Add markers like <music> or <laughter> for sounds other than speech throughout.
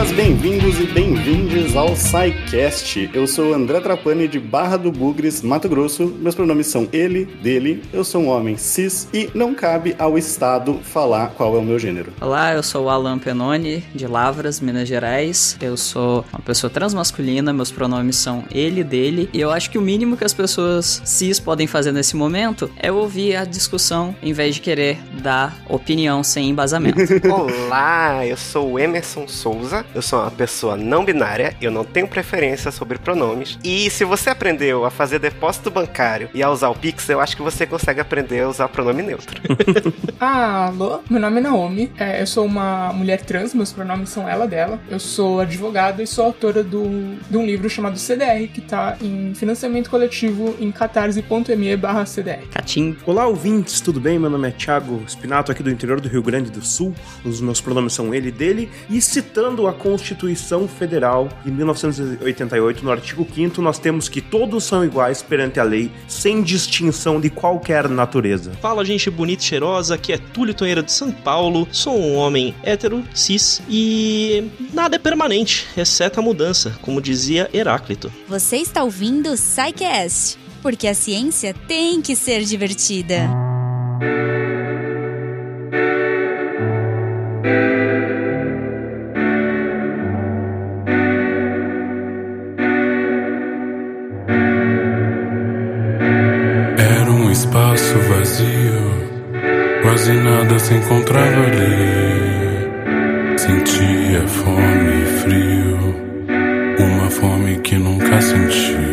dias, bem-vindos e bem-vindes ao SciCast. Eu sou André Trapani de Barra do Bugres, Mato Grosso. Meus pronomes são ele, dele. Eu sou um homem cis e não cabe ao Estado falar qual é o meu gênero. Olá, eu sou o Alan Penoni de Lavras, Minas Gerais. Eu sou uma pessoa transmasculina, meus pronomes são ele, dele. E eu acho que o mínimo que as pessoas cis podem fazer nesse momento é ouvir a discussão em vez de querer dar opinião sem embasamento. <laughs> Olá, eu sou o Emerson Souza, eu sou uma pessoa não binária, eu não tenho preferência sobre pronomes. E se você aprendeu a fazer depósito bancário e a usar o Pix, eu acho que você consegue aprender a usar pronome neutro. ah, <laughs> alô, meu nome é Naomi, é, eu sou uma mulher trans, meus pronomes são ela, dela. Eu sou advogada e sou autora do, de um livro chamado CDR, que tá em financiamento coletivo em catarse.me barra CDR. Catim. Olá, ouvintes, tudo bem? Meu nome é Thiago Spinato, aqui do interior do Rio Grande do Sul. Os meus pronomes são ele e dele. E citando a Constituição Federal de 1988, no artigo 5 nós temos que todos são iguais perante a lei, sem distinção de qualquer natureza. Fala, gente bonita e cheirosa, aqui é Túlio Tonheira de São Paulo, sou um homem hétero, cis e nada é permanente, exceto a mudança, como dizia Heráclito. Você está ouvindo o SciCast, porque a ciência tem que ser divertida. Quase nada se encontrava ali. Sentia fome e frio, uma fome que nunca senti.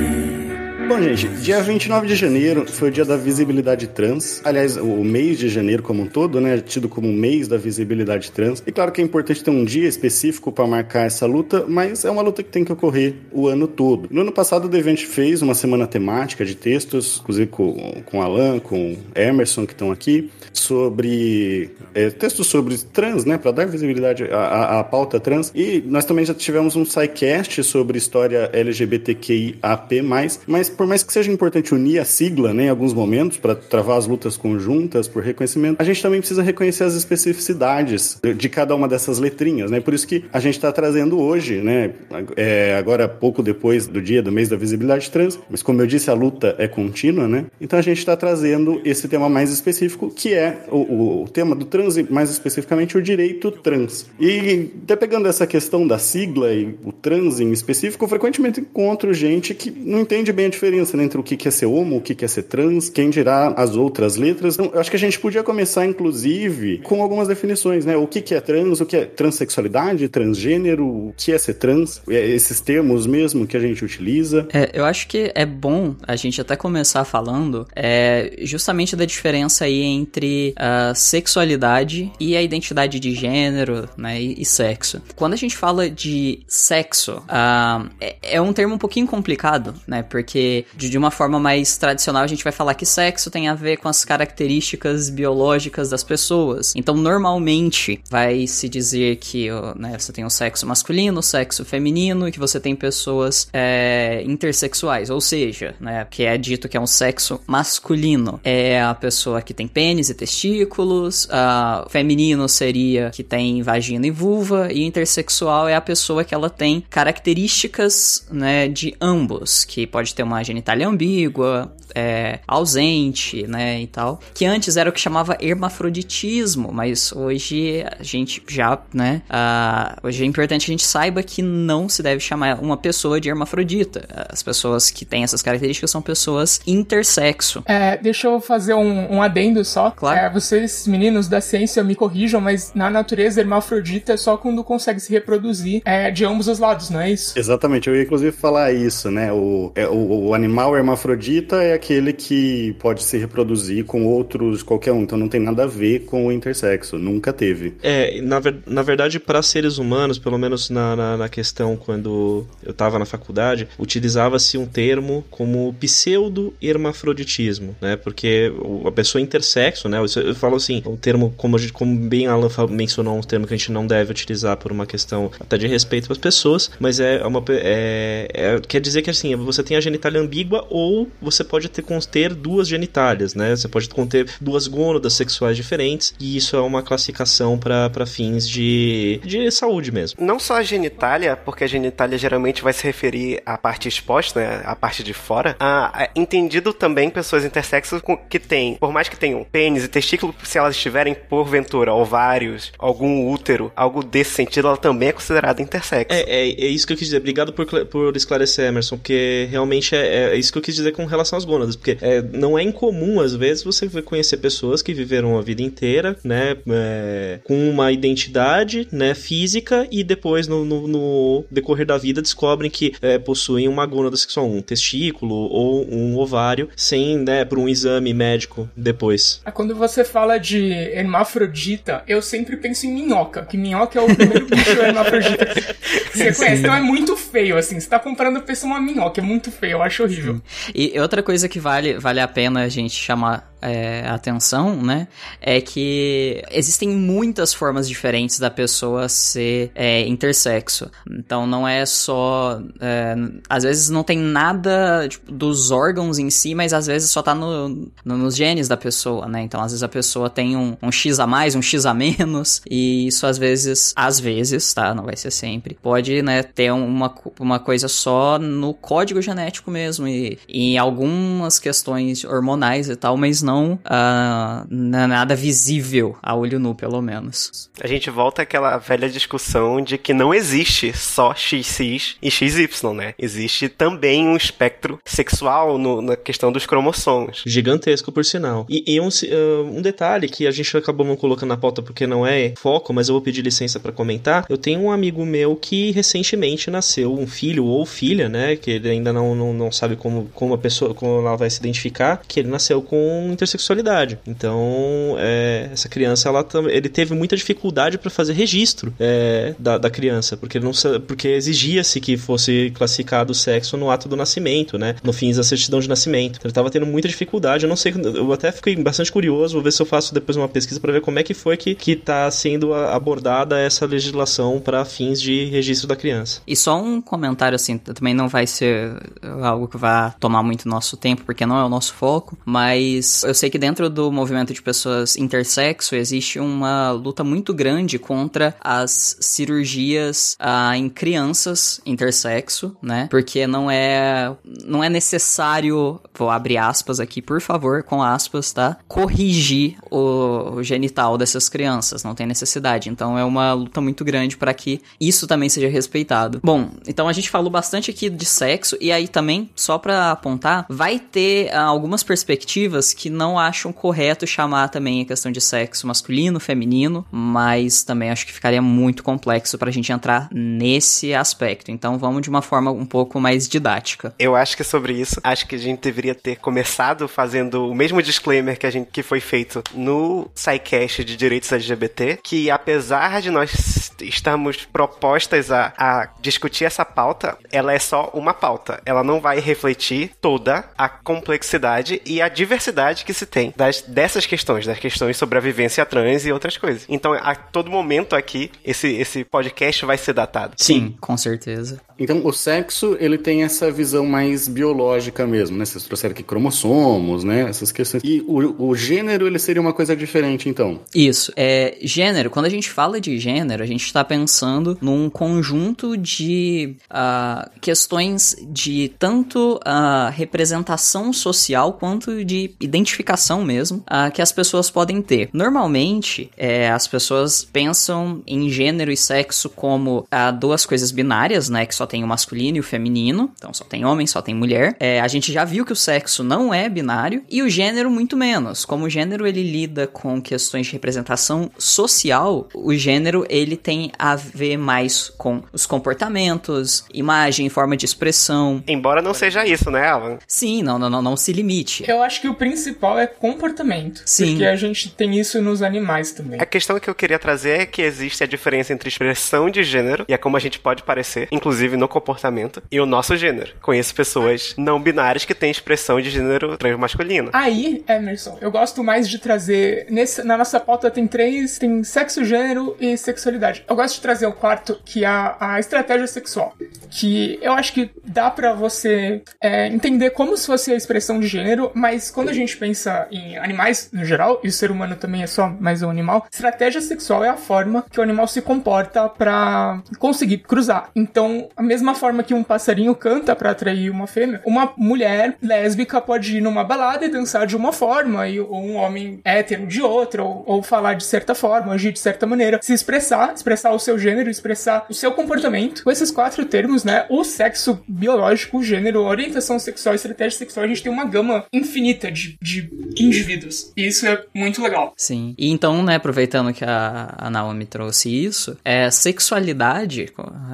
Bom, gente, dia 29 de janeiro foi o dia da visibilidade trans. Aliás, o mês de janeiro como um todo, né, tido como mês da visibilidade trans. E claro que é importante ter um dia específico para marcar essa luta, mas é uma luta que tem que ocorrer o ano todo. No ano passado, o Devent fez uma semana temática de textos, inclusive com, com Alan, com Emerson, que estão aqui, sobre é, textos sobre trans, né, para dar visibilidade à, à, à, pauta trans. E nós também já tivemos um sidecast sobre história LGBTQIAP+, mas por mais que seja importante unir a sigla né, em alguns momentos para travar as lutas conjuntas por reconhecimento, a gente também precisa reconhecer as especificidades de cada uma dessas letrinhas, né? Por isso que a gente está trazendo hoje, né? É, agora pouco depois do dia do mês da visibilidade trans, mas como eu disse, a luta é contínua, né? Então a gente está trazendo esse tema mais específico, que é o, o, o tema do trans, e mais especificamente o direito trans. E até pegando essa questão da sigla e o trans em específico, frequentemente encontro gente que não entende bem a diferença diferença né, entre o que é ser homo, o que é ser trans, quem dirá as outras letras. Então, eu acho que a gente podia começar, inclusive, com algumas definições, né? O que é trans, o que é transexualidade, transgênero, o que é ser trans, esses termos mesmo que a gente utiliza. É, eu acho que é bom a gente até começar falando é, justamente da diferença aí entre a sexualidade e a identidade de gênero, né, e, e sexo. Quando a gente fala de sexo, uh, é, é um termo um pouquinho complicado, né, porque de, de uma forma mais tradicional a gente vai falar que sexo tem a ver com as características biológicas das pessoas. Então, normalmente vai se dizer que né, você tem o sexo masculino, o sexo feminino, e que você tem pessoas é, intersexuais, ou seja, né, que é dito que é um sexo masculino é a pessoa que tem pênis e testículos, uh, feminino seria que tem vagina e vulva, e intersexual é a pessoa que ela tem características né, de ambos, que pode ter uma genitália ambígua, é, ausente, né, e tal. Que antes era o que chamava hermafroditismo, mas hoje a gente já, né, uh, hoje é importante que a gente saiba que não se deve chamar uma pessoa de hermafrodita. As pessoas que têm essas características são pessoas intersexo. É, deixa eu fazer um, um adendo só. Claro. É, vocês, meninos da ciência, me corrijam, mas na natureza, hermafrodita é só quando consegue se reproduzir é, de ambos os lados, não é isso? Exatamente, eu ia inclusive falar isso, né? O, é, o, o animal hermafrodita é aquele que pode se reproduzir com outros, qualquer um, então não tem nada a ver com o intersexo, nunca teve. É, na, ver, na verdade, para seres humanos, pelo menos na, na, na questão quando eu estava na faculdade, utilizava-se um termo como pseudo-hermafroditismo, né? Porque a pessoa intersexo, né? Eu, falo assim, o termo, como, gente, como bem Alan mencionou, um termo que a gente não deve utilizar por uma questão até de respeito às pessoas, mas é uma. É, é, quer dizer que assim, você tem a genitália ambígua ou você pode pode ter, ter duas genitálias, né? Você pode conter duas gônadas sexuais diferentes, e isso é uma classificação para fins de, de saúde mesmo. Não só a genitália, porque a genitália geralmente vai se referir à parte exposta, né? A parte de fora. A, a, entendido também pessoas intersexos que têm, por mais que tenham pênis e testículo, se elas estiverem, porventura, ovários, algum útero, algo desse sentido, ela também é considerada intersexo. É, é, é isso que eu quis dizer. Obrigado por, por esclarecer, Emerson, porque realmente é, é isso que eu quis dizer com relação às gônadas, porque é, não é incomum, às vezes, você conhecer pessoas que viveram a vida inteira, né, é, com uma identidade, né, física e depois, no, no, no decorrer da vida, descobrem que é, possuem uma gônada sexual, um testículo ou um ovário, sem, né, por um exame médico depois. Quando você fala de hermafrodita, eu sempre penso em minhoca, que minhoca é o primeiro <laughs> bicho hermafrodita que você conhece. Então é muito feio, assim. Você tá comprando pessoa uma minhoca, é muito feio, eu acho horrível. Sim. E outra coisa que vale, vale a pena a gente chamar é, atenção, né? É que existem muitas formas diferentes da pessoa ser é, intersexo. Então não é só. É, às vezes não tem nada tipo, dos órgãos em si, mas às vezes só tá no, no, nos genes da pessoa, né? Então às vezes a pessoa tem um, um X a mais, um X a menos, e isso às vezes, às vezes, tá? Não vai ser sempre. Pode, né, ter uma, uma coisa só no código genético mesmo, e, e em algumas questões hormonais e tal, mas não uh, nada visível a olho nu, pelo menos. A gente volta àquela velha discussão de que não existe só XX e XY, né? Existe também um espectro sexual no, na questão dos cromossomos. Gigantesco, por sinal. E, e um, uh, um, detalhe que a gente acabou não colocando na pauta porque não é foco, mas eu vou pedir licença para comentar. Eu tenho um amigo meu que recentemente nasceu um filho ou filha, né? Que ele ainda não, não, não sabe como, como a pessoa como ela vai se identificar, que ele nasceu com intersexualidade. Então, é, essa criança, ela ele teve muita dificuldade para fazer registro é, da, da, criança, porque não porque exigia-se que fosse classificado o sexo no ato do nascimento, né? No fins da certidão de nascimento. Então, ele estava tendo muita dificuldade. Eu não sei, eu até fiquei bastante curioso. Vou ver se eu faço depois uma pesquisa para ver como é que foi que que está sendo abordada essa legislação para fins de registro da criança. E só um comentário assim, também não vai ser algo que vá tomar muito nosso tempo, porque não é o nosso foco, mas eu sei que dentro do movimento de pessoas intersexo existe uma luta muito grande contra as cirurgias ah, em crianças intersexo, né? Porque não é não é necessário, vou abrir aspas aqui, por favor, com aspas, tá? Corrigir o, o genital dessas crianças, não tem necessidade. Então é uma luta muito grande para que isso também seja respeitado. Bom, então a gente falou bastante aqui de sexo e aí também só para apontar, vai ter ah, algumas perspectivas que não acham correto chamar também a questão de sexo masculino, feminino, mas também acho que ficaria muito complexo pra gente entrar nesse aspecto. Então vamos de uma forma um pouco mais didática. Eu acho que sobre isso, acho que a gente deveria ter começado fazendo o mesmo disclaimer que a gente que foi feito no SciCast de direitos LGBT, que apesar de nós estarmos propostas a, a discutir essa pauta, ela é só uma pauta. Ela não vai refletir toda a complexidade e a diversidade que se tem das, dessas questões, das questões sobre a vivência trans e outras coisas. Então, a todo momento aqui, esse, esse podcast vai ser datado. Sim, com certeza. Então, o sexo, ele tem essa visão mais biológica mesmo, né? Vocês trouxeram aqui cromossomos, né? Essas questões. E o, o gênero, ele seria uma coisa diferente, então? Isso. É, gênero, quando a gente fala de gênero, a gente está pensando num conjunto de uh, questões de tanto uh, representação social quanto de identificação mesmo uh, que as pessoas podem ter. Normalmente, é, as pessoas pensam em gênero e sexo como duas coisas binárias, né? Que só tem o masculino e o feminino, então só tem homem, só tem mulher. É, a gente já viu que o sexo não é binário e o gênero muito menos. Como o gênero ele lida com questões de representação social, o gênero ele tem a ver mais com os comportamentos, imagem, forma de expressão. Embora não seja isso, né, Alan? Sim, não, não, não, não se limite. Eu acho que o principal principal é comportamento. Sim. Porque a gente tem isso nos animais também. A questão que eu queria trazer é que existe a diferença entre expressão de gênero, e é como a gente pode parecer, inclusive no comportamento, e o nosso gênero. Conheço pessoas não binárias que têm expressão de gênero transmasculino. Aí, Emerson, eu gosto mais de trazer. Nesse, na nossa pauta tem três: tem sexo, gênero e sexualidade. Eu gosto de trazer o quarto, que é a, a estratégia sexual. Que eu acho que dá pra você é, entender como se fosse a expressão de gênero, mas quando a gente pensa em animais no geral, e o ser humano também é só mais um animal, estratégia sexual é a forma que o animal se comporta pra conseguir cruzar. Então, a mesma forma que um passarinho canta pra atrair uma fêmea, uma mulher lésbica pode ir numa balada e dançar de uma forma, e, ou um homem hétero de outra, ou, ou falar de certa forma, agir de certa maneira, se expressar, expressar o seu gênero, expressar o seu comportamento. Com esses quatro termos, né? O sexo biológico, o gênero, orientação sexual estratégia sexual, a gente tem uma gama infinita de, de indivíduos. E isso é muito legal. Sim. E então, né, aproveitando que a, a Naomi trouxe isso, é sexualidade,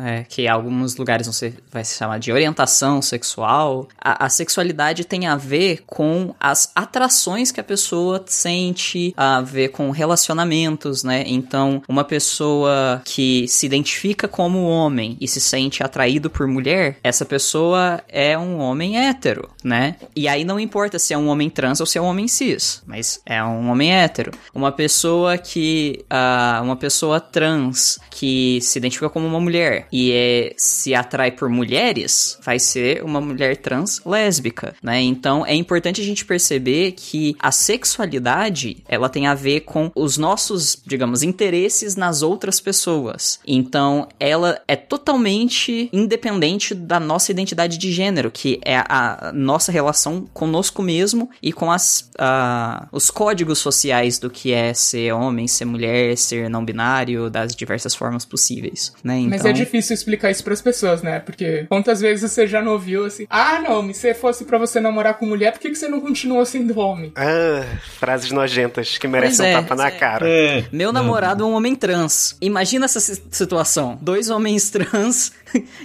é, que em alguns lugares você vai se chamar de orientação sexual, a, a sexualidade tem a ver com as atrações que a pessoa sente, a ver com relacionamentos, né? Então, uma pessoa que se identifica como homem e se sente atraído por mulher, essa pessoa é um homem hétero, né? E aí não importa se é um homem trans ou se é um homem cis, mas é um homem hétero. Uma pessoa que. ah, uma pessoa trans que se identifica como uma mulher e é, se atrai por mulheres, vai ser uma mulher trans lésbica, né? Então é importante a gente perceber que a sexualidade ela tem a ver com os nossos, digamos, interesses nas outras pessoas. Então ela é totalmente independente da nossa identidade de gênero, que é a nossa relação conosco mesmo e com as, ah, os códigos sociais do que é ser homem, ser mulher, ser não binário, das diversas formas possíveis, né? Então, Mas é difícil explicar isso pras pessoas, né? Porque quantas vezes você já não ouviu assim: Ah, não, se fosse pra você namorar com mulher, por que, que você não continua sendo homem? Ah, frases nojentas que merecem é, um tapa na é. cara. É. Meu namorado é um homem trans. Imagina essa si- situação. Dois homens <laughs> trans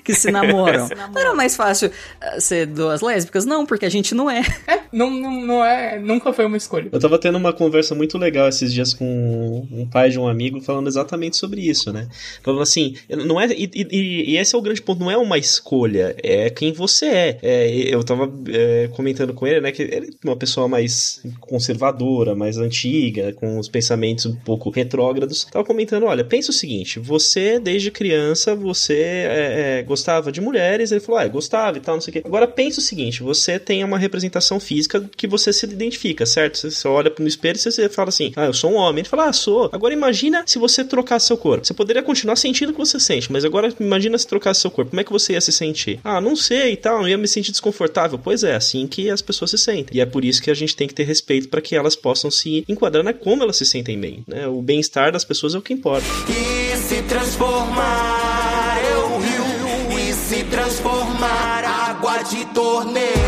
que se namoram. <laughs> Não era mais fácil ah, ser duas lésbicas? Não, porque a gente não é. É, não, não, não é. Nunca foi uma escolha. Eu tava tendo uma conversa muito legal esses dias com um pai de um amigo falando exatamente sobre isso, né? Falando assim, não é. E, e- e esse é o grande ponto, não é uma escolha, é quem você é. É, eu tava é, comentando com ele, né, que ele é uma pessoa mais conservadora, mais antiga, com os pensamentos um pouco retrógrados. Tava comentando, olha, pensa o seguinte, você, desde criança, você é, é, gostava de mulheres, ele falou, ah, gostava e tal, não sei o quê. Agora pensa o seguinte, você tem uma representação física que você se identifica, certo? Você, você olha no espelho e você fala assim, ah, eu sou um homem. Ele fala, ah, sou. Agora imagina se você trocasse seu corpo. Você poderia continuar sentindo o que você sente, mas agora imagina se trocasse seu corpo. Como é que você ia se sentir? Ah, não sei e tal, eu ia me sentir desconfortável. Pois é, assim que as pessoas se sentem. E é por isso que a gente tem que ter respeito para que elas possam se enquadrar na como elas se sentem bem, né? O bem-estar das pessoas é o que importa. E se transformar é o rio E se transformar água de torneio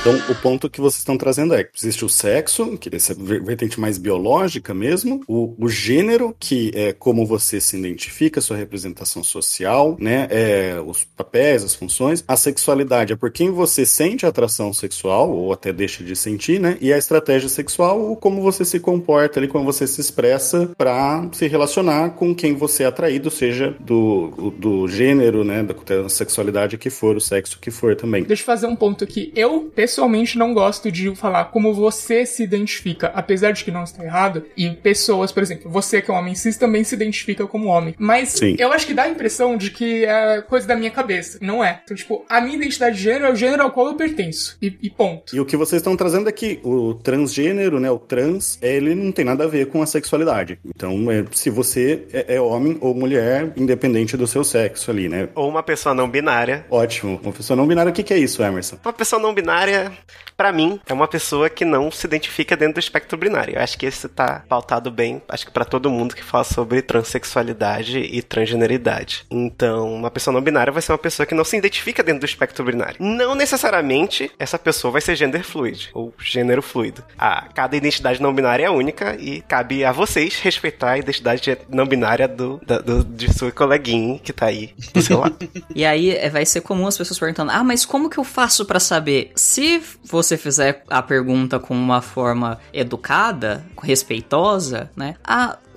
Então, o ponto que vocês estão trazendo é que existe o sexo, que essa ver- vertente mais biológica mesmo, o, o gênero, que é como você se identifica, sua representação social, né, é, os papéis, as funções, a sexualidade é por quem você sente atração sexual, ou até deixa de sentir, né, e a estratégia sexual, o como você se comporta ali, como você se expressa para se relacionar com quem você é atraído, seja do, do gênero, né, da sexualidade que for, o sexo que for também. Deixa eu fazer um ponto aqui. Eu, pessoalmente, não gosto de falar como você se identifica, apesar de que não está errado. E pessoas, por exemplo, você que é um homem cis também se identifica como homem. Mas Sim. eu acho que dá a impressão de que é coisa da minha cabeça. Não é. Então, tipo, a minha identidade de gênero é o gênero ao qual eu pertenço. E, e ponto. E o que vocês estão trazendo é que o transgênero, né, o trans, ele não tem nada a ver com a sexualidade. Então, é, se você é, é homem ou mulher, independente do seu sexo ali, né? Ou uma pessoa não binária. Ótimo. Uma pessoa não binária, o que, que é isso, Emerson? Uma pessoa não binária, pra mim, é uma pessoa que não se identifica dentro do espectro binário. Eu acho que esse tá pautado bem, acho que pra todo mundo que fala sobre transexualidade e transgeneridade. Então, uma pessoa não binária vai ser uma pessoa que não se identifica dentro do espectro binário. Não necessariamente essa pessoa vai ser gender fluid ou gênero fluido. A, cada identidade não binária é única e cabe a vocês respeitar a identidade não binária do, do- de sua coleguinha que tá aí do seu lado. <laughs> E aí é, vai ser comum as pessoas perguntando: ah, mas como que eu faço pra saber? Se Se você fizer a pergunta com uma forma educada, respeitosa, né?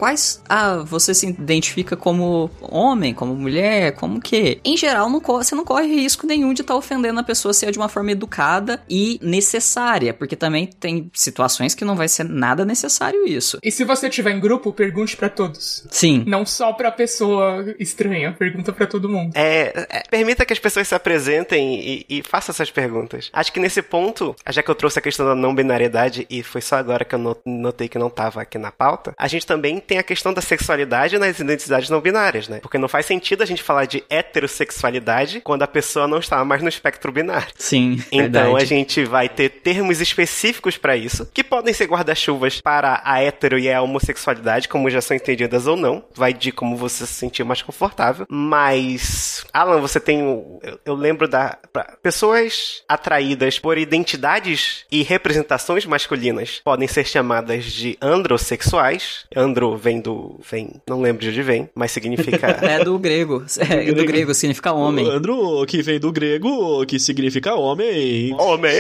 Quais ah, você se identifica como homem, como mulher, como que? Em geral, não você não corre risco nenhum de estar tá ofendendo a pessoa se é de uma forma educada e necessária, porque também tem situações que não vai ser nada necessário isso. E se você tiver em grupo, pergunte para todos. Sim. Não só pra pessoa estranha, pergunta para todo mundo. É, é, permita que as pessoas se apresentem e, e façam essas perguntas. Acho que nesse ponto, já que eu trouxe a questão da não binariedade e foi só agora que eu notei que não tava aqui na pauta, a gente também tem tem a questão da sexualidade nas identidades não binárias, né? Porque não faz sentido a gente falar de heterossexualidade quando a pessoa não está mais no espectro binário. Sim. Então verdade. a gente vai ter termos específicos para isso, que podem ser guarda-chuvas para a hetero e a homossexualidade, como já são entendidas ou não. Vai de como você se sentir mais confortável. Mas, Alan, você tem. Eu, eu lembro da. pessoas atraídas por identidades e representações masculinas podem ser chamadas de androssexuais. Andro vem do. vem. Não lembro de onde vem, mas significa. <laughs> é do grego. É, do grego significa homem. Andro, que vem do grego, que significa homem. Homem!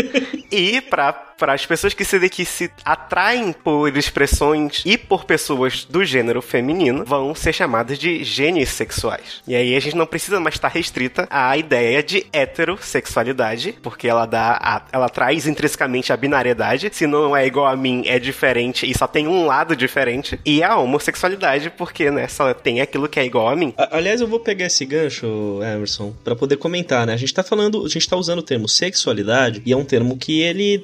<laughs> e para para as pessoas que se, que se atraem por expressões e por pessoas do gênero feminino vão ser chamadas de genissexuais. E aí a gente não precisa mais estar restrita à ideia de heterossexualidade, porque ela dá a, ela traz intrinsecamente a binariedade. Se não é igual a mim, é diferente e só tem um lado diferente. E a homossexualidade, porque né, só tem aquilo que é igual a mim. Aliás, eu vou pegar esse gancho, Emerson, para poder comentar, né? A gente tá falando, a gente tá usando o termo sexualidade e é um termo que ele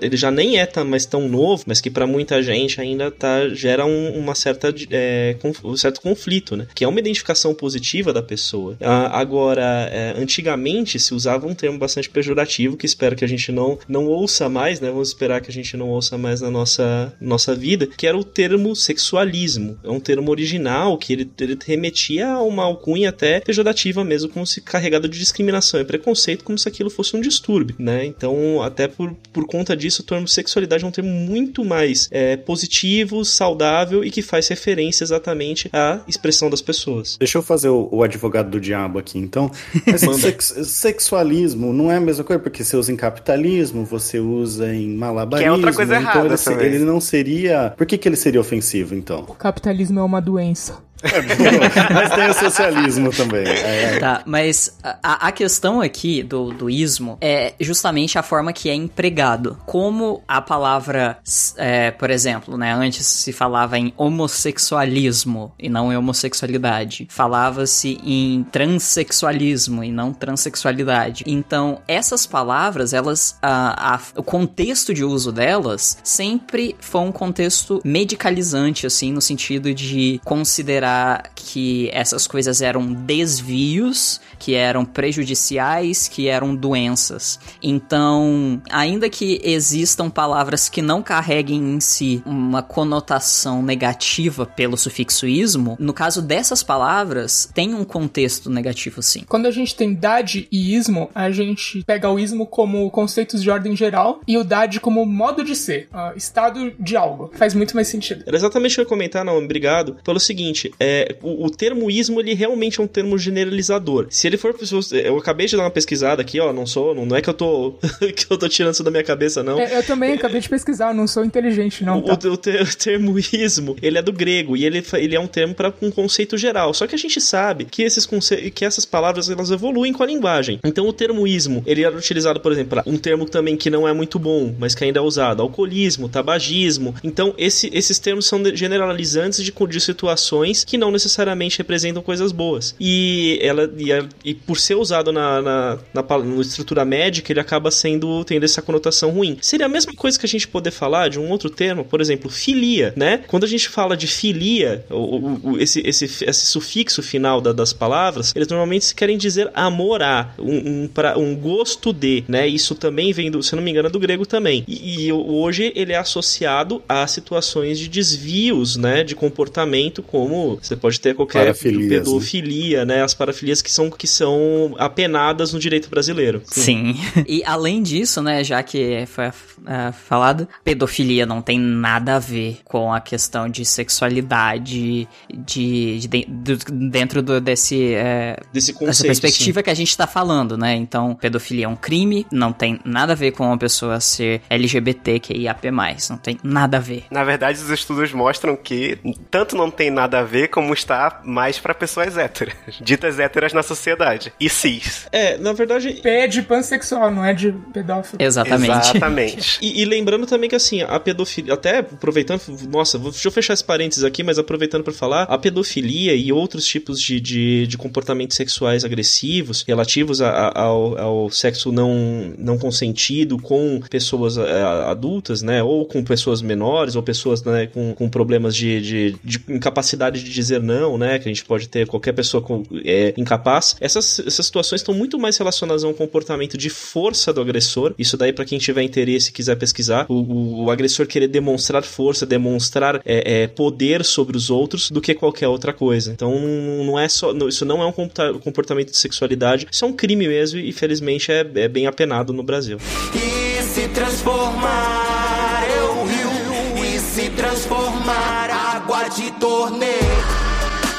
ele já nem é tão, mais tão novo, mas que para muita gente ainda tá, gera um, uma certa, é, um certo conflito, né? Que é uma identificação positiva da pessoa. Ah, agora, é, antigamente se usava um termo bastante pejorativo, que espero que a gente não, não ouça mais, né? Vamos esperar que a gente não ouça mais na nossa, nossa vida, que era o termo sexualismo. É um termo original que ele, ele remetia a uma alcunha até pejorativa mesmo, como se carregado de discriminação e preconceito, como se aquilo fosse um distúrbio, né? Então, até por, por conta disso, o termo sexualidade é um termo muito mais é, positivo, saudável e que faz referência exatamente à expressão das pessoas. Deixa eu fazer o, o advogado do diabo aqui, então. <laughs> Sex, sexualismo não é a mesma coisa, porque você usa em capitalismo, você usa em malabarismo. Que é outra coisa então errada ele, ele não seria... Por que, que ele seria ofensivo, então? O capitalismo é uma doença. É, mas tem o socialismo também. É. Tá, mas a, a, questão aqui do, do ismo é justamente a forma que é empregado. Como a palavra, é, por exemplo, né, antes se falava em homossexualismo e não em homossexualidade. Falava-se em transexualismo e não transexualidade. Então, essas palavras, elas, a, a, o contexto de uso delas sempre foi um contexto medicalizante, assim, no sentido de considerar que essas coisas eram desvios, que eram prejudiciais, que eram doenças. Então, ainda que existam palavras que não carreguem em si uma conotação negativa pelo sufixo ismo, no caso dessas palavras, tem um contexto negativo sim. Quando a gente tem dade e ismo, a gente pega o ismo como conceitos de ordem geral e o dade como modo de ser, uh, estado de algo. Faz muito mais sentido. Era exatamente o que eu ia comentar, não, obrigado. Pelo seguinte, é, o, o termo ismo, ele realmente é um termo generalizador. Se ele for. Eu acabei de dar uma pesquisada aqui, ó. Não sou. Não, não é que eu tô. <laughs> que eu tô tirando isso da minha cabeça, não. É, eu também acabei de pesquisar, não sou inteligente, não. Tá? O, o, o, termo ismo, ele é do grego e ele, ele é um termo para um conceito geral. Só que a gente sabe que, esses conce... que essas palavras elas evoluem com a linguagem. Então o termo ismo, ele era utilizado, por exemplo, um termo também que não é muito bom, mas que ainda é usado: alcoolismo, tabagismo. Então esse, esses termos são generalizantes de, de situações que não necessariamente representam coisas boas. E ela e, a, e por ser usado na, na, na, na, estrutura médica, ele acaba sendo tendo essa conotação ruim. Seria a mesma coisa que a gente poder falar de um outro termo, por exemplo, filia, né? Quando a gente fala de filia, o, o, esse, esse, esse sufixo final da, das palavras, eles normalmente querem dizer amor a, um, um, pra, um gosto de, né? Isso também vem do, se não me engano, do grego também. E, e hoje ele é associado a situações de desvios, né? De comportamento como Você pode ter qualquer Parafilias, né? pedofilia, né? As parafilias que são, que são apenadas no direito brasileiro. Sim. <laughs> E além disso, né, já que foi ah, falado, pedofilia não tem nada a ver com a questão de sexualidade de, de- do- dentro do- desse é, Desse dessa conceito. perspectiva que a gente tá falando, né? Então, pedofilia é um crime, não tem nada a ver com uma pessoa ser LGBT que IAP+, não tem nada a ver. Na verdade, os estudos mostram que tanto não tem nada a ver, como está mais pra pessoas héteras. <laughs> Ditas héteras na sociedade. E cis. É, na verdade, P é de pansexual, não é de pedófilo. Exatamente. Exatamente. <laughs> E, e lembrando também que assim, a pedofilia, até aproveitando, nossa, vou- deixa eu fechar esse parênteses aqui, mas aproveitando pra falar, a pedofilia e outros tipos de, de, de comportamentos sexuais agressivos relativos a- a- ao, ao sexo não, não consentido com pessoas é, adultas, né, ou com pessoas menores, ou pessoas né, com, com problemas de, de, de incapacidade de dizer não, né, que a gente pode ter qualquer pessoa com, é, incapaz, essas, essas situações estão muito mais relacionadas a um comportamento de força do agressor. Isso daí, pra quem tiver interesse e quiser pesquisar, o, o- o agressor querer demonstrar força, demonstrar é, é, poder sobre os outros do que qualquer outra coisa. Então, não é só, não- isso não é um comporta- comportamento de sexualidade, isso é um crime mesmo e, felizmente, é, é bem apenado no Brasil. E se transformar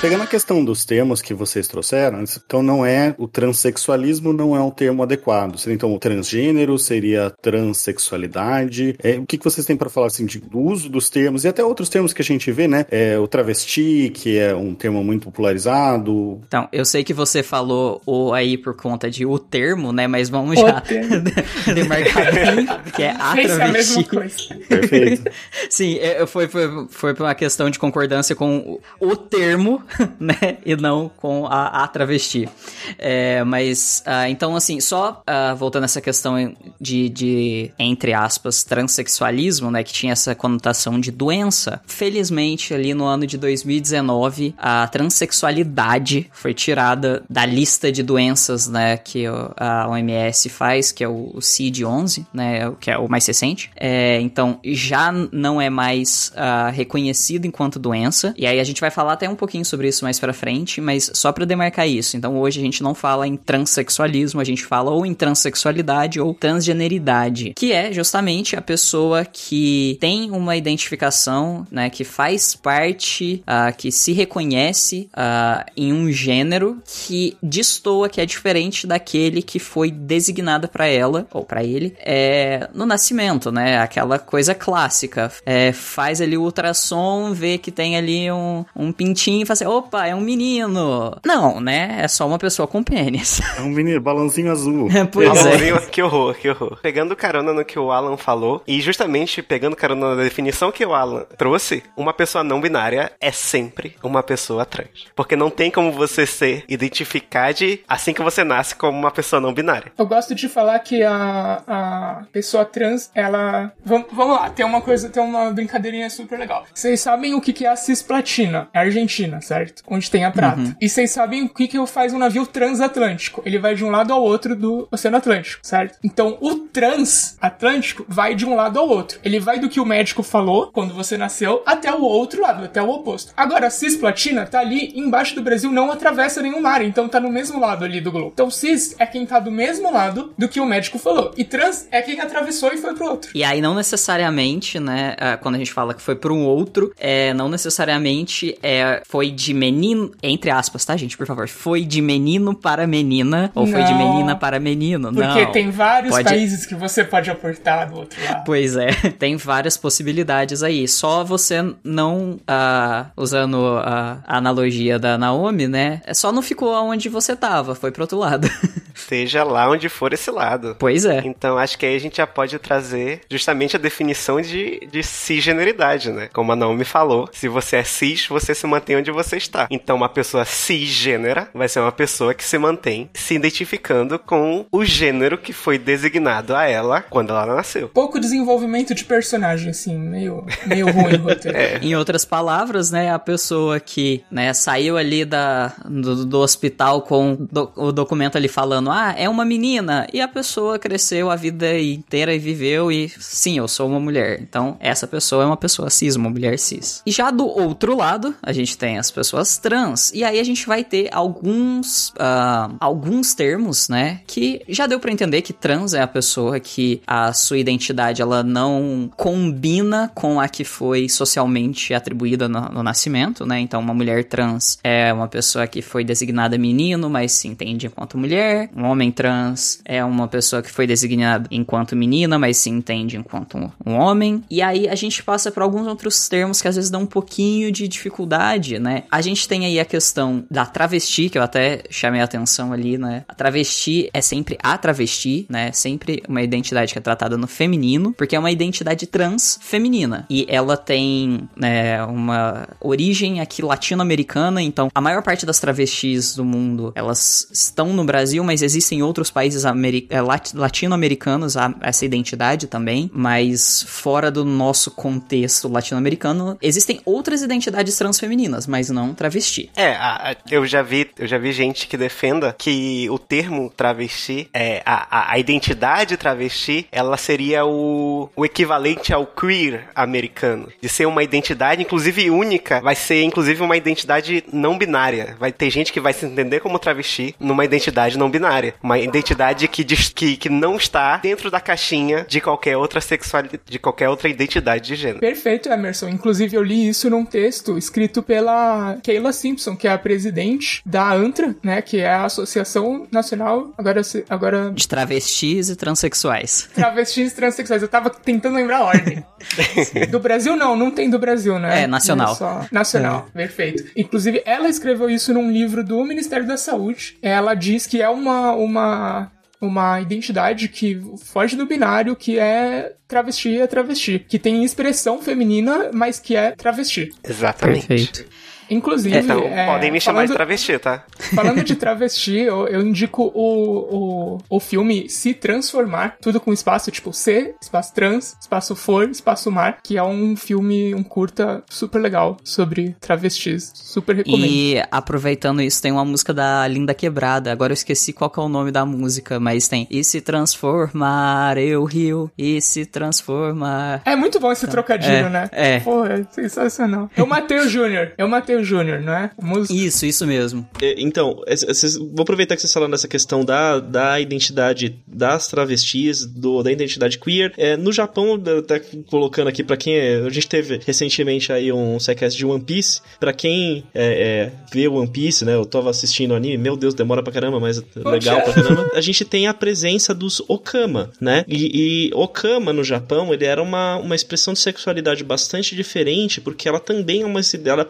Pegando a questão dos termos que vocês trouxeram, então não é o transexualismo não é um termo adequado. Seria então o transgênero, seria transexualidade. É, o que, que vocês têm para falar assim de, do uso dos termos e até outros termos que a gente vê, né? É, o travesti, que é um termo muito popularizado. Então, eu sei que você falou o aí por conta de o termo, né? Mas vamos O já termo. <laughs> demarcar bem, que é a é a mesma travesti. coisa. Perfeito. <laughs> Sim, é, foi, foi, foi por uma questão de concordância com o, o termo, <laughs> né? E não com a, a travesti. É, mas, ah, então, assim, só ah, voltando a essa questão de, de, entre aspas, transexualismo, né? Que tinha essa conotação de doença. Felizmente, ali no ano de 2019, a transexualidade foi tirada da lista de doenças, né? Que a OMS faz, que é o, o CID-11, né? Que é o mais recente. É, então, já não é mais ah, reconhecido enquanto doença. E aí a gente vai falar até um pouquinho sobre isso mais pra frente, mas só pra demarcar isso. Então, hoje a gente não fala em transexualismo, a gente fala ou em transexualidade ou transgeneridade, que é justamente a pessoa que tem uma identificação, né, que faz parte, ah, que se reconhece ah, em um gênero que destoa, que é diferente daquele que foi designado pra ela ou pra ele é, no nascimento, né? Aquela coisa clássica. É, faz ali o ultrassom, vê que tem ali um, um pintinho e fala assim: opa, é um menino. Não, né? É só uma pessoa com pênis. <laughs> É um menino, balãozinho azul. pois é. Que horror, que horror. Pegando carona no que o Alan falou, e justamente pegando carona na definição que o Alan trouxe, uma pessoa não binária é sempre uma pessoa trans. Porque não tem como você ser identificado assim que você nasce como uma pessoa não binária. Eu gosto de falar que a, a pessoa trans, ela. Vamos, vamos lá, tem uma coisa, tem uma brincadeirinha super legal. Vocês sabem o que, que é a cisplatina? É a Argentina, certo? Onde tem a prata. E vocês sabem o que, que faz um navio transatlântico? Ele vai de um lado ao outro do Oceano Atlântico, certo? Então o transatlântico vai de um lado ao outro. Ele vai do que o médico falou quando você nasceu até o outro lado, até o oposto. Agora, a cisplatina tá ali embaixo do Brasil, não atravessa nenhum mar, então tá no mesmo lado ali do globo. Então cis é quem tá do mesmo lado do que o médico falou. E trans é quem atravessou e foi pro outro. E aí, não necessariamente, né, ah, quando a gente fala que foi um outro, é, não necessariamente é, foi de menino, entre aspas, tá, gente, por favor, foi de menino para menina, ou foi de Não. menina para menino, Porque não. tem vários Pode- países que você pode aportar do outro lado. Pois é, <laughs> tem várias possibilidades aí. Só você não, ah, usando a analogia da Naomi, né? é Só não ficou onde você tava, foi pro outro lado. <laughs> Seja lá onde for esse lado. pois é. Então acho que aí a gente já pode trazer justamente a definição de, de cisgeneridade, né? Como a Naomi falou, se você é cis, você se mantém onde você está. Então uma pessoa cisgênera vai ser uma pessoa que se mantém se identificando com o gênero que foi designado a ela quando ela nasceu. Pouco desenvolvimento de personagem, assim, meio, meio ruim o roteiro. <laughs> Em outras palavras, né, a pessoa que, né, saiu ali da, do, do hospital com do- o documento ali falando, ah, é uma menina. E a pessoa cresceu a vida inteira e viveu e sim, eu sou uma mulher. Então, essa pessoa é uma pessoa cis, uma mulher cis. E já do outro lado, a gente tem as pessoas trans. E aí a gente vai ter alguns, uh, alguns termos, né? Que já deu para entender que trans é a pessoa que a sua identidade ela não combina com a que foi socialmente atribuída no, no nascimento, né? Então, uma mulher trans é uma pessoa que foi designada menino, mas se entende enquanto mulher. Um homem trans é uma pessoa que foi designada enquanto menina, mas se entende enquanto um homem. E aí a gente passa por alguns outros termos que às vezes dão um pouquinho de dificuldade, né? A gente tem aí a questão da travesti, que eu até chamei a atenção ali, né? A travesti é sempre a travesti, né? Sempre uma identidade que é tratada no feminino, porque é uma identidade trans feminina. E ela tem né, uma origem aqui latino-americana, então a maior parte das travestis do mundo, elas estão no Brasil, mas existem outros países é, latino-americanos essa identidade também, mas fora do nosso contexto latino-americano, existem outras identidades transfemininas, mas não travesti. É, a, a, eu já vi, eu já vi gente que defenda que o termo travesti, é, a, a, identidade travesti, ela seria o, o equivalente ao queer americano, de ser uma identidade, inclusive única, vai ser inclusive uma identidade não binária. Vai ter gente que vai se entender como travesti numa identidade não binária, uma identidade que, que, que não está dentro da caixinha de qualquer outra sexualidade, de qualquer outra identidade de gênero. Perfeito, Emerson. Inclusive eu li isso num texto escrito pela Kayla Simpson, que é a presidente da ANTRA, né, que é a Associação Nacional agora agora de travestis e transexuais. Travestis e transexuais. Eu tava tentando lembrar a ordem. <laughs> do Brasil não, não tem do Brasil, né? É nacional. É só nacional. É. Perfeito. Inclusive ela escreveu isso num livro do Ministério da Saúde. Ela diz que é uma uma uma identidade que foge do binário, que é travesti é travesti, que tem expressão feminina, mas que é travesti. Exatamente. Perfeito. Inclusive. Então, é, podem me chamar falando, de travesti, tá? Falando de <laughs> travesti, eu, eu indico o, o, o filme Se Transformar, tudo com espaço, tipo C, espaço trans, espaço for, espaço mar, que é um filme, um curta super legal sobre travestis. Super recomendo. E aproveitando isso, tem uma música da Linda Quebrada. Agora eu esqueci qual é o nome da música, mas tem E se transformar, eu rio, e se transformar. É muito bom esse tá. trocadilho, é, né? É. Pô, é sensacional. Eu matei o Júnior. Eu matei o Júnior, não é? Música. Isso, isso mesmo. É, então, vou aproveitar que vocês falaram dessa questão da, da identidade das travestis, do, da identidade queer. É, no Japão, tá colocando aqui para quem é, a gente teve recentemente aí um sequest de One Piece. Para quem é, é, vê One Piece, né? Eu tava assistindo o anime, meu Deus, demora pra caramba, mas Poxa. legal pra caramba. A gente tem a presença dos Okama, né? E, e Okama no Japão, ele era uma, uma expressão de sexualidade bastante diferente, porque ela também é uma ela é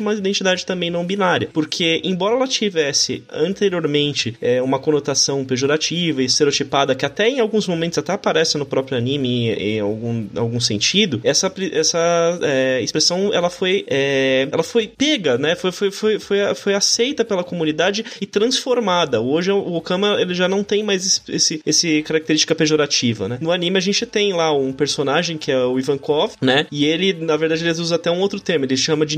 uma identidade também não binária. Porque, embora ela tivesse anteriormente é, uma conotação pejorativa e estereotipada, que até em alguns momentos até aparece no próprio anime em, algum, algum sentido, essa, essa é, expressão ela foi, é, ela foi pega, né? Foi, foi, foi, foi, foi aceita pela comunidade e transformada. Hoje o Okama ele já não tem mais esse, esse característica pejorativa, né? No anime a gente tem lá um personagem que é o Ivankov, né? E ele, na verdade, ele usa até um outro termo, ele chama de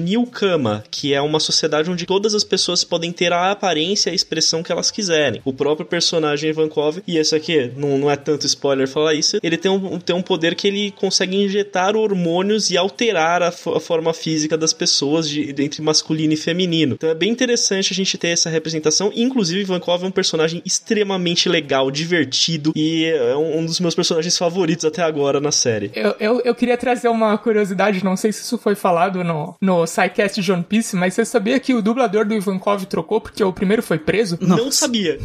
Que é uma sociedade onde todas as pessoas podem ter a aparência e a expressão que elas quiserem. O próprio personagem Ivankov, e esse aqui não, não é tanto spoiler falar isso, ele tem um, tem um poder que ele consegue injetar hormônios e alterar a, a forma física das pessoas de, entre masculino e feminino. Então é bem interessante a gente ter essa representação. Inclusive, Ivankov é um personagem extremamente legal, divertido e é um, um dos meus personagens favoritos até agora na série. Eu, eu, eu, queria trazer uma curiosidade, não sei se isso foi falado no, no SciCast de One Piece, mas você sabia que o dublador do Ivankov trocou porque o primeiro foi preso? Não sabia.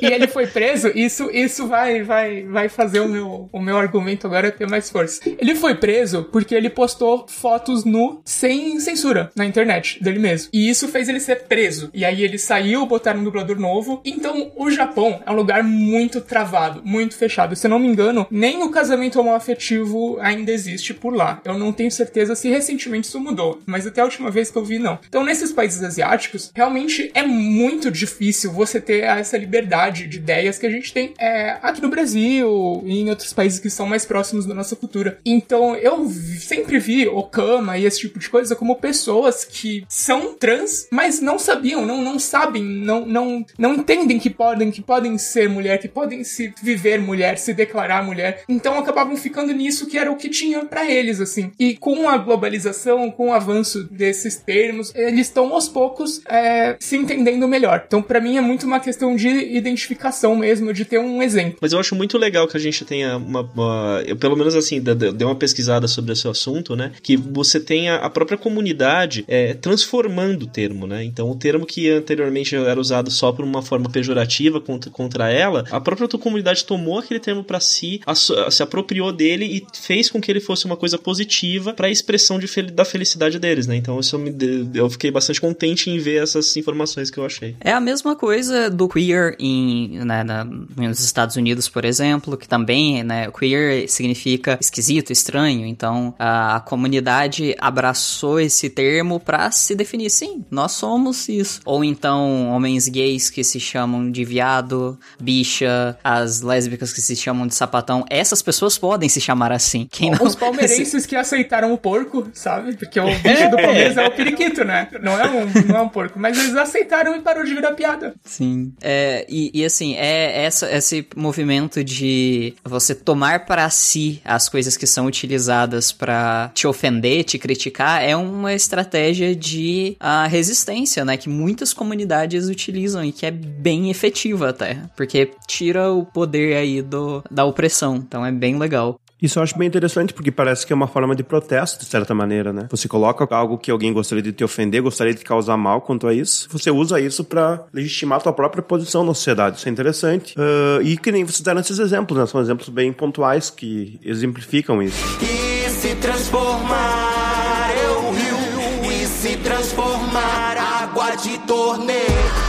e ele foi preso, isso, isso vai, vai, vai fazer o meu, o meu argumento agora ter mais força. Ele foi preso porque ele postou fotos nu sem censura na internet dele mesmo. E isso fez ele ser preso. E aí ele saiu, botaram um dublador novo. Então o Japão é um lugar muito travado, muito fechado. Se eu não me engano, nem o casamento homoafetivo ainda existe por lá. Eu não tenho certeza se recentemente isso mudou, mas até a última vez que eu vi, não. Então, nesses países asiáticos, realmente é muito difícil você ter essa liberdade de ideias que a gente tem é, aqui no Brasil e em outros países que são mais próximos da nossa cultura. Então, eu sempre vi Okama e esse tipo de coisa como pessoas que são trans, mas não sabiam, não, não sabem, não, não, não entendem que podem, que podem ser mulher, que podem se viver mulher, se declarar mulher. Então acabavam ficando nisso que era o que tinha para eles, assim. E com a globalização, com o avanço desses termos, eles estão aos poucos é, se entendendo melhor. Então, para mim, é muito uma questão de identificação mesmo, de ter um exemplo. Mas eu acho muito legal que a gente tenha uma. uma eu, pelo menos assim, dei uma pesquisada sobre esse assunto, né? Que você tenha a própria comunidade é, transformando o termo, né? Então, o termo que anteriormente era usado só por uma forma pejorativa contra, contra ela, a própria tua comunidade tomou aquele termo para si, a, se apropriou dele e fez com que ele fosse uma coisa positiva para a expressão de da felicidade deles, né? Então, isso me, eu fiquei bastante contente em ver essas informações que eu achei. É a mesma coisa do queer em, né, na, nos Estados Unidos, por exemplo, que também, né, queer significa esquisito, estranho. Então, a, a comunidade abraçou esse termo para se definir, sim, nós somos isso. Ou então, homens gays que se chamam de viado, bicha, as lésbicas que se chamam de sapatão, essas pessoas podem se chamar assim. Quem não... Os palmeirenses <laughs> que aceitaram o porco, sabe? Porque o bicho do Palmeiras <laughs> é o periquito, né? Não é um, não é um porco. Mas eles aceitaram e parou de virar piada. Sim. É, e, e assim, é essa, esse movimento de você tomar para si as coisas que são utilizadas para te ofender, te criticar, é uma estratégia de uh, resistência, né? Que muitas comunidades utilizam e que é bem efetiva até. Porque tira o poder aí do, da opressão. Então é bem legal. Isso eu acho bem interessante, porque parece que é uma forma de protesto, de certa maneira, né? Você coloca algo que alguém gostaria de te ofender, gostaria de causar mal quanto a isso, você usa isso para legitimar a tua própria posição na sociedade. Isso é interessante. Uh, e que nem vocês deram esses exemplos, né? São exemplos bem pontuais que exemplificam isso. E se transformar, eu rio, e se transformar, água de torneio.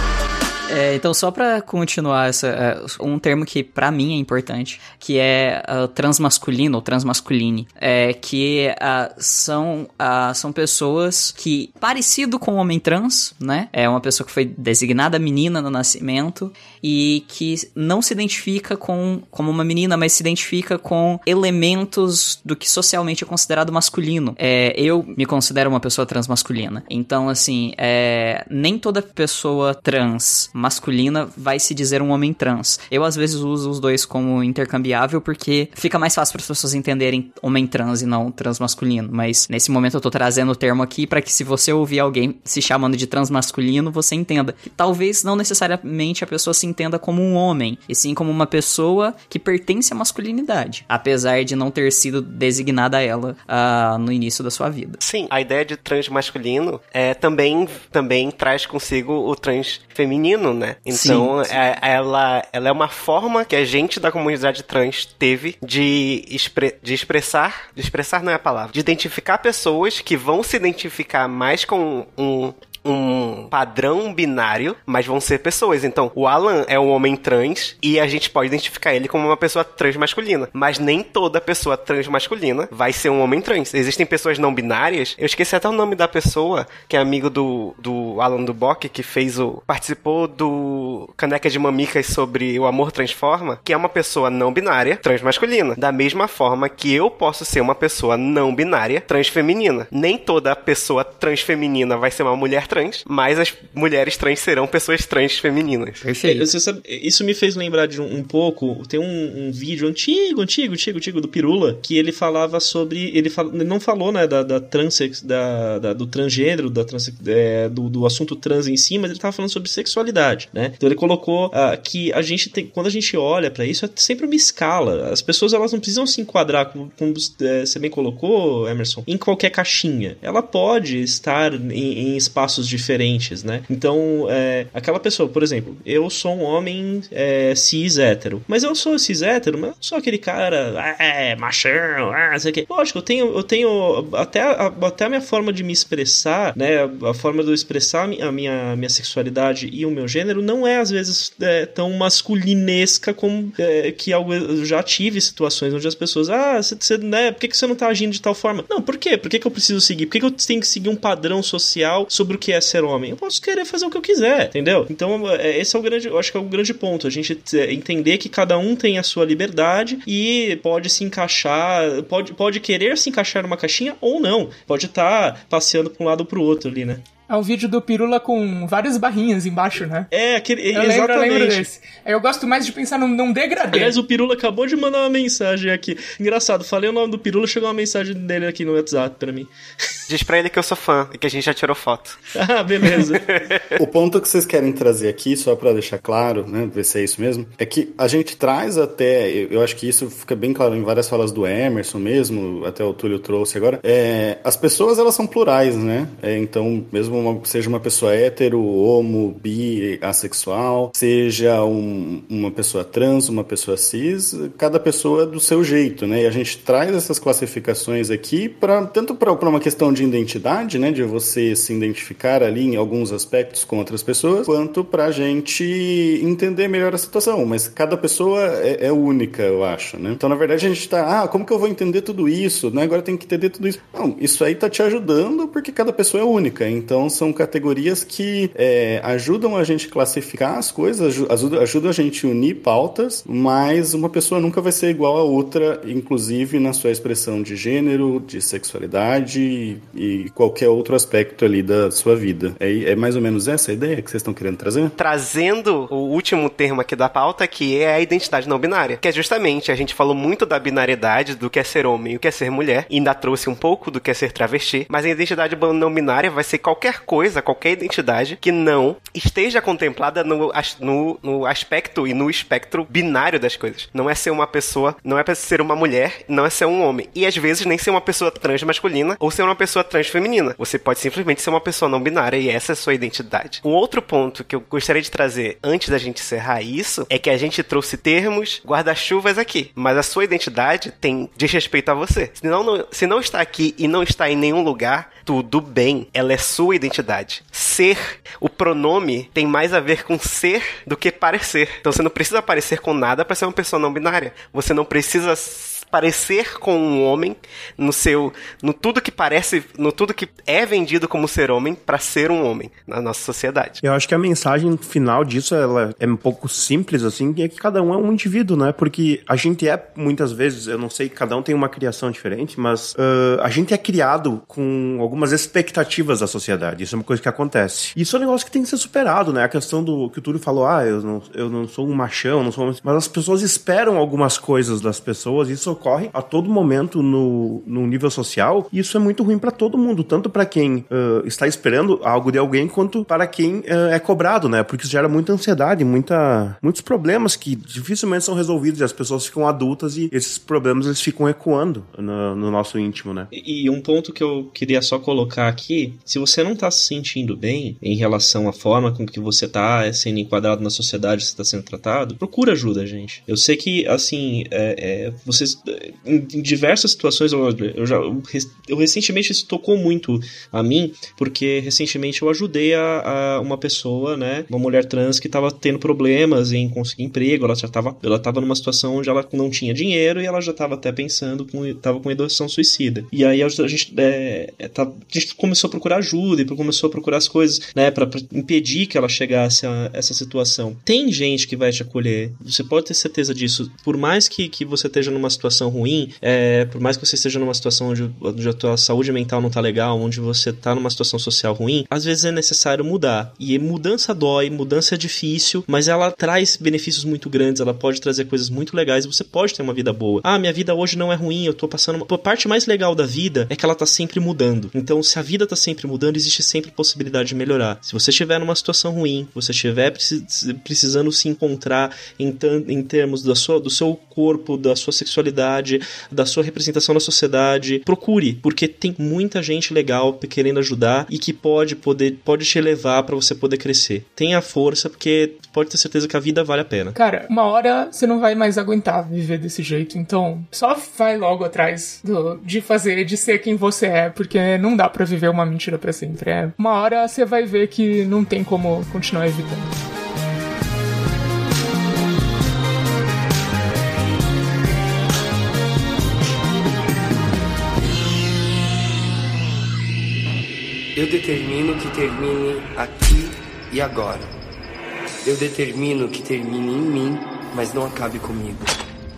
É, então, só para continuar, essa, é, um termo que para mim é importante, que é uh, transmasculino ou transmasculine, é que uh, são, uh, são pessoas que, parecido com o homem trans, né? É uma pessoa que foi designada menina no nascimento e que não se identifica com como uma menina, mas se identifica com elementos do que socialmente é considerado masculino. É, eu me considero uma pessoa transmasculina. Então, assim, é, nem toda pessoa trans masculina vai se dizer um homem trans. Eu às vezes uso os dois como intercambiável porque fica mais fácil para as pessoas entenderem homem trans e não transmasculino. Mas nesse momento eu tô trazendo o termo aqui para que se você ouvir alguém se chamando de transmasculino, você entenda que talvez não necessariamente a pessoa se entenda como um homem, e sim como uma pessoa que pertence à masculinidade, apesar de não ter sido designada a ela uh, no início da sua vida. Sim, a ideia de transmasculino é, também, também traz consigo o trans né? Então, sim, sim. É, ela, ela é uma forma que a gente da comunidade trans teve de, expre de expressar, de expressar não é a palavra, de identificar pessoas que vão se identificar mais com um um padrão binário, mas vão ser pessoas. Então, o Alan é um homem trans e a gente pode identificar ele como uma pessoa trans masculina. Mas nem toda pessoa trans masculina vai ser um homem trans. Existem pessoas não binárias. Eu esqueci até o nome da pessoa, que é amigo do, do Alan Duboc, que fez o. participou do Caneca de Mamicas sobre o amor transforma, que é uma pessoa não binária, trans masculina. Da mesma forma que eu posso ser uma pessoa não binária, trans feminina. Nem toda pessoa trans feminina vai ser uma mulher trans trans, mas as mulheres trans serão pessoas trans femininas. Perfeito. É, sabe, isso me fez lembrar de um, um pouco. Tem um, um, vídeo antigo, antigo, antigo, antigo do Pirula, que ele falava sobre. Ele, fal, ele não falou, né, da, da transex, da, da, do transgênero, da trans, é, do, do assunto trans em si, mas ele tava falando sobre sexualidade, né? Então ele colocou uh, que a gente tem. Quando a gente olha para isso, é sempre uma escala. As pessoas elas não precisam se enquadrar, como, como é, você bem colocou, Emerson, em qualquer caixinha. Ela pode estar em, em espaços diferentes, né? Então, é, aquela pessoa, por exemplo, eu sou um homem é, cis hétero, mas eu sou cis hétero, mas eu sou aquele cara, ah, é, machão, ah, sei o. Lógico, eu tenho, eu tenho até a, até a minha forma de me expressar, né? A forma de eu expressar a minha, minha sexualidade e o meu gênero não é, às vezes, é, tão masculinesca como é, que eu já tive situações onde as pessoas, ah, você, né, por que, que você não tá agindo de tal forma? Não, por quê? Por que, que eu preciso seguir? Por que, que eu tenho que seguir um padrão social sobre o que é ser homem? Eu posso querer fazer o que eu quiser, entendeu? Então, é, esse é o grande, eu acho que é o grande ponto, a gente entender que cada um tem a sua liberdade e pode se encaixar, pode, pode querer se encaixar numa caixinha ou não, pode estar tá passeando para um lado para o outro ali, né? É um vídeo do Pirula com várias barrinhas embaixo, né? É, aquele, eu exatamente. Lembro, eu lembro desse. Eu gosto mais de pensar num, num degradê. Aliás, o Pirula acabou de mandar uma mensagem aqui. Engraçado, falei o nome do Pirula, chegou uma mensagem dele aqui no WhatsApp pra mim. <laughs> Diz pra ele que eu sou fã e que a gente já tirou foto. ah, beleza. <laughs> o ponto que vocês querem trazer aqui, só pra deixar claro, né, ver se é isso mesmo, é que a gente traz até, eu acho que isso fica bem claro em várias falas do Emerson mesmo, até o Túlio trouxe agora, é, as pessoas elas são plurais, né? É, então, mesmo uma, seja uma pessoa hétero, homo, bi, assexual, seja um, uma pessoa trans, uma pessoa cis, cada pessoa é do seu jeito, né? E a gente traz essas classificações aqui para tanto para uma questão de identidade, né, de você se identificar ali em alguns aspectos com outras pessoas, quanto para a gente entender melhor a situação. Mas cada pessoa é, é, única, eu acho, né? Então, na verdade, a gente está, ah, como que eu vou entender tudo isso? Né? Agora tem que entender tudo isso. Não, isso aí tá te ajudando porque cada pessoa é única. Então, são categorias que é, ajudam a gente classificar as coisas, ajudam, a gente unir pautas, mas uma pessoa nunca vai ser igual a outra, inclusive na sua expressão de gênero, de sexualidade e qualquer outro aspecto ali da sua vida. É, é mais ou menos essa a ideia que vocês estão querendo trazer? Trazendo o último termo aqui da pauta, que é a identidade não binária. Que é justamente, a gente falou muito da binariedade, do que é ser homem e o que é ser mulher, e ainda trouxe um pouco do que é ser travesti, mas a identidade não binária vai ser qualquer coisa, qualquer identidade que não esteja contemplada no, no, no aspecto e no espectro binário das coisas. Não é ser uma pessoa, não é ser uma mulher, não é ser um homem. E às vezes nem ser uma pessoa trans masculina ou ser uma pessoa trans feminina. Você pode simplesmente ser uma pessoa não binária e essa é a sua identidade. Um outro ponto que eu gostaria de trazer antes da gente encerrar isso é que a gente trouxe termos guarda-chuvas aqui, mas a sua identidade tem diz respeito a você. Se não, não, se não está aqui e não está em nenhum lugar, tudo bem. Ela é sua identidade. Ser, o pronome tem mais a ver com ser do que parecer. Então você não precisa parecer com nada para ser uma pessoa não binária. Você não precisa parecer com um homem no seu no tudo que parece no tudo que é vendido como ser homem para ser um homem na nossa sociedade. Eu acho que a mensagem final disso ela é um pouco simples assim, é que cada um é um indivíduo, né? Porque a gente é muitas vezes, eu não sei, cada um tem uma criação diferente, mas uh, a gente é criado com algumas expectativas da sociedade. Isso é uma coisa que acontece. Isso é um negócio que tem que ser superado, né? A questão do que o Túlio falou, ah, eu não, eu não sou um machão, não sou, mas as pessoas esperam algumas coisas das pessoas. Isso ocorre a todo momento no, no nível social e isso é muito ruim para todo mundo, tanto para quem uh, está esperando algo de alguém quanto para quem uh, é cobrado, né? Porque isso gera muita ansiedade, muita, muitos problemas que dificilmente são resolvidos e as pessoas ficam adultas e esses problemas eles ficam ecoando no, no nosso íntimo, né? E, e um ponto que eu queria só colocar aqui, se você não está se sentindo bem em relação à forma com que você está sendo enquadrado na sociedade, você está sendo tratado, procura ajuda, gente. Eu sei que, assim, é, é, vocês em, diversas situações, eu, já eu, recentemente isso tocou muito a mim, porque recentemente eu ajudei a, a uma pessoa, né, uma mulher trans que estava tendo problemas em conseguir emprego, ela já estava ela tava numa situação onde ela não tinha dinheiro e ela já estava até pensando com tava com educação suicida. E aí a gente é, é, tá, a gente começou a procurar ajuda e começou a procurar as coisas, né, para impedir que ela chegasse a essa situação. Tem gente que vai te acolher, você pode ter certeza disso. Por mais que, que você esteja numa situação ruim, é, por mais que você esteja numa situação onde, onde a tua saúde mental não tá legal, onde você tá numa situação social ruim, às vezes é necessário mudar. E mudança dói, mudança é difícil, mas ela traz benefícios muito grandes, ela pode trazer coisas muito legais você pode ter uma vida boa. Ah, minha vida hoje não é ruim, eu tô passando uma... A parte mais legal da vida é que ela tá sempre mudando. Então, se a vida tá sempre mudando, existe sempre possibilidade de melhorar. Se você estiver numa situação ruim, você estiver precisando se encontrar em, em termos da sua, do seu corpo, da sua sexualidade, da sua representação na sociedade, procure, porque tem muita gente legal querendo ajudar e que pode poder pode te levar para você poder crescer. Tenha força, porque pode ter certeza que a vida vale a pena. Cara, uma hora você não vai mais aguentar viver desse jeito, então só vai logo atrás do- de fazer, de ser quem você é, porque não dá pra viver uma mentira pra sempre. É, uma hora você vai ver que não tem como continuar evitando. Eu determino que termine aqui e agora. Eu determino que termine em mim, mas não acabe comigo.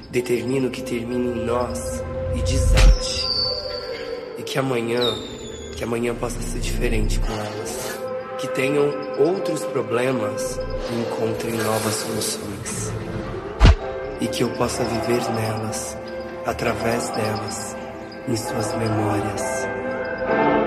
Determino que termine em nós e desate. E que amanhã, que amanhã possa ser diferente com elas. Que tenham outros problemas e encontrem novas soluções. E que eu possa viver nelas, através delas, em suas memórias.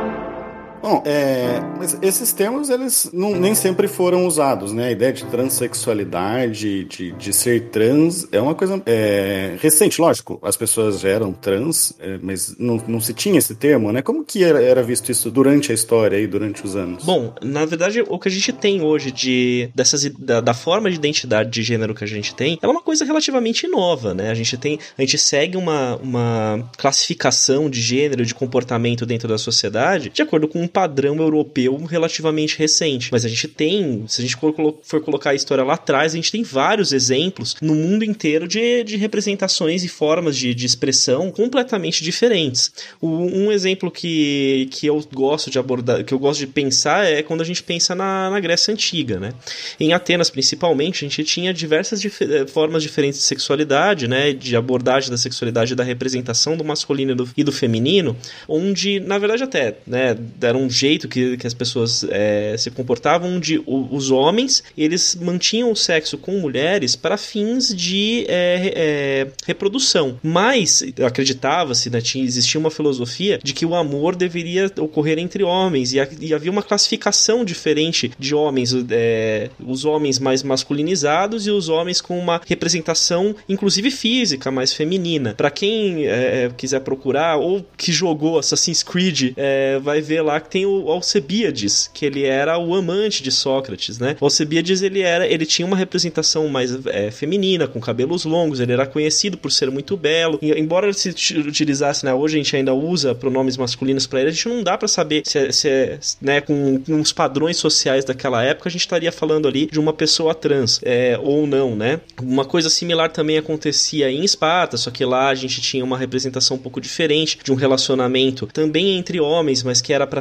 Bom, é, mas esses termos, eles não- nem sempre foram usados, né? A ideia de transexualidade, de, de ser trans, é uma coisa é, recente. Lógico, as pessoas já eram trans, é, mas não, não se tinha esse termo, né? Como que era, era visto isso durante a história e durante os anos? Bom, na verdade, o que a gente tem hoje de dessas da, da forma de identidade de gênero que a gente tem, é uma coisa relativamente nova, né? A gente tem, a gente segue uma, uma classificação de gênero, de comportamento dentro da sociedade, de acordo com padrão europeu relativamente recente. Mas a gente tem, se a gente for, for colocar a história lá atrás, a gente tem vários exemplos no mundo inteiro de, de representações e formas de, de expressão completamente diferentes. O- um exemplo que, que eu gosto de abordar, que eu gosto de pensar é quando a gente pensa na, na Grécia Antiga, né? Em Atenas, principalmente, a gente tinha diversas dif- eh, formas diferentes de sexualidade, né? De abordagem da sexualidade, da representação do masculino e do, e do feminino, onde, na verdade, até, né? Era um jeito que, que as pessoas eh, se comportavam, onde o- os homens, eles mantinham o sexo com mulheres para fins de re- eh, reprodução. Mas acreditava-se, né, tinha, existia uma filosofia de que o amor deveria ocorrer entre homens e, ha- e havia uma classificação diferente de homens, eh, os homens mais masculinizados e os homens com uma representação, inclusive física, mais feminina. Para quem eh, quiser procurar ou que jogou Assassin's Creed, vai ver lá tem o Alcebiades, que ele era o amante de Sócrates, né? O Alcebiades ele era, ele tinha uma representação mais eh, feminina, com cabelos longos, ele era conhecido por ser muito belo. E, embora ele se ut- utilizasse, né, hoje a gente ainda usa pronomes masculinos para ele, a gente não dá para saber se, é- se é, né, com, com os padrões sociais daquela época, a gente estaria falando ali de uma pessoa trans, é, ou não, né? Uma coisa similar também acontecia em Esparta, só que lá a gente tinha uma representação um pouco diferente de um relacionamento também entre homens, mas que era para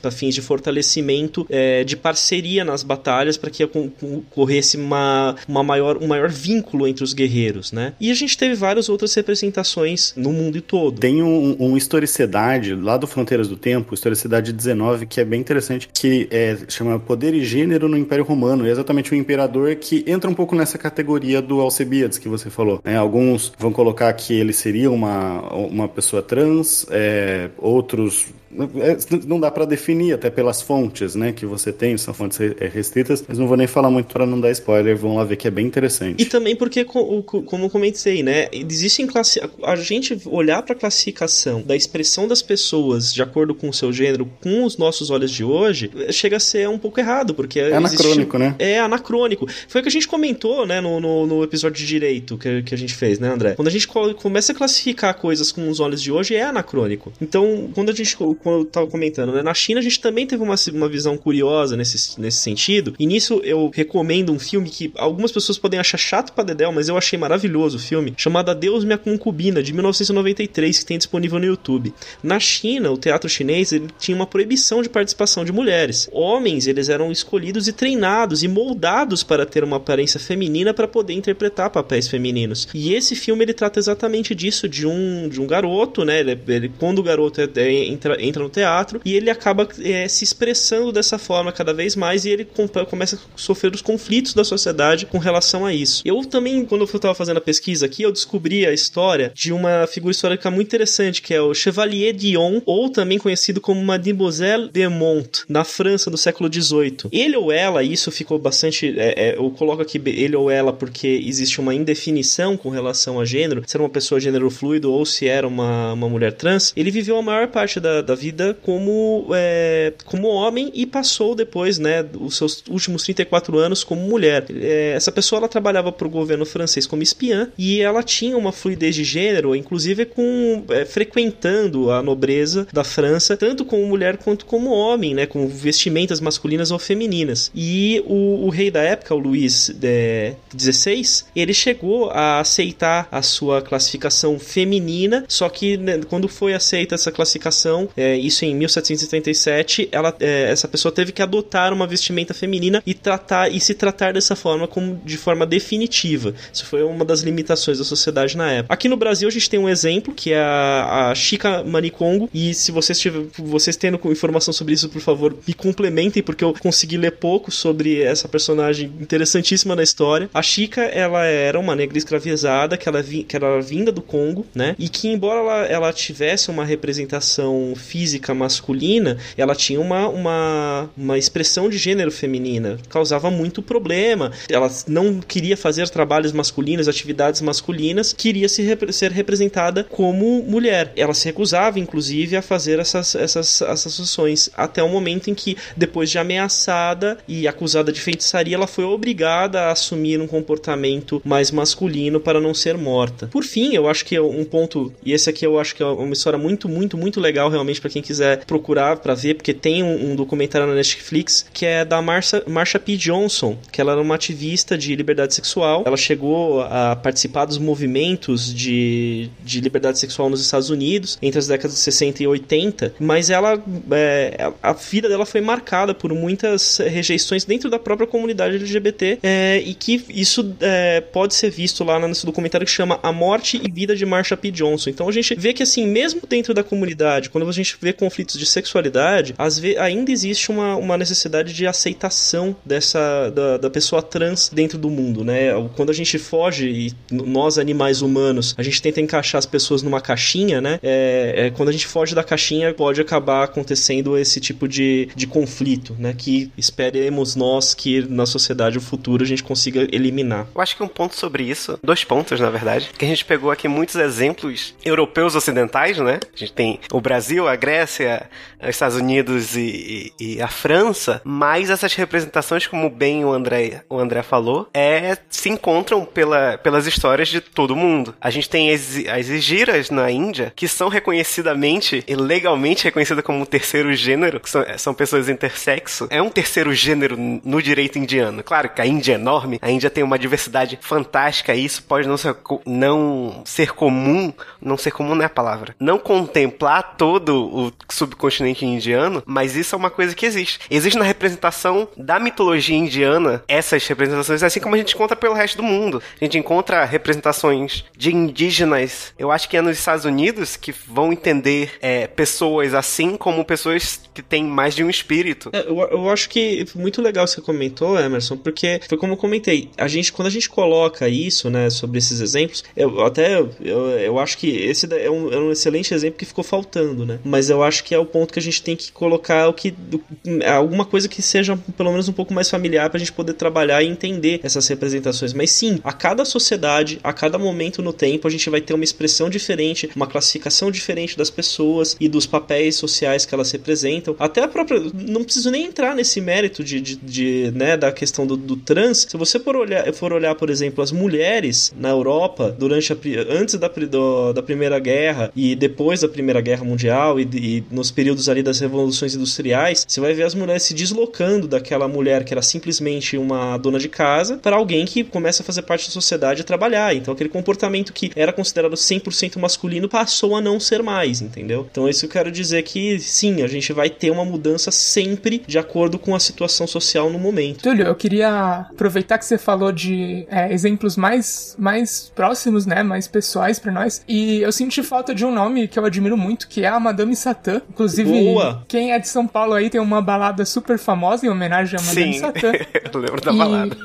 pra fins de fortalecimento é, de parceria nas batalhas para que ocorresse uma, uma maior, um maior vínculo entre os guerreiros, né? E a gente teve várias outras representações no mundo todo. Tem um, um historicidade lá do Fronteiras do Tempo, historicidade 19, que é bem interessante, que é, chama Poder e Gênero no Império Romano. É exatamente o imperador que entra um pouco nessa categoria do Alcebiades que você falou. né? Alguns vão colocar que ele seria uma, uma pessoa trans, é, outros não dá pra definir até pelas fontes, né, que você tem, são fontes é, restritas, mas não vou nem falar muito pra não dar spoiler, vão lá ver que é bem interessante. E também porque, como eu comentei, né, existem classi a gente olhar para a classificação da expressão das pessoas de acordo com o seu gênero com os nossos olhos de hoje, chega a ser um pouco errado, porque É anacrônico, né? É anacrônico. Foi o que a gente comentou, né, no, no, no episódio de direito que, que a gente fez, né, André? Quando a gente co- começa a classificar coisas com os olhos de hoje, é anacrônico. Então, quando a gente, quando eu tava comentando, né, na China a gente também teve uma, uma visão curiosa nesse, nesse sentido, e nisso eu recomendo um filme que algumas pessoas podem achar chato pra dedéu, mas eu achei maravilhoso o filme, chamado Adeus Minha Concubina, de 1993, que tem disponível no YouTube. Na China, o teatro chinês ele tinha uma proibição de participação de mulheres. Homens, eles eram escolhidos e treinados e moldados para ter uma aparência feminina para poder interpretar papéis femininos. E esse filme ele trata exatamente disso, de um, de um garoto, né? Ele, ele- quando o garoto é- é- entra, entra entra no teatro e ele acaba é, se expressando dessa forma cada vez mais e ele com, começa a sofrer os conflitos da sociedade com relação a isso. Eu também, quando eu estava fazendo a pesquisa aqui, eu descobri a história de uma figura histórica muito interessante, que é o Chevalier Dion, ou também conhecido como Mademoiselle de Mont, na França do século XVIII. Ele ou ela, isso ficou bastante. É, é, eu coloco aqui ele ou ela porque existe uma indefinição com relação a gênero, se era uma pessoa gênero fluido ou se era uma, uma mulher trans. Ele viveu a maior parte da, da vida como, é, como homem e passou depois, né, os seus últimos 34 anos como mulher. É, essa pessoa ela trabalhava para o governo francês como espiã e ela tinha uma fluidez de gênero, inclusive com é, frequentando a nobreza da França, tanto como mulher quanto como homem, né, com vestimentas masculinas ou femininas. E o, o rei da época, o Luís XVI, ele chegou a aceitar a sua classificação feminina, só que né, quando foi aceita essa classificação, é, isso em 1737, ela, é, essa pessoa teve que adotar uma vestimenta feminina e tratar e se tratar dessa forma como de forma definitiva. Isso foi uma das limitações da sociedade na época. Aqui no Brasil a gente tem um exemplo que é a, a Chica Manicongo e se vocês tiver, vocês tendo informação sobre isso, por favor, me complementem porque eu consegui ler pouco sobre essa personagem interessantíssima na história. A Chica, ela era uma negra escravizada que ela, vi, que era vinda do Congo, né? E que embora ela, ela tivesse uma representação física masculina, ela tinha uma, uma, uma expressão de gênero feminina, causava muito problema. Ela não queria fazer trabalhos masculinos, atividades masculinas, queria se rep ser representada como mulher. Ela se recusava, inclusive, a fazer essas, essas, essas ações, até o momento em que, depois de ameaçada e acusada de feitiçaria, ela foi obrigada a assumir um comportamento mais masculino para não ser morta. Por fim, eu acho que é um ponto, e esse aqui eu acho que é uma história muito, muito, muito legal realmente para quem quiser procurar para ver, porque tem um, um, documentário na Netflix que é da Marsha, P. Johnson, que ela era uma ativista de liberdade sexual. Ela chegou a participar dos movimentos de, de liberdade sexual nos Estados Unidos entre as décadas de 60 e 80, mas ela é, a vida dela foi marcada por muitas rejeições dentro da própria comunidade LGBT é, e que isso é, pode ser visto lá nesse documentário que chama A Morte e Vida de Marsha P. Johnson. Então a gente vê que assim, mesmo dentro da comunidade, quando a gente vê conflitos de sexualidade, às vezes ainda existe uma, uma necessidade de aceitação dessa da, da pessoa trans dentro do mundo, né? Quando a gente foge e nós animais humanos, a gente tenta encaixar as pessoas numa caixinha, né? É, é, quando a gente foge da caixinha, pode acabar acontecendo esse tipo de, de conflito, né? Que esperemos nós que na sociedade o futuro a gente consiga eliminar. Eu acho que um ponto sobre isso, dois pontos na verdade, que a gente pegou aqui muitos exemplos europeus ocidentais, né? A gente tem o Brasil, a Grécia, os Estados Unidos e, e, e a França, mas essas representações, como bem o André, o André falou, é, se encontram pela, pelas histórias de todo mundo. A gente tem as, as Egiras na Índia, que são reconhecidamente e legalmente reconhecidas como um terceiro gênero, que são, são pessoas intersexo. É um terceiro gênero no direito indiano. Claro que a Índia é enorme, a Índia tem uma diversidade fantástica e isso pode não ser, não ser comum, não ser comum não é a palavra, não contemplar todo o subcontinente indiano, mas isso é uma coisa que existe. Existe na representação da mitologia indiana essas representações, assim como a gente encontra pelo resto do mundo. A gente encontra representações de indígenas, eu acho que é nos Estados Unidos, que vão entender é, pessoas assim como pessoas que têm mais de um espírito. É, eu, eu acho que muito legal você comentou, Emerson, porque foi como eu comentei, a gente, quando a gente coloca isso, né, sobre esses exemplos, eu até eu, eu acho que esse é um, é um excelente exemplo que ficou faltando, né? Mas eu acho que é o ponto que a gente tem que colocar o que alguma coisa que seja pelo menos um pouco mais familiar pra gente poder trabalhar e entender essas representações. Mas sim, a cada sociedade, a cada momento no tempo, a gente vai ter uma expressão diferente, uma classificação diferente das pessoas e dos papéis sociais que elas representam. Até a própria. Não preciso nem entrar nesse mérito de, de, de né, da questão do, do, trans. Se você for olhar, for olhar, por exemplo, as mulheres na Europa durante a, antes da, do, da Primeira Guerra e depois da Primeira Guerra Mundial e, e nos períodos ali das revoluções industriais, você vai ver as mulheres se deslocando daquela mulher que era simplesmente uma dona de casa para alguém que começa a fazer parte da sociedade e trabalhar. Então aquele comportamento que era considerado 100% masculino passou a não ser mais, entendeu? Então isso eu quero dizer que sim, a gente vai ter uma mudança sempre de acordo com a situação social no momento. Túlio, eu queria aproveitar que você falou de é, exemplos mais, mais próximos, né, mais pessoais para nós, e eu senti falta de um nome que eu admiro muito, que é a Madame Madame Satã. Inclusive, Boa. quem é de São Paulo aí tem uma balada super famosa em homenagem a Madame Sim, Satã. <laughs> eu lembro da E balada.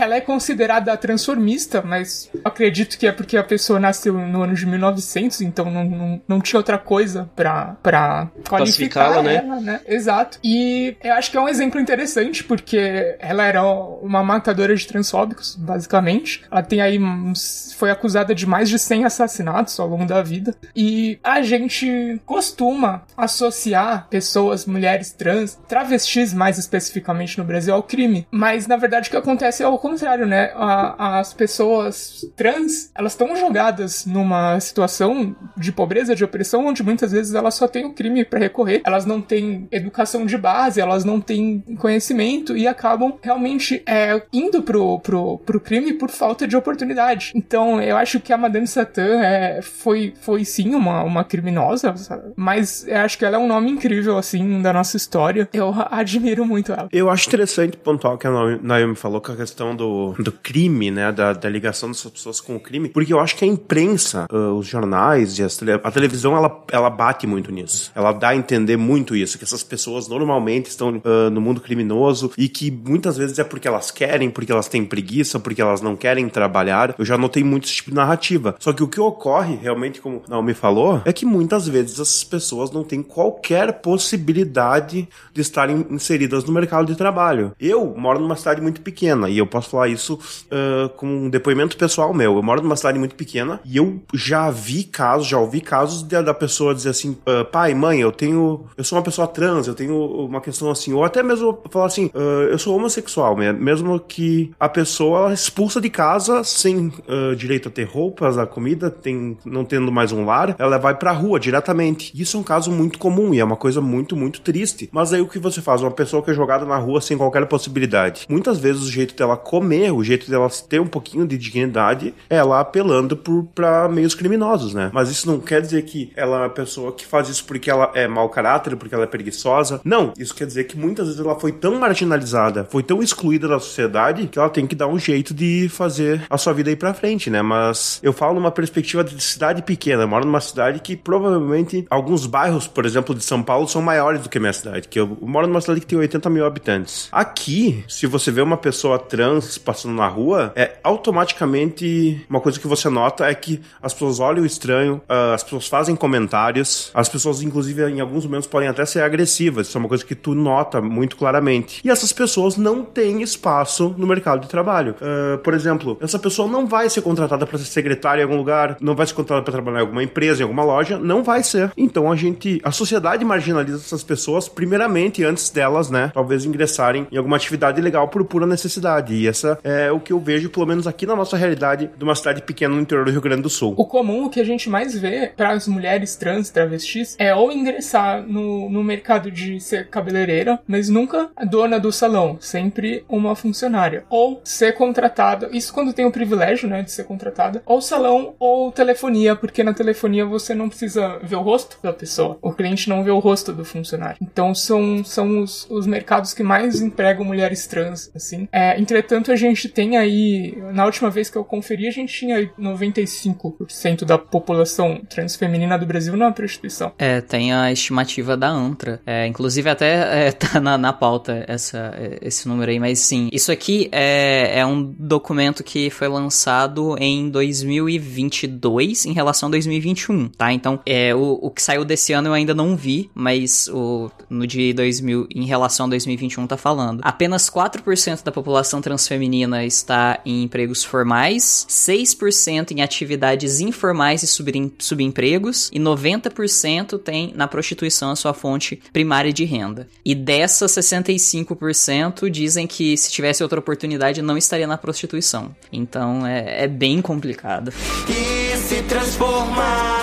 ela é considerada transformista, mas acredito que é porque a pessoa nasceu no ano de 1900, então não, não, não tinha outra coisa pra, pra qualificar Classificá-la, né? ela, né? Exato. E eu acho que é um exemplo interessante, porque ela era uma matadora de transfóbicos, basicamente. Ela tem aí uns, foi acusada de mais de 100 assassinatos ao longo da vida. E a gente costuma associar pessoas, mulheres trans, travestis mais especificamente no Brasil, ao crime. Mas na verdade o que acontece é ao contrário, né? A- as pessoas trans, elas estão jogadas numa situação de pobreza, de opressão, onde muitas vezes elas só têm o crime para recorrer. Elas não têm educação de base, elas não têm conhecimento e acabam realmente é, indo pro, pro, pro crime por falta de oportunidade. Então eu acho que a Madame Satã é, foi, foi sim uma, uma criminosa, sabe? mas eu acho que ela é um nome incrível, assim, da nossa história. Eu admiro muito ela. Eu acho interessante pontuar o que a Naomi- falou com a questão do, do crime, né? Da, da ligação dessas pessoas com o crime, porque eu acho que a imprensa, ah, os jornais e tele- a televisão, ela, ela bate muito nisso. Ela dá a entender muito isso, que essas pessoas normalmente estão ah, no mundo criminoso e que muitas vezes é porque elas querem, porque elas têm preguiça, porque elas não querem trabalhar. Eu já notei muito esse tipo de narrativa. Só que o que ocorre, realmente, como Naomi falou, é que muitas vezes essas pessoas não têm qualquer possibilidade de estarem inseridas no mercado de trabalho. Eu moro numa cidade muito pequena e eu posso falar isso ah, com um depoimento pessoal meu. Eu moro numa cidade muito pequena e eu já vi casos, já ouvi casos de- da pessoa dizer assim: ah, pai, mãe, eu tenho. Eu sou uma pessoa trans, eu tenho uma questão assim. Ou até mesmo falar assim: ah, eu sou homossexual, me- mesmo que a pessoa ela expulsa de casa sem direito a ter roupas, a comida, tem, não tendo mais um lar, ela vai pra rua diretamente. Isso é um caso muito comum e é uma coisa muito, muito triste. Mas aí o que você faz? Uma pessoa que é jogada na rua sem qualquer possibilidade. Muitas vezes o jeito dela comer, o jeito dela ter um pouquinho de dignidade, é ela apelando por, meios criminosos, né? Mas isso não quer dizer que ela é uma pessoa que faz isso porque ela é mau caráter, porque ela é preguiçosa. Não, isso quer dizer que muitas vezes ela foi tão marginalizada, foi tão excluída da sociedade, que ela tem que dar um jeito de fazer a sua vida ir pra frente, né? Mas eu falo numa perspectiva de cidade pequena. Eu moro numa cidade que provavelmente alguns bairros, por exemplo, de São Paulo, são maiores do que a minha cidade. Que eu moro numa cidade que tem 80 mil habitantes. Aqui, se você vê uma pessoa trans passando na rua, é automaticamente uma coisa que você nota é que as pessoas olham estranho, ah, as pessoas fazem comentários, as pessoas, inclusive, em alguns momentos podem até ser agressivas. Isso é uma coisa que tu nota muito claramente. E essas pessoas não têm espaço no mercado de trabalho. Ah, por exemplo, essa pessoa não vai ser contratada para ser secretária em algum lugar, não vai ser contratada para trabalhar em alguma empresa, em alguma loja, não vai ser. Então a gente, a sociedade marginaliza essas pessoas primeiramente antes delas, né, talvez ingressarem em alguma atividade legal por pura necessidade. E essa é o que eu vejo, pelo menos aqui na nossa realidade, de uma cidade pequena no interior do Rio Grande do Sul. O comum, o que a gente mais vê para as mulheres trans, travestis, é ou ingressar no, no mercado de ser cabeleireira, mas nunca a dona do salão, sempre uma funcionária. Ou ser contratada, isso quando tem o privilégio, né, de ser contratada, ou salão ou telefonia, porque na telefonia você não precisa ver o rosto da pessoa. O cliente não vê o rosto do funcionário. Então são, são os, os mercados que mais empregam mulheres trans, assim. É, entretanto, a gente tem aí, na última vez que eu conferi, a gente tinha aí 95% da população transfeminina do Brasil na prostituição. É, tem a estimativa da ANTRA. É, inclusive até é, <laughs> tá na, na pauta essa, esse número aí, mas sim. Isso aqui é, é um documento que foi lançado em 2022 em relação a 2021, tá? Então, é, o, o que saiu desse ano eu ainda não vi, mas o, no de 2000, em relação a 2021 tá falando. Apenas 4% da população transfeminina está em empregos formais, 6% em atividades informais e subem- subempregos e 90% tem na prostituição a sua fonte primária de renda. E dessas 65% dizem que se tivesse outra oportunidade não estaria na prostituição. Então é, é bem complicado. E se transformar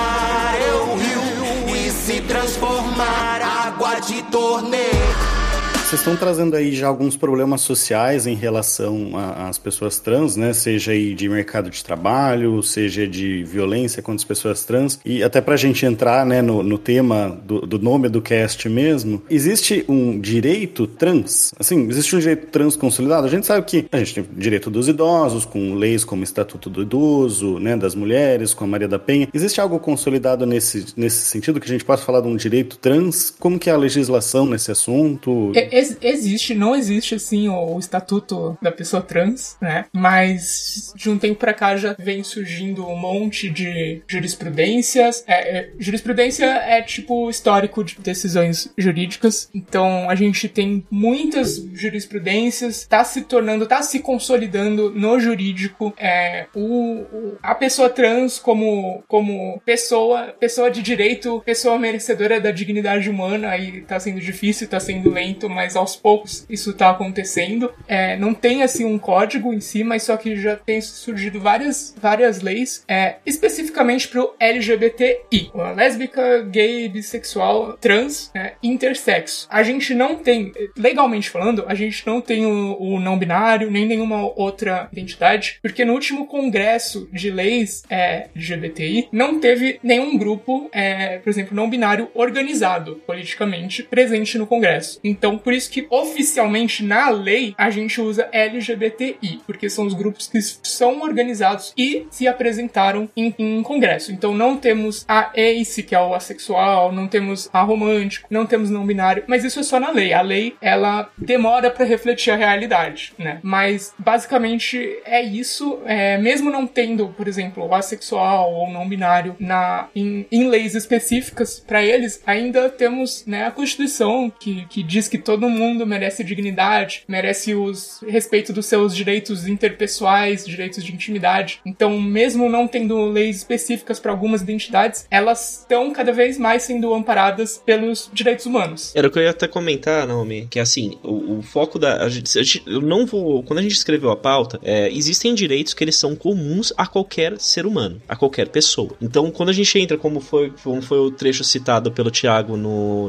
de torneio vocês estão trazendo aí já alguns problemas sociais em relação a- às pessoas trans, né? Seja aí de mercado de trabalho, seja de violência contra as pessoas trans. E até pra gente entrar, né, no, no tema do, do nome do cast mesmo, existe um direito trans? Assim, existe um direito trans consolidado? A gente sabe que a gente tem direito dos idosos, com leis como o Estatuto do Idoso, né, das mulheres, com a Maria da Penha. Existe algo consolidado nesse, nesse sentido que a gente possa falar de um direito trans? Como que é a legislação nesse assunto? E- ex- existe, não existe assim o, o estatuto da pessoa trans, né? Mas de um tempo pra cá já vem surgindo um monte de jurisprudências. É, é, jurisprudência é tipo histórico de decisões jurídicas. Então a gente tem muitas jurisprudências, tá se tornando, tá se consolidando no jurídico é, o, o- a pessoa trans como, como pessoa, pessoa de direito, pessoa merecedora da dignidade humana. Aí tá sendo difícil, tá sendo lento, mas aos poucos isso tá acontecendo. É, não tem assim um código em si, mas só que já tem surgido várias, várias leis é, especificamente pro LGBTI, lésbica, gay, bissexual, trans, né, intersexo. A gente não tem, legalmente falando, a gente não tem o, o não binário nem nenhuma outra identidade, porque no último congresso de leis é, LGBTI não teve nenhum grupo, é, por exemplo, não binário organizado politicamente presente no congresso. Então, por isso que oficialmente na lei a gente usa LGBTI, porque são os grupos que são organizados e se apresentaram em, em congresso. Então, não temos a ACE, que é o assexual, não temos a romântico, não temos não binário, mas isso é só na lei. A lei, ela demora para refletir a realidade, né? Mas, basicamente, é isso. É, mesmo não tendo, por exemplo, o assexual ou não binário na, em, em leis específicas para eles, ainda temos né, a Constituição que, que diz que todo mundo merece dignidade, merece os respeito dos seus direitos interpessoais, direitos de intimidade. Então, mesmo não tendo leis específicas para algumas identidades, elas estão cada vez mais sendo amparadas pelos direitos humanos. Era o que eu ia até comentar, Naomi, que assim, o, o foco da. A gente, a gente- eu não vou. Quando a gente escreveu a pauta, é, existem direitos que eles são comuns a qualquer ser humano, a qualquer pessoa. Então, quando a gente entra, como foi, como foi o trecho citado pelo Tiago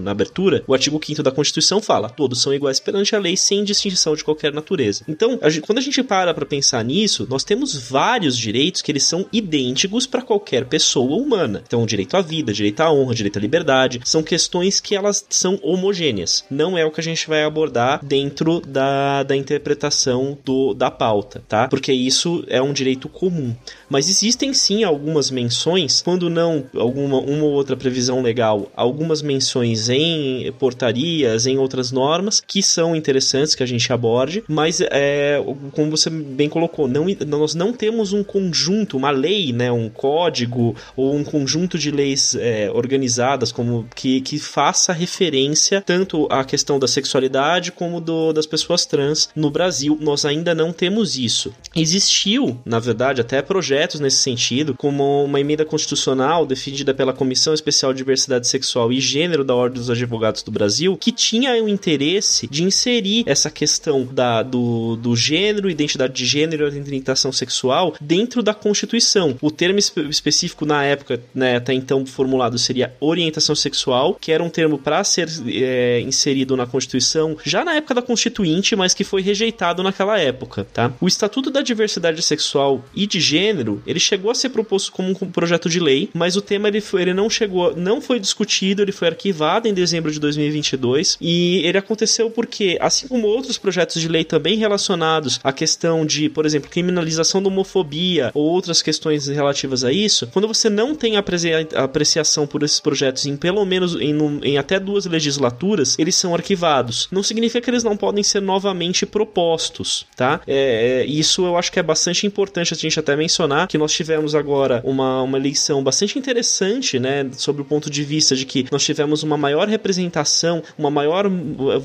na abertura, o artigo 5 da Constituição fala: todos são iguais perante a lei sem distinção de qualquer natureza. Então, a gente- quando a gente para pra pensar nisso, nós temos vários direitos que eles são idênticos para qualquer pessoa humana. Então, o direito à vida, direito à honra, direito à liberdade, são questões que elas são homogêneas. Não é o que a gente vai abordar dentro da, da interpretação do, da pauta, tá? Porque isso é um direito comum. Mas existem sim algumas menções, quando não alguma uma ou outra previsão legal, algumas menções em portarias, em outras normas, que são interessantes que a gente aborde, mas é, como você bem colocou, não, nós não temos um conjunto, uma lei, né, um código ou um conjunto de leis é, organizadas como que, que faça referência tanto à questão da sexualidade como do, das pessoas trans no Brasil. Nós ainda não temos isso. Existiu, na verdade, até projetos nesse sentido, como uma emenda constitucional defendida pela Comissão Especial de Diversidade Sexual e Gênero da Ordem dos Advogados do Brasil, que tinha o interesse de inserir essa questão da, do, do gênero, identidade de gênero e orientação sexual dentro da Constituição. O termo espe- específico na época, né, até então formulado, seria orientação sexual, que era um termo para ser é, inserido na Constituição já na época da Constituinte, mas que foi rejeitado naquela época, tá? O Estatuto da Diversidade Sexual e de Gênero, ele chegou a ser proposto como um projeto de lei, mas o tema ele, foi, ele não chegou, não foi discutido, ele foi arquivado em dezembro de 2022 e ele aconteceu porque, assim como outros projetos de lei também relacionados à questão de, por exemplo, criminalização da homofobia ou outras questões relativas a isso, quando você não tem apreci- apreciação por esses projetos em pelo menos em, em até duas legislaturas, eles são arquivados. Não significa que eles não podem ser novamente propostos, tá? É, é, isso eu acho que é bastante importante a gente até mencionar que nós tivemos agora uma, uma eleição bastante interessante, né, sobre o ponto de vista de que nós tivemos uma maior representação, uma maior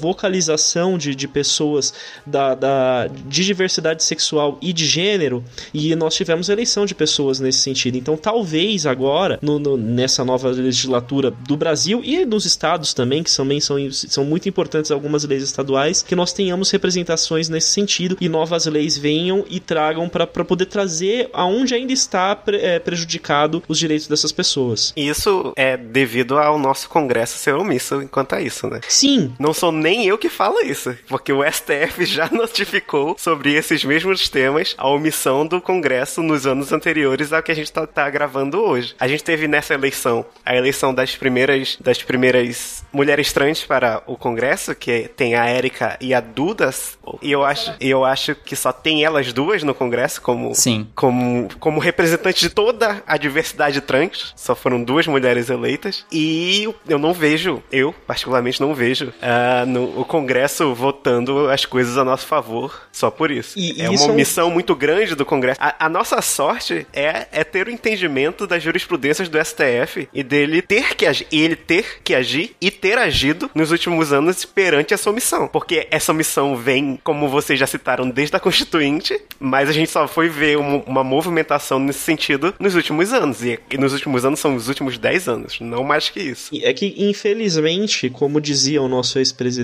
vocalização de, de pessoas da, da, de diversidade sexual e de gênero, e nós tivemos eleição de pessoas nesse sentido. Então, talvez agora, no, no- nessa nova legislatura do Brasil e dos estados também, que também são, são muito importantes algumas leis estaduais, que nós tenhamos representações nesse sentido e novas leis venham e tragam para poder trazer aonde ainda está pre- é, prejudicado os direitos dessas pessoas. Isso é devido ao nosso Congresso ser omisso enquanto a isso, né? Sim. Não sou nem eu que falo isso, porque o STF já <laughs> notificou sobre esses mesmos temas a omissão do Congresso nos anos anteriores ao que a gente tá, tá gravando hoje. A gente teve nessa eleição a eleição das primeiras das primeiras mulheres trans para o Congresso, que tem a Érica e a Dudas, e eu acho, eu acho que só tem elas duas no Congresso como Sim. como como representante de toda a diversidade trans. Só foram duas mulheres eleitas e eu não vejo, eu particularmente não vejo ah, no, o Congresso votando as coisas a nosso favor só por isso. E- é isso uma é um- omissão muito grande do Congresso. A, a nossa sorte é, é ter o entendimento das jurisprudências do STF e dele ter que agir, e ele ter que agir e ter agido nos últimos anos perante essa omissão. Porque essa omissão vem, como vocês já citaram, desde a Constituinte, mas a gente só foi ver um- uma movimentação nesse sentido nos últimos anos. E, e nos últimos anos são os últimos 10 anos, não mais que isso. E É que, infelizmente, como dizia o nosso ex-presidente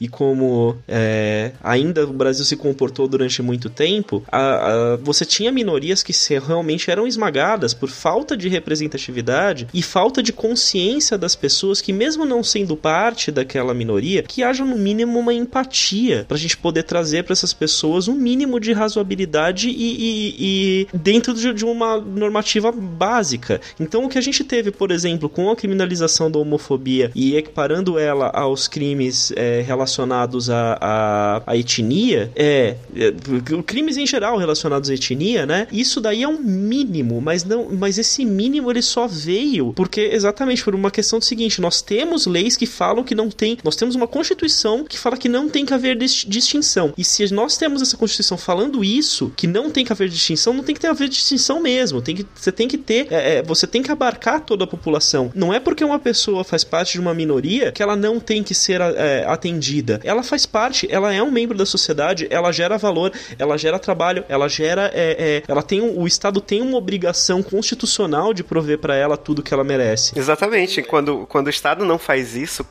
e como é, ainda o Brasil se comportou durante muito tempo, a- a- você tinha minorias que se- realmente eram esmagadas por falta de representatividade e falta de consciência das pessoas que, mesmo não sendo parte daquela minoria, que haja no mínimo uma empatia pra gente poder trazer pra essas pessoas um mínimo de razoabilidade e, e- e dentro de, de uma normativa básica. Então, o que a gente teve, por exemplo, com a criminalização da homofobia e equiparando ela aos crimes é, relacionados à, à, à etnia, é, é, crimes em geral relacionados à etnia, né? Isso daí é um mínimo, mas não, mas esse mínimo ele só veio porque exatamente por uma questão do seguinte: nós temos leis que falam que não tem, nós temos uma constituição que fala que não tem que haver dis- distinção. E se nós temos essa constituição falando isso, que não tem que haver distinção, não tem que ter haver distinção mesmo. Tem que, você tem que ter, é, é, você tem que abarcar toda a população. Não é porque uma pessoa faz parte de uma minoria que ela não tem que ser é, atendida. Ela faz parte, ela é um membro da sociedade, ela gera valor, ela gera trabalho, ela gera, é, é, ela tem, o Estado tem uma obrigação constitucional de prover pra ela tudo que ela merece. Exatamente. Quando, quando o Estado não faz isso,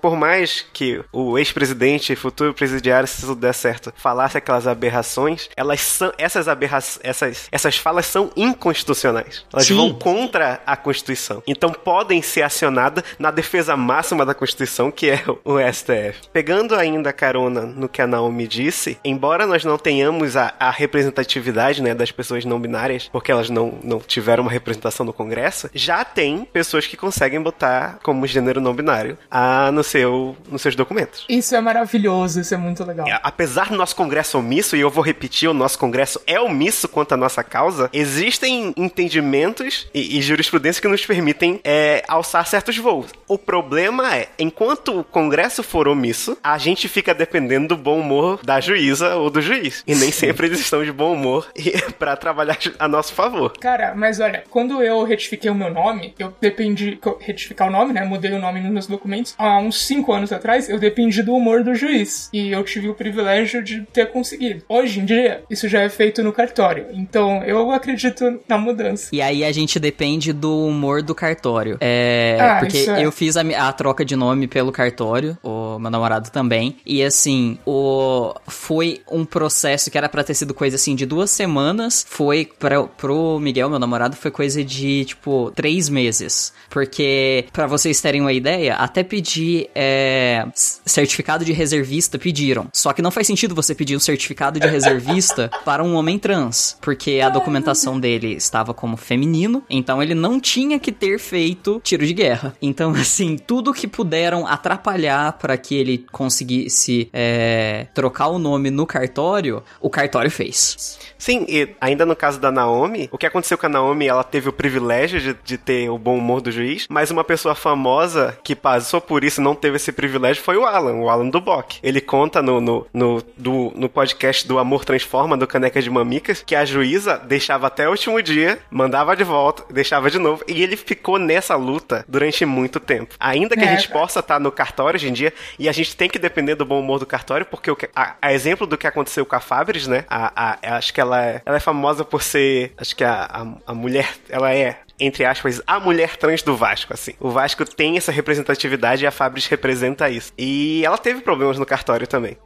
por mais que o ex-presidente e futuro presidiário, se tudo der certo, falasse aquelas aberrações, elas são, essas aberrações, essas, essas falas são inconstitucionais. Elas Sim. vão contra a Constituição. Então podem ser acionadas na defesa máxima da Constituição, que é o STF. Pegando ainda carona no que a Naomi disse, embora nós não tenhamos a, a representatividade né, das pessoas não binárias, porque elas não, não tiveram uma representação no Congresso, já tem pessoas que conseguem botar como gênero não binário a, no seu, nos seus documentos. Isso é maravilhoso, isso é muito legal. É, Apesar do nosso Congresso omisso, e eu vou repetir, o nosso Congresso é omisso quanto à nossa causa, existem entendimentos e, e jurisprudência que nos permitem é, alçar certos voos. O problema é, enquanto o Congresso for omisso, a gente fica dependendo do bom humor da juíza ou do juiz. E nem sempre eles estão de bom humor <laughs> para trabalhar a nosso favor. Cara, mas olha, quando eu retifiquei o meu nome, eu dependi. Retificar o nome, né? Mudei o nome nos meus documentos. Há uns 5 anos atrás, eu dependi do humor do juiz. E eu tive o privilégio de ter conseguido. Hoje em dia, isso já é feito no cartório. Então, eu acredito na mudança. E aí a gente depende do humor do cartório. É. Ah, porque é. eu fiz a, a troca de nome pelo cartório, o meu namorado também. E assim, o foi um processo que era pra ter sido coisa assim de duas semanas. Foi pra, pro Miguel, meu namorado, foi coisa de tipo três meses. Porque, pra vocês terem uma ideia, até pedir é, certificado de reservista pediram. Só que não faz sentido você pedir um certificado de reservista <laughs> para um homem trans. Porque a documentação dele estava como feminino, então ele não tinha que ter feito tiro de guerra. Então, assim, tudo que puderam atrapalhar para que ele conseguisse é, trocar o nome no cartório, o cartório fez. Sim, e ainda no caso da Naomi, o que aconteceu com a Naomi, ela teve o privilégio de, de ter o bom humor do juiz, mas uma pessoa famosa que passou por isso e não teve esse privilégio foi o Alan, o Alan Duboc. Ele conta no, no, no, do- no podcast do Amor Transforma, do Caneca de Mamicas, que a juíza deixava até o último dia, mandava de volta, deixava de novo, e ele ficou nessa luta durante muito tempo. Ainda que a É, gente cara. possa estar no cartório hoje em dia, e a gente tem que depender do bom humor do cartório, porque o que- a, a exemplo do que aconteceu com a Fabris, né? A, a- acho que ela é, ela é famosa por ser. Acho que a, a, mulher. Ela é. Entre aspas, a mulher trans do Vasco, assim. O Vasco tem essa representatividade e a Fabris representa isso. E ela teve problemas no cartório também.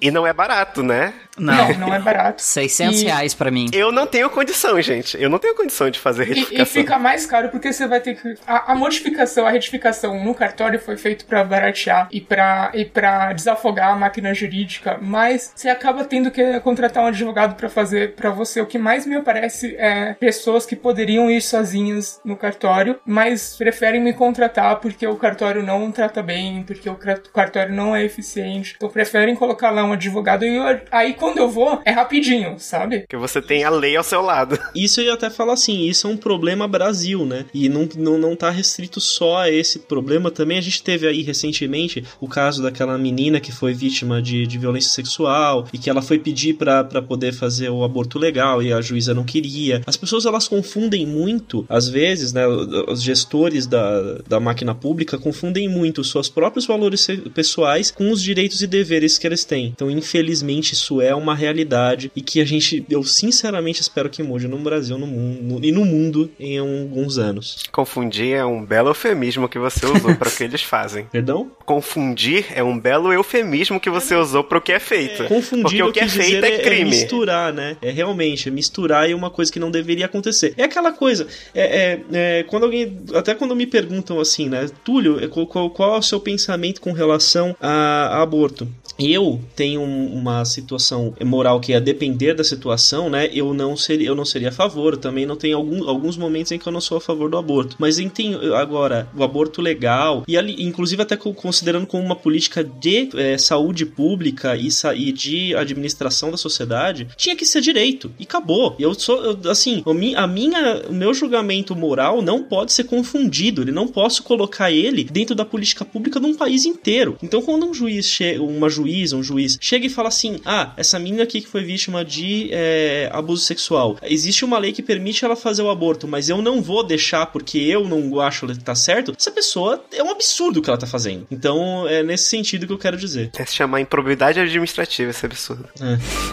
E não é barato, né? Não, Não, não é barato. <laughs> 600 E- reais pra mim. Eu não tenho condição, gente. Eu não tenho condição de fazer E, e retificação. fica mais caro porque você vai ter que. A, a modificação, a retificação no cartório foi feito pra baratear e pra, e pra desafogar a máquina jurídica, mas você acaba tendo que contratar um advogado pra fazer pra você. O que mais me aparece é pessoas que poderiam ir sozinhas no cartório, mas preferem me contratar porque o cartório não trata bem, porque o cartório não é eficiente. Então preferem colocar lá um advogado e eu- aí quando eu vou é rapidinho, sabe? Porque você tem a lei ao seu lado. <laughs> Isso eu ia até falar assim, isso é um problema Brasil, né? E não, não, não tá restrito só a esse problema. Também a gente teve aí recentemente o caso daquela menina que foi vítima de, de violência sexual e que ela foi pedir pra pra poder fazer o aborto legal e a juíza não queria. As pessoas elas confundem muito, às vezes, né? Os gestores da, da máquina pública confundem muito os seus próprios valores pessoais com os direitos e deveres que eles têm. Então, infelizmente, isso é uma realidade e que a gente, eu sinceramente espero que mude no Brasil no mundo, e no mundo em alguns anos. Confundir é um belo eufemismo que você usou para o que eles fazem. <laughs> Perdão? Confundir é um belo eufemismo que você usou para o que é feito. Confundir Porque o que é feito dizer é crime. misturar, né? É realmente, é misturar e uma coisa que não deveria acontecer. É aquela coisa, é, é- é, quando alguém, até quando me perguntam assim, né, Túlio, é, qual, qual- qual é o seu pensamento com relação a, a aborto? Eu tenho um- uma situação moral que é depender da situação, né? Eu não seria, eu não seria a favor. Também não tenho algum, alguns momentos em que eu não sou a favor do aborto. Mas tem, agora o aborto legal e ali, inclusive até co- considerando como uma política de eh, saúde pública e, e de administração da sociedade, tinha que ser direito e acabou. Eu sou eu, assim, a minha, o meu julgamento moral não pode ser confundido. Ele não posso colocar ele dentro da política pública de um país inteiro. Então quando um juiz chega, uma juíza, um juiz chega e fala assim, ah, essa menina aqui que foi vítima de eh, abuso sexual, existe uma lei que permite ela fazer o aborto, mas eu não vou deixar porque eu não acho que tá certo. Essa pessoa é um absurdo o que ela tá fazendo. Então é nesse sentido que eu quero dizer. É se chamar improbidade administrativa, esse absurdo.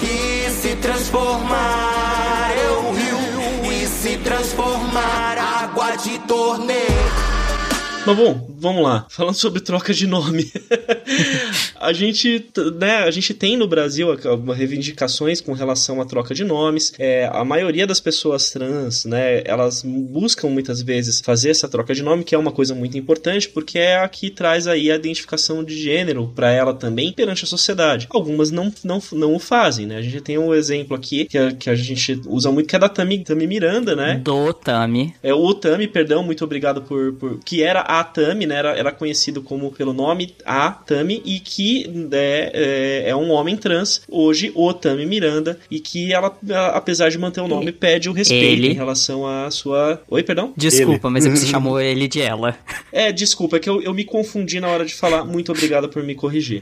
E se transformar eu rio E se transformar água de torneio Mas bom, vamos lá. Falando sobre troca de nome. <laughs> a gente, né, a gente tem no Brasil reivindicações com relação à troca de nomes. É, a maioria das pessoas trans, né, elas buscam muitas vezes fazer essa troca de nome, que é uma coisa muito importante, porque é a que traz aí a identificação de gênero para ela também perante a sociedade. Algumas não, não, não o fazem, né? A gente tem um exemplo aqui que a, que a gente usa muito, que é da Tami, Tami Miranda, né? Do Tami. É o Tami, perdão, muito obrigado por, por que era a Tami, né? Era, era conhecido como pelo nome a Tami e que é, é, é um homem trans, hoje o Tami Miranda, e que ela, apesar de manter o nome, pede o respeito Ele. em relação à sua. Oi, perdão? Desculpa, mas é que você <laughs> chamou ele de ela. É, desculpa, é que eu, eu me confundi na hora de falar. Muito obrigado por me corrigir.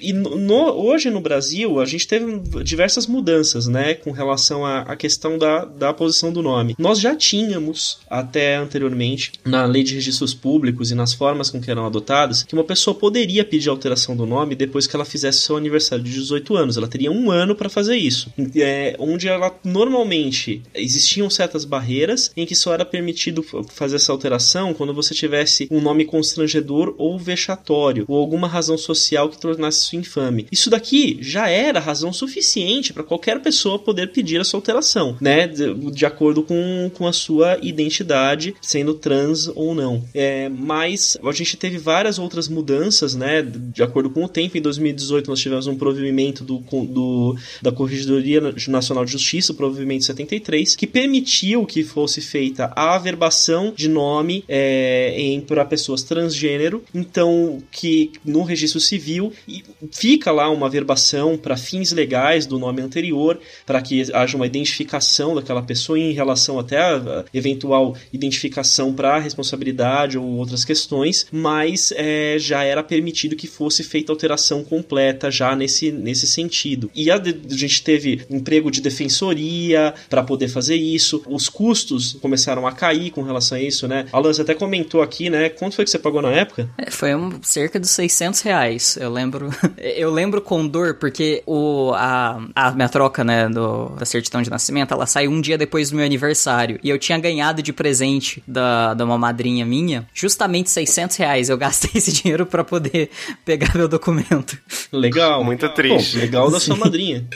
E no- no- hoje no Brasil, a gente teve diversas mudanças, né, com relação à, à questão da, da posição do nome. Nós já tínhamos, até anteriormente, na lei de registros públicos e nas formas com que eram adotadas, que uma pessoa poderia pedir alteração do nome depois que ela fizesse seu aniversário de 18 anos. Ela teria um ano para fazer isso. É, onde ela normalmente existiam certas barreiras em que só era permitido fazer essa alteração quando você tivesse um nome constrangedor ou vexatório, ou alguma razão social que tornasse isso infame. Isso daqui já era razão suficiente para qualquer pessoa poder pedir a sua alteração, né? De, de acordo com, com a sua identidade, sendo trans ou não. É, mas a gente teve várias outras mudanças, né? De acordo com o tempo. Em 2018 nós tivemos um provimento do, do, da Corregedoria Nacional de Justiça, o provimento 73, que permitiu que fosse feita a averbação de nome é, para pessoas transgênero. Então, que no registro civil fica lá uma averbação para fins legais do nome anterior, para que haja uma identificação daquela pessoa em relação até a a eventual identificação para responsabilidade ou outras questões, mas é, já era permitido que fosse feita alteração completa já nesse, nesse sentido. E a, a gente teve emprego de defensoria para poder fazer isso, os custos começaram a cair com relação a isso, né? Alan, você até comentou aqui, né? Quanto foi que você pagou na época? É, Foi um, cerca de 600 reais. Eu lembro. <laughs> Eu lembro com dor, porque o, a, a minha troca, né, do, da certidão de nascimento, ela saiu um dia depois do meu aniversário. E eu tinha ganhado de presente da, da uma madrinha minha justamente 600 reais. Eu gastei esse dinheiro pra poder pegar meu documento. Legal. Muito triste. Bom, legal da sua Sim. madrinha.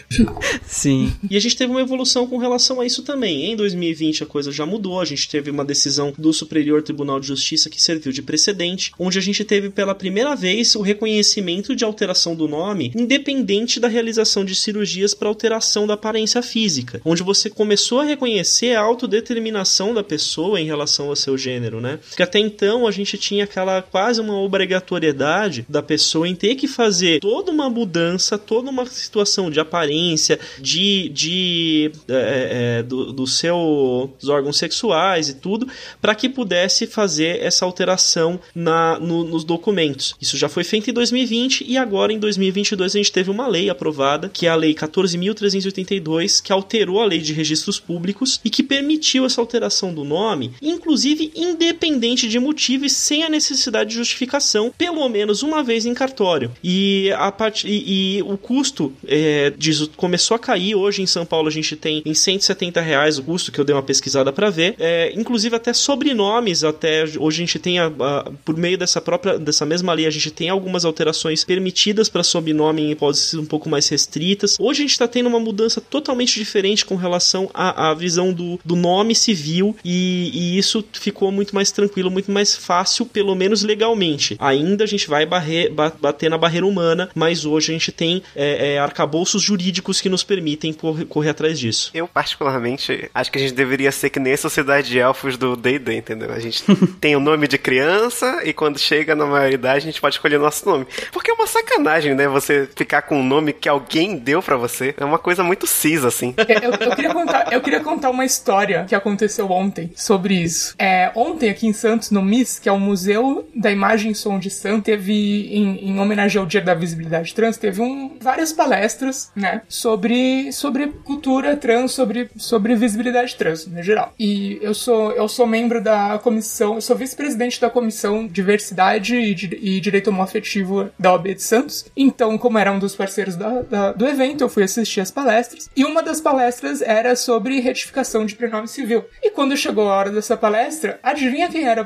Sim. E a gente teve uma evolução com relação a isso também. Em 2020 a coisa já mudou, a gente teve uma decisão do Superior Tribunal de Justiça que serviu de precedente, onde a gente teve pela primeira vez o reconhecimento de alteração do nome, independente da realização de cirurgias para alteração da aparência física, onde você começou a reconhecer a autodeterminação da pessoa em relação ao seu gênero, né? Porque até então a gente tinha aquela quase uma obrigatoriedade da pessoa em ter que fazer toda uma mudança, toda uma situação de aparência, de, de é, é, do, do seu dos órgãos sexuais e tudo, para que pudesse fazer essa alteração na, no- nos documentos. Isso já foi feito em 2020 e agora em 2022 a gente teve uma lei aprovada, que é a Lei 14.382, que alterou a Lei de Registros Públicos e que permitiu essa alteração do nome, inclusive independente de e sem a necessidade de justificação, pelo menos uma vez em cartório. E, a part... e, e o custo é, começou a cair. Hoje em São Paulo a gente tem em 170 reais o custo, que eu dei uma pesquisada para ver. É, inclusive até sobrenomes, até hoje a gente tem, a, a- por meio dessa própria, dessa mesma lei, a gente tem algumas alterações permitidas para sobrenome em hipóteses um pouco mais restritas. Hoje a gente está tendo uma mudança totalmente diferente com relação à, à visão do, do nome civil e, e isso ficou muito mais tranquilo, muito mais fácil, pelo menos legalmente. Ainda a gente vai barre- ba- bater na barreira humana, mas hoje a gente tem é, é, arcabouços jurídicos que nos permitem correr, correr atrás disso. Eu, particularmente, acho que a gente deveria ser que nem a Sociedade de Elfos do D&D, entendeu? A gente <laughs> tem o nome de criança e quando chega na maioridade a gente pode escolher nosso nome. Porque é uma sacanagem, né? Você ficar com um nome que alguém deu pra você. É uma coisa muito cis, assim. Eu, eu queria contar, eu queria contar uma história que aconteceu ontem sobre isso. É, ontem, aqui em Santos, no MIS, que é o Museu da Imagem e Som de Santos, teve, em, em homenagem ao Dia da Visibilidade Trans, teve um, várias palestras, né, sobre, sobre cultura trans, sobre, sobre visibilidade trans, no geral. E eu sou, eu sou membro da comissão, eu sou vice-presidente da comissão Diversidade e, e Direito Homoafetivo da OAB de Santos. Então, como era um dos parceiros da- da- do evento, eu fui assistir as palestras. E uma das palestras era sobre retificação de prenome civil. E quando chegou a hora dessa palestra, adivinha quem era a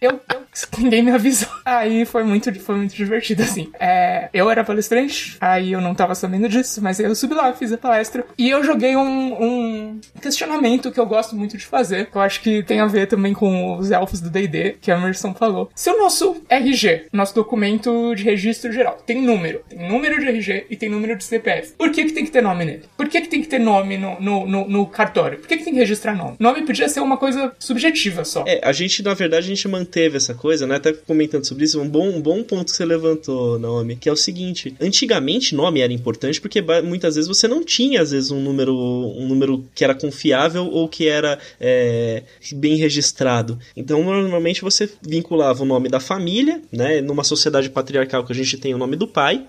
Eu, eu- <laughs> ninguém me avisou. Aí foi muito, foi muito divertido, assim. É, eu era palestrante, aí eu não tava sabendo disso, mas eu subi lá, fiz a palestra. E eu joguei um, um questionamento que eu gosto muito de fazer, que eu acho que tem a ver também com os elfos do D&D, que a Emerson falou. Se o nosso RG, nosso documento de registro geral, tem número, tem número de RG e tem número de CPF, por que que tem que ter nome nele? Por que que tem que ter nome no, no, no, no cartório? Por que que tem que registrar nome? Nome podia ser uma coisa subjetiva só. É, a gente, na verdade, a gente manteve essa coisa, né? Até comentando sobre isso, um bom, um bom ponto que você levantou, Naomi, que é o seguinte: antigamente nome era importante porque muitas vezes você não tinha, às vezes, um número, um número que era confiável ou que era é, bem registrado. Então, normalmente você vinculava o nome da família, né? Numa sociedade patriarcal que a gente tem o nome do pai.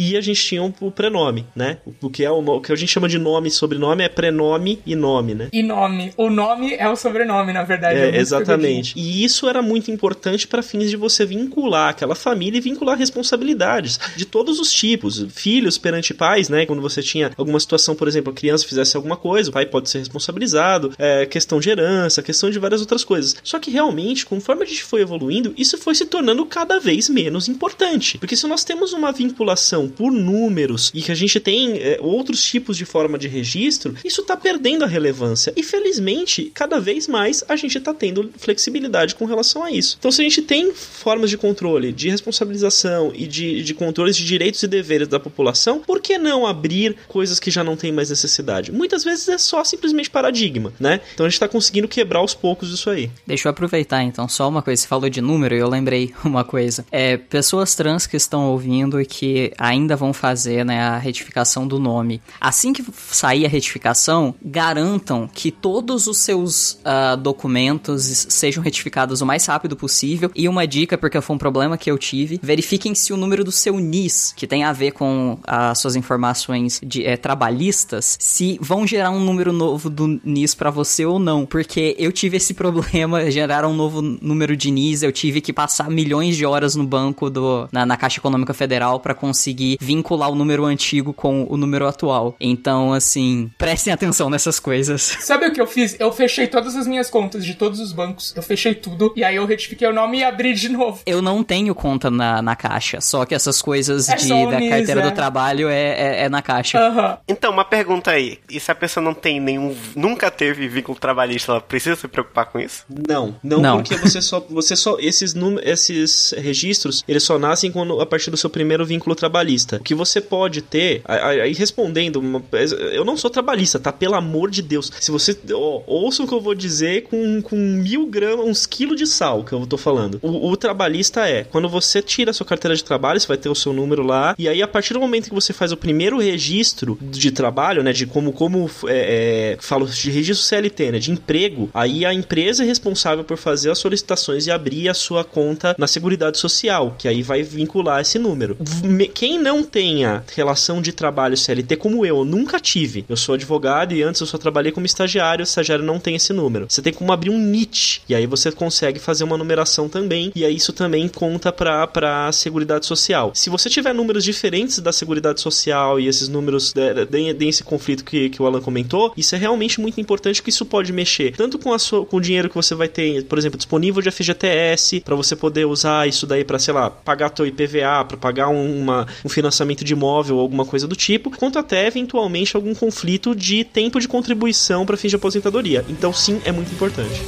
E a gente tinha o prenome, né? O que, é o, o que a gente chama de nome e sobrenome é prenome e nome, né? E nome. O nome é o sobrenome, na verdade. É, muito exatamente. E isso era muito importante para fins de você vincular aquela família e vincular responsabilidades de todos os tipos. Filhos perante pais, né? Quando você tinha alguma situação, por exemplo, a criança fizesse alguma coisa, o pai pode ser responsabilizado, é, questão de herança, questão de várias outras coisas. Só que realmente, conforme a gente foi evoluindo, isso foi se tornando cada vez menos importante. Porque se nós temos uma vinculação por números e que a gente tem é, outros tipos de forma de registro, isso tá perdendo a relevância. E felizmente, cada vez mais a gente tá tendo flexibilidade com relação a isso. Então, se a gente tem formas de controle, de responsabilização e de, de controles de direitos e deveres da população, por que não abrir coisas que já não tem mais necessidade? Muitas vezes é só simplesmente paradigma, né? Então a gente tá conseguindo quebrar aos poucos isso aí. Deixa eu aproveitar então, só uma coisa. Você falou de número e eu lembrei <laughs> uma coisa. É, pessoas trans que estão ouvindo e que ainda vão fazer né, a retificação do nome. Assim que sair a retificação, garantam que todos os seus ah, documentos sejam retificados o mais rápido possível. E uma dica, porque foi um problema que eu tive, verifiquem se o número do seu NIS, que tem a ver com as suas informações de, eh, trabalhistas, se vão gerar um número novo do NIS pra você ou não. Porque eu tive esse problema, <laughs> geraram um novo número de NIS, eu tive que passar milhões de horas no banco do na, na Caixa Econômica Federal pra conseguir conseguir vincular o número antigo com o número atual. Então, assim, prestem atenção nessas coisas. <laughs> Sabe o que eu fiz? Eu fechei todas as minhas contas de todos os bancos. Eu fechei tudo. E aí eu retifiquei o nome e abri de novo. Eu não tenho conta na, na caixa, só que essas coisas É de, da NIS, carteira é. do trabalho é, é, é na caixa. Aham. Então, uma pergunta aí. E se a pessoa não tem nenhum. Nunca teve vínculo trabalhista, ela precisa se preocupar com isso? Não, não, Não. porque você só, você só esses números, esses registros, eles só nascem quando, a partir do seu primeiro vínculo trabalhista. O que você pode ter, aí respondendo, eu não sou trabalhista, tá? Pelo amor de Deus. Se você ouça o que eu vou dizer com, com mil gramas, uns quilos de sal que eu tô falando. O, o trabalhista é quando você tira a sua carteira de trabalho, você vai ter o seu número lá, e aí a partir do momento que você faz o primeiro registro de trabalho, né, de como como é, é, falo de registro CLT, né, de emprego, aí a empresa é responsável por fazer as solicitações e abrir a sua conta na Seguridade Social, que aí vai vincular esse número. Me- Quem não tenha relação de trabalho CLT como eu, nunca tive. Eu sou advogado e antes eu só trabalhei como estagiário, o estagiário não tem esse número. Você tem como abrir um NIT e aí você consegue fazer uma numeração também e aí isso também conta para para Seguridade Social. Se você tiver números diferentes da Seguridade Social e esses números de- de- desse conflito que, que o Alan comentou, isso é realmente muito importante que isso pode mexer tanto com, a sua, com o dinheiro que você vai ter, por exemplo, disponível de FGTS, para você poder usar isso daí para, sei lá, pagar teu IPVA, para pagar um- uma, um financiamento de imóvel ou alguma coisa do tipo, quanto até eventualmente algum conflito de tempo de contribuição para fins de aposentadoria. Então, sim, é muito importante.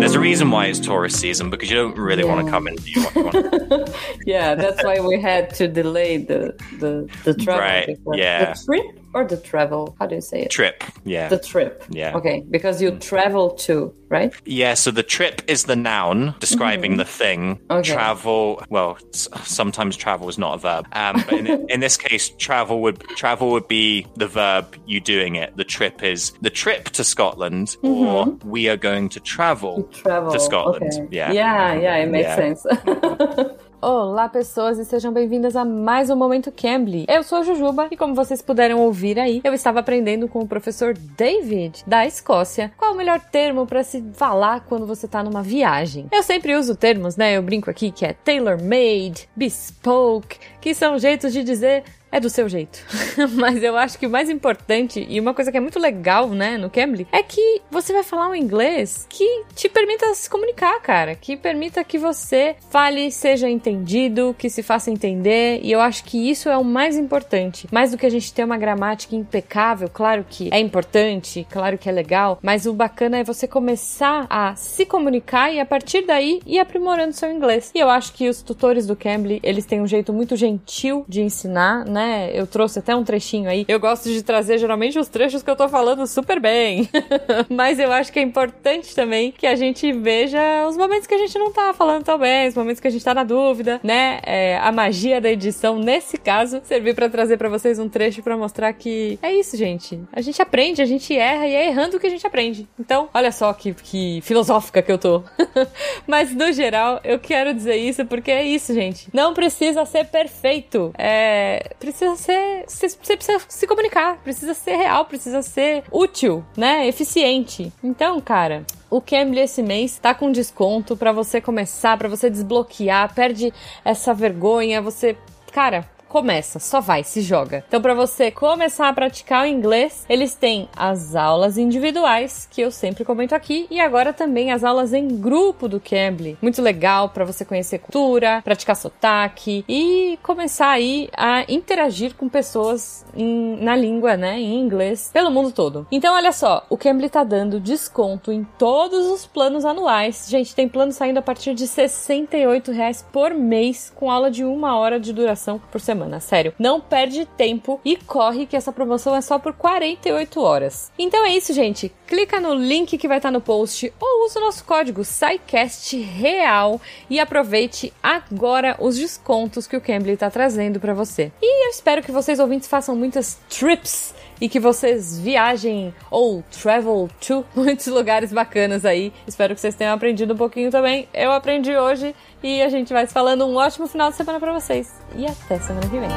There's a reason why it's tourist season because you don't really want to come in. You want, you want <laughs> yeah, that's why we had to delay the the, the travel. Right, yeah. The trip or the travel? How do you say it? trip. Yeah. The trip. Yeah. Okay, because you travel to right? Yeah, so the trip is the noun describing the thing. Mm-hmm. Okay. Travel, well, sometimes travel is not a verb. Um, but in, <laughs> in this case, travel would travel would be the verb you doing it. The trip is the trip to Scotland, or we are going to travel, Mm-hmm. Travel. to Scotland. okay. Yeah. Yeah, yeah, it makes Yeah. sense. <laughs> Olá, pessoas, e sejam bem-vindas a mais um Momento Cambly. Eu sou a Jujuba e, como vocês puderam ouvir aí, eu estava aprendendo com o professor David, da Escócia, qual o melhor termo para se falar quando você tá numa viagem. Eu sempre uso termos, né? Eu brinco aqui que é tailor-made, bespoke, que são jeitos de dizer é do seu jeito. <laughs> Mas eu acho que o mais importante e uma coisa que é muito legal, né, no Cambly, é que você vai falar um inglês que te permita se comunicar, cara, que permita que você fale, seja entendido, que se faça entender, e eu acho que isso é o mais importante. Mais do que a gente ter uma gramática impecável, claro que é importante, claro que é legal, mas o bacana é você começar a se comunicar e a partir daí ir aprimorando seu inglês. E eu acho que os tutores do Cambly, eles têm um jeito muito gentil de ensinar, né? Eu trouxe até um trechinho aí. Eu gosto de trazer geralmente os trechos que eu tô falando super bem. <laughs> Mas eu acho que é importante também que a gente veja os momentos que a gente não tá falando tão bem, os momentos que a gente tá na dúvida, né? É, a magia da edição, nesse caso, servir pra trazer pra vocês um trecho pra mostrar que é isso, gente. A gente aprende, a gente erra e é errando que a gente aprende. Então, olha só que, que filosófica que eu tô. <laughs> Mas no geral, eu quero dizer isso porque é isso, gente. Não precisa ser perfeito. É, precisa ser. Você precisa se comunicar, precisa ser real, precisa ser útil, né? Eficiente. Então, cara. O Cambly esse mês tá com desconto pra você começar, pra você desbloquear, perde essa vergonha, você, cara, começa, só vai, se joga. Então, para você começar a praticar o inglês, eles têm as aulas individuais, que eu sempre comento aqui, e agora também as aulas em grupo do Cambly. Muito legal para você conhecer cultura, praticar sotaque e começar aí a interagir com pessoas em- na língua, né, em inglês, pelo mundo todo. Então, olha só, o Cambly tá dando desconto em todos os planos anuais. Gente, tem plano saindo a partir de 68 reais por mês, com aula de uma hora de duração por semana. Sério, não perde tempo e corre que essa promoção é só por 48 horas. Então é isso, gente. Clica no link que vai estar no post ou use o nosso código SciCastReal e aproveite agora os descontos que o Cambly está trazendo para você. E eu espero que vocês ouvintes façam muitas trips e que vocês viajem ou travel to muitos lugares bacanas aí. Espero que vocês tenham aprendido um pouquinho também. Eu aprendi hoje e a gente vai se falando um ótimo final de semana para vocês. E até semana que vem.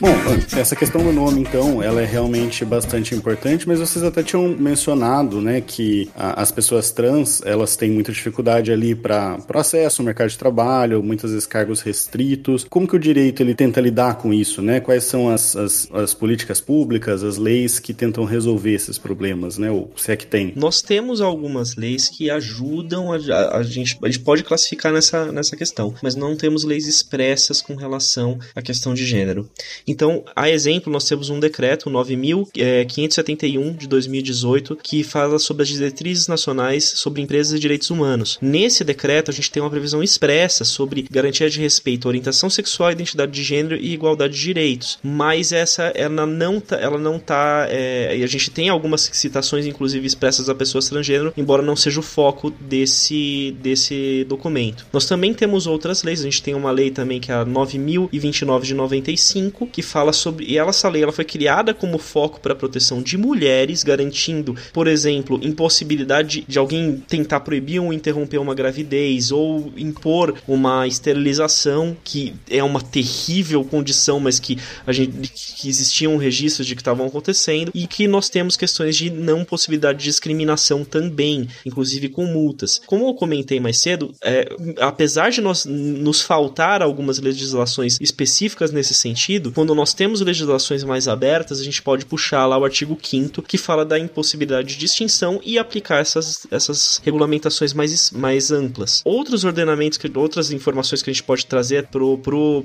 Bom, essa questão do nome, então, ela é realmente bastante importante, mas vocês até tinham mencionado, né, que a, as pessoas trans, elas têm muita dificuldade ali para acesso ao mercado de trabalho, muitas vezes cargos restritos. Como que o direito ele tenta lidar com isso, né? Quais são as, as, as políticas públicas, as leis que tentam resolver esses problemas, né? Ou se é que tem? Nós temos algumas leis que ajudam a, a, a gente, a gente pode classificar nessa, nessa questão, mas não temos leis expressas com relação à questão de gênero. Então, a exemplo, nós temos um decreto 9.571 de 2018 que fala sobre as diretrizes nacionais sobre empresas e direitos humanos. Nesse decreto, a gente tem uma previsão expressa sobre garantia de respeito à orientação sexual, identidade de gênero e igualdade de direitos. Mas essa, ela não tá, ela não tá, é, e a gente tem algumas citações, inclusive expressas a pessoas transgênero, embora não seja o foco desse, desse documento. Nós também temos outras leis, a gente tem uma lei também que é a 9.029 de 95, que fala sobre. E ela, essa lei ela foi criada como foco para a proteção de mulheres, garantindo, por exemplo, impossibilidade de alguém tentar proibir ou interromper uma gravidez ou impor uma esterilização, que é uma terrível condição, mas que a gente que existiam registros de que estavam acontecendo, e que nós temos questões de não possibilidade de discriminação também, inclusive com multas. Como eu comentei mais cedo, é, apesar de nós nos faltar algumas legislações específicas nesse sentido, quando nós temos legislações mais abertas, a gente pode puxar lá o artigo 5 que fala da impossibilidade de distinção e aplicar essas, essas regulamentações mais, mais amplas. Outros ordenamentos, que, outras informações que a gente pode trazer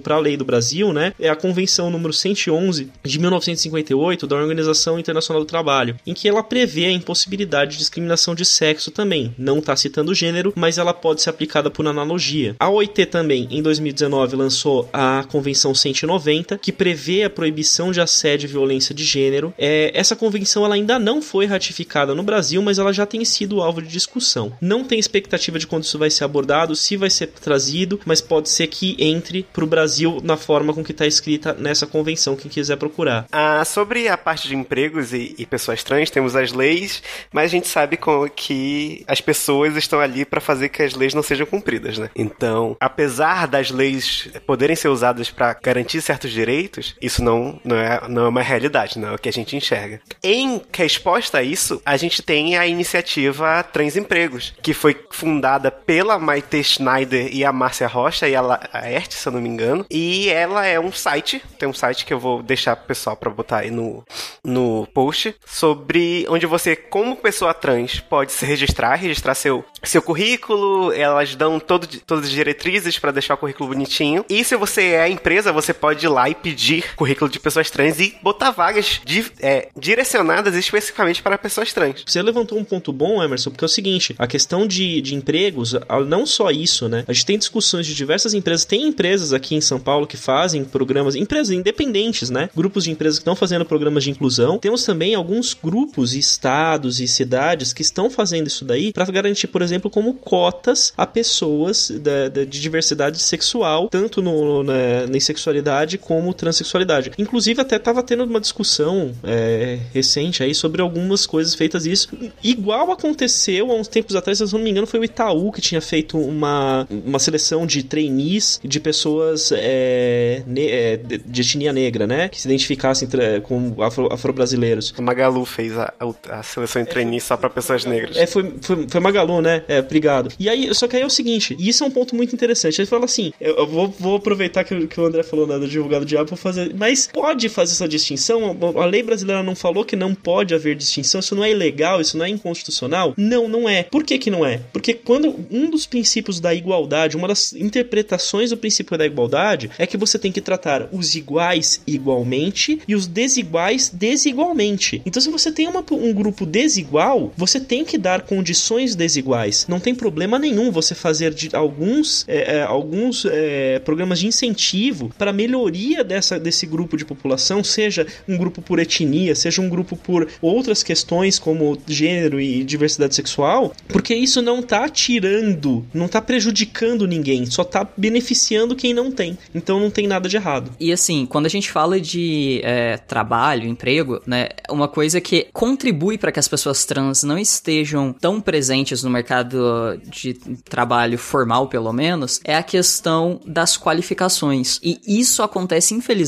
para a lei do Brasil, né, é a Convenção número 111 de 1958 da Organização Internacional do Trabalho, em que ela prevê a impossibilidade de discriminação de sexo também. Não está citando gênero, mas ela pode ser aplicada por analogia. A OIT também, em 2019, lançou a Convenção 190, que prevê prevê a proibição de assédio e violência de gênero. É, essa convenção ela ainda não foi ratificada no Brasil, mas ela já tem sido alvo de discussão. Não tem expectativa de quando isso vai ser abordado, se vai ser trazido, mas pode ser que entre para o Brasil na forma com que está escrita nessa convenção, quem quiser procurar. Ah, sobre a parte de empregos e, e pessoas trans, temos as leis, mas a gente sabe com, que as pessoas estão ali para fazer que as leis não sejam cumpridas, né? Então, apesar das leis poderem ser usadas para garantir certos direitos, isso não, não, é, não é uma realidade, não é o que a gente enxerga. Em resposta a isso, a gente tem a iniciativa Transempregos, que foi fundada pela Maite Schneider e a Márcia Rocha e a Laerte, se eu não me engano. E ela é um site, tem um site que eu vou deixar pro pessoal para botar aí no, no post, sobre onde você, como pessoa trans, pode se registrar, registrar seu, seu currículo, elas dão todo, todas as diretrizes para deixar o currículo bonitinho. E se você é a empresa, você pode ir lá e pedir currículo de pessoas trans e botar vagas de, é, direcionadas especificamente para pessoas trans. Você levantou um ponto bom, Emerson, porque é o seguinte: a questão de, de empregos, não só isso, né? A gente tem discussões de diversas empresas, tem empresas aqui em São Paulo que fazem programas, empresas independentes, né? Grupos de empresas que estão fazendo programas de inclusão. Temos também alguns grupos, estados e cidades que estão fazendo isso daí para garantir, por exemplo, como cotas a pessoas da, da, de diversidade sexual, tanto no, na, na sexualidade como transexualidade sexualidade. Inclusive, até tava tendo uma discussão é, recente aí sobre algumas coisas feitas isso. Igual aconteceu há uns tempos atrás, se eu não me engano, foi o Itaú que tinha feito uma, uma seleção de trainees de pessoas é, ne, é, de etnia negra, né? Que se identificassem com afro-brasileiros. Afro Magalu fez a, a seleção de trainees só para pessoas negras. É, foi, foi, foi Magalu, né? É, obrigado. E aí, só que aí é o seguinte, e isso é um ponto muito interessante. Ele fala assim: eu, eu vou, vou aproveitar que, que o André falou né, do advogado diabo, fazer. Mas pode fazer essa distinção? A lei brasileira não falou que não pode haver distinção? Isso não é ilegal? Isso não é inconstitucional? Não, não é. Por que, que não é? Porque quando um dos princípios da igualdade, uma das interpretações do princípio da igualdade é que você tem que tratar os iguais igualmente e os desiguais desigualmente. Então, se você tem uma, um grupo desigual, você tem que dar condições desiguais. Não tem problema nenhum você fazer de alguns, é, é, alguns é, programas de incentivo para melhoria dessa dessa, desse grupo de população, seja um grupo por etnia, seja um grupo por outras questões como gênero e diversidade sexual, porque isso não tá tirando, não tá prejudicando ninguém, só tá beneficiando quem não tem. Então não tem nada de errado. E assim, quando a gente fala de é, trabalho, emprego, né, uma coisa que contribui para que as pessoas trans não estejam tão presentes no mercado de trabalho formal, pelo menos, é a questão das qualificações. E isso acontece, infelizmente,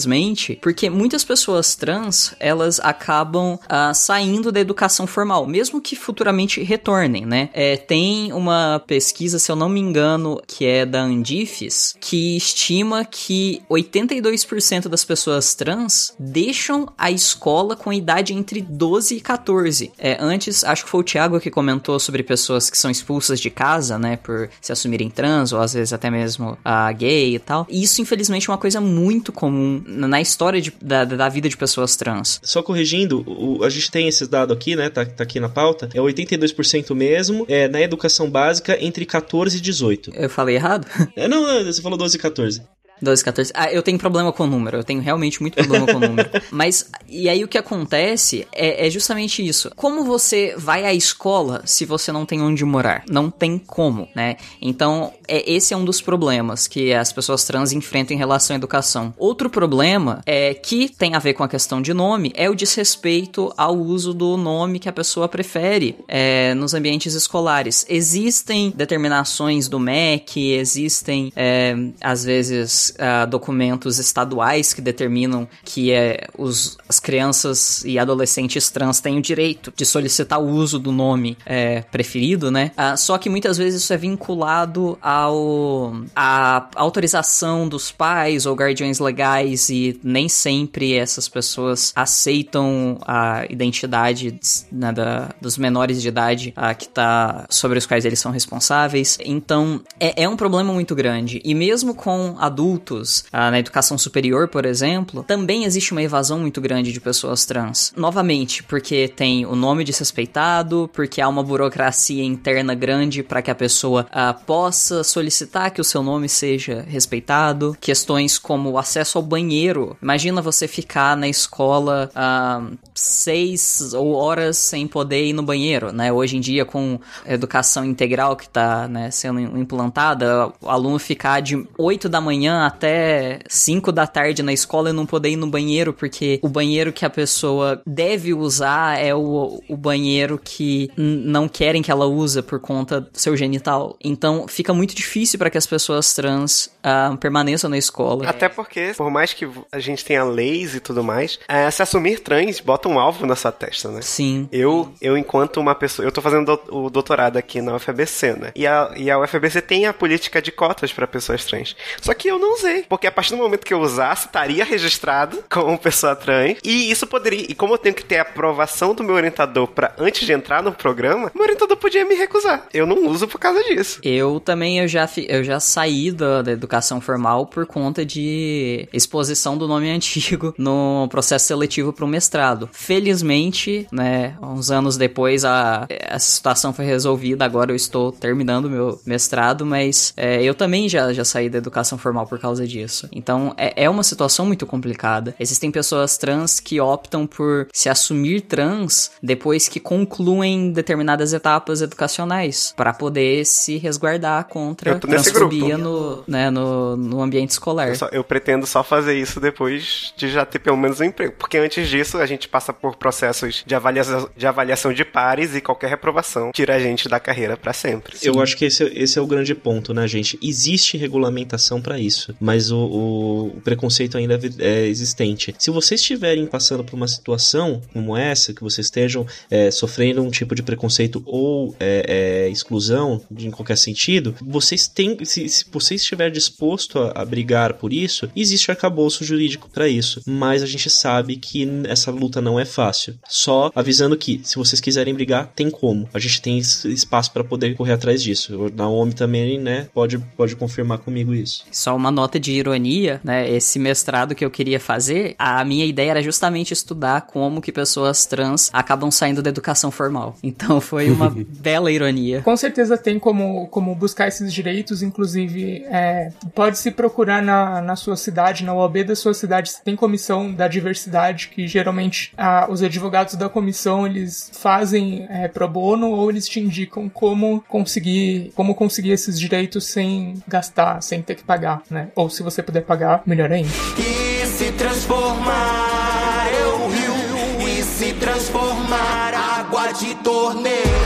porque muitas pessoas trans, elas acabam ah, saindo da educação formal, mesmo que futuramente retornem, né? É, tem uma pesquisa, se eu não me engano, que é da Andifes, que estima que 82% das pessoas trans deixam a escola com idade entre 12 e 14. É, antes, acho que foi o Thiago que comentou sobre pessoas que são expulsas de casa, né, por se assumirem trans ou às vezes até mesmo uh, gay e tal. E isso, infelizmente, é uma coisa muito comum na história de, da, da vida de pessoas trans. Só corrigindo, o, a gente tem esses dados aqui, né, tá, tá aqui na pauta, é 82% mesmo, é na educação básica entre 14 e 18. Eu falei errado? É, não, não, você falou 12 e 14. 12, 14. Ah, eu tenho problema com o número. Eu tenho realmente muito problema com o número. <laughs> Mas, e aí o que acontece é, é, justamente isso. Como você vai à escola se você não tem onde morar? Não tem como, né? Então, é, esse é um dos problemas que as pessoas trans enfrentam em relação à educação. Outro problema é que tem a ver com a questão de nome, é o desrespeito ao uso do nome que a pessoa prefere é, nos ambientes escolares. Existem determinações do MEC, existem, é, às vezes, uh, documentos estaduais que determinam que é, os, as crianças e adolescentes trans têm o direito de solicitar o uso do nome é, preferido, né? Uh, só que muitas vezes isso é vinculado ao a autorização dos pais ou guardiões legais e nem sempre essas pessoas aceitam a identidade né, da, dos menores de idade uh, que tá sobre os quais eles são responsáveis. Então é, é um problema muito grande e mesmo com adultos adultos, ah, na educação superior, por exemplo, também existe uma evasão muito grande de pessoas trans. Novamente, porque tem o nome desrespeitado, porque há uma burocracia interna grande para que a pessoa ah, possa solicitar que o seu nome seja respeitado. Questões como o acesso ao banheiro. Imagina você ficar na escola ah, seis ou horas sem poder ir no banheiro, né? Hoje em dia, com educação integral que está né, sendo implantada, o aluno ficar de 8 da manhã até 5 da tarde na escola e não poder ir no banheiro, porque o banheiro que a pessoa deve usar é o, o banheiro que não querem que ela use por conta do seu genital. Então fica muito difícil para que as pessoas trans uh, permaneçam na escola. Até porque, por mais que a gente tenha leis e tudo mais, uh, se assumir trans bota um alvo na sua testa, né? Sim. Eu, eu enquanto uma pessoa, eu tô fazendo o doutorado aqui na UFBC, né? E a, e a UFBC tem a política de cotas para pessoas trans. Só que eu não usei. Porque a partir do momento que eu usasse, estaria registrado como pessoa trans. E isso poderia. E como eu tenho que ter a aprovação do meu orientador para antes de entrar no programa, meu orientador podia me recusar. Eu não uso por causa disso. Eu também eu já, eu já saí da, da educação formal por conta de exposição do nome <laughs> antigo no processo seletivo para o mestrado. Felizmente, né, uns anos depois a, a situação foi resolvida. Agora eu estou terminando meu mestrado, mas é, eu também já, já saí da educação formal por causa disso. Então é, é uma situação muito complicada. Existem pessoas trans que optam por se assumir trans depois que concluem determinadas etapas educacionais para poder se resguardar contra transfobia no, né, no, no ambiente escolar. Eu, só, eu pretendo só fazer isso depois de já ter pelo menos um emprego, porque antes disso a gente passa por processos de avaliação de, avaliação de pares e qualquer reprovação tira a gente da carreira para sempre. Sim. Eu acho que esse, esse é o grande ponto, né, gente? Existe regulamentação para isso mas o, o, o preconceito ainda é, é existente. Se vocês estiverem passando por uma situação como essa, que vocês estejam é, sofrendo um tipo de preconceito ou é, é exclusão de, em qualquer sentido, vocês têm, se, se você estiver disposto a, a, brigar por isso, existe arcabouço jurídico para isso. Mas a gente sabe que essa luta não é fácil. Só avisando que, se vocês quiserem brigar, tem como. A gente tem espaço para poder correr atrás disso. O Naomi também, né, pode, pode confirmar comigo isso. Só uma nota de ironia, né, esse mestrado que eu queria fazer, a minha ideia era justamente estudar como que pessoas trans acabam saindo da educação formal. Então foi uma <laughs> bela ironia. Com certeza tem como, como buscar esses direitos, inclusive é, pode se procurar na, na sua cidade, na OAB da sua cidade, tem comissão da diversidade, que geralmente ah, os advogados da comissão eles fazem é, pro bono ou eles te indicam como conseguir, como conseguir esses direitos sem gastar, sem ter que pagar, né? Ou se você puder pagar, melhor ainda. E se transformar, eu rio. E se transformar, água de torneio.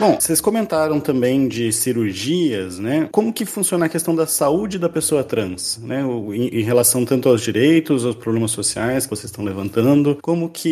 Bom, vocês comentaram também de cirurgias, né? Como que funciona a questão da saúde da pessoa trans, né? Em relação tanto aos direitos, aos problemas sociais que vocês estão levantando, como que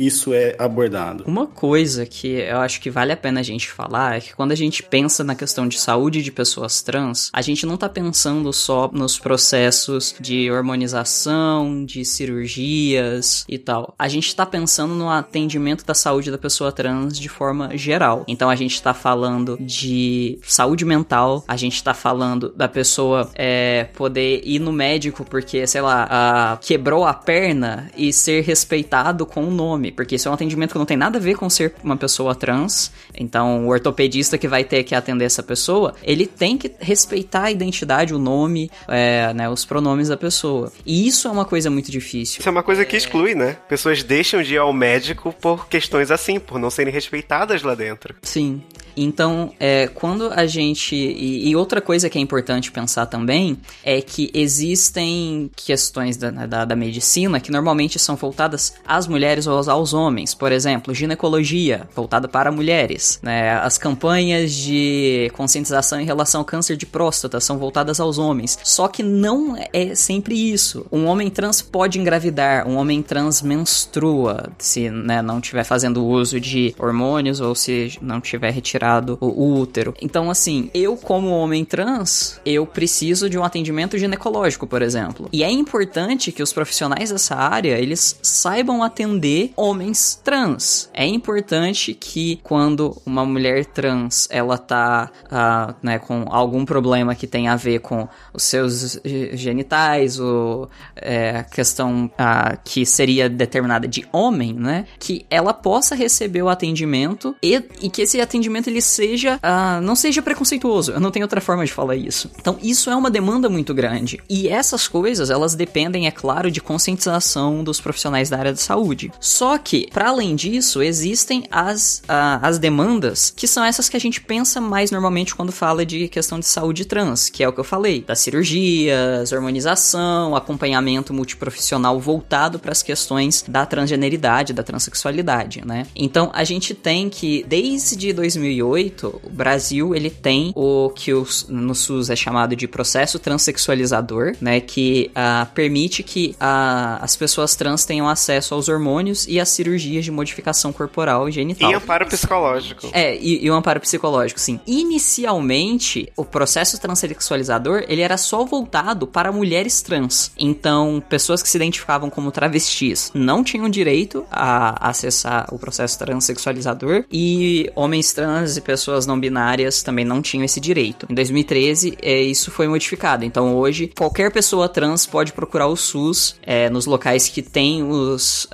isso é abordado? Uma coisa que eu acho que vale a pena a gente falar é que quando a gente pensa na questão de saúde de pessoas trans, a gente não tá pensando só nos processos de hormonização, de cirurgias e tal. A gente tá pensando no atendimento da saúde da pessoa trans de forma geral. Então a gente tá falando de saúde mental, a gente tá falando da pessoa é, poder ir no médico porque, sei lá, a- quebrou a perna e ser respeitado com o nome, porque isso é um atendimento que não tem nada a ver com ser uma pessoa trans. Então, o ortopedista que vai ter que atender essa pessoa, ele tem que respeitar a identidade, o nome, é, né, os pronomes da pessoa. E isso é uma coisa muito difícil. Isso é uma coisa que exclui, né? Pessoas deixam de ir ao médico por questões assim, por não serem respeitadas lá dentro. Sim. Então, é, quando a gente. E, e outra coisa que é importante pensar também é que existem questões da, da, da medicina que normalmente são voltadas às mulheres ou aos, aos homens. Por exemplo, ginecologia, voltada para mulheres. Né? As campanhas de conscientização em relação ao câncer de próstata são voltadas aos homens. Só que não é sempre isso. Um homem trans pode engravidar, um homem trans menstrua, se né, não estiver fazendo uso de hormônios ou se não tiver retirado o, o útero. Então, assim, eu como homem trans, eu preciso de um atendimento ginecológico, por exemplo. E é importante que os profissionais dessa área, eles saibam atender homens trans. É importante que quando uma mulher trans, ela tá, ah, né, com algum problema que tem a ver com os seus ge- genitais, ou é, questão ah, que seria determinada de homem, né, que ela possa receber o atendimento e, e que esse atendimento ele seja, ah, não seja preconceituoso. Eu não tenho outra forma de falar isso. Então, isso é uma demanda muito grande. E essas coisas, elas dependem, é claro, de conscientização dos profissionais da área da saúde. Só que, para além disso, existem as, ah, as demandas que são essas que a gente pensa mais normalmente quando fala de questão de saúde trans, que é o que eu falei, das cirurgias, hormonização, acompanhamento multiprofissional voltado para as questões da transgeneridade, da transexualidade, né? Então, a gente tem que desde 2008, o Brasil ele tem o que os- no SUS é chamado de processo transexualizador, né, que ah, permite que ah, as pessoas trans tenham acesso aos hormônios e às cirurgias de modificação corporal e genital. E amparo psicológico. É, e, e o amparo psicológico, sim. Inicialmente, o processo transexualizador, ele era só voltado para mulheres trans. Então, pessoas que se identificavam como travestis não tinham direito a acessar o processo transexualizador e homens trans e pessoas não binárias também não tinham esse direito. Em 2013, é, isso foi modificado. Então, hoje, qualquer pessoa trans pode procurar o SUS é, nos locais que tem os,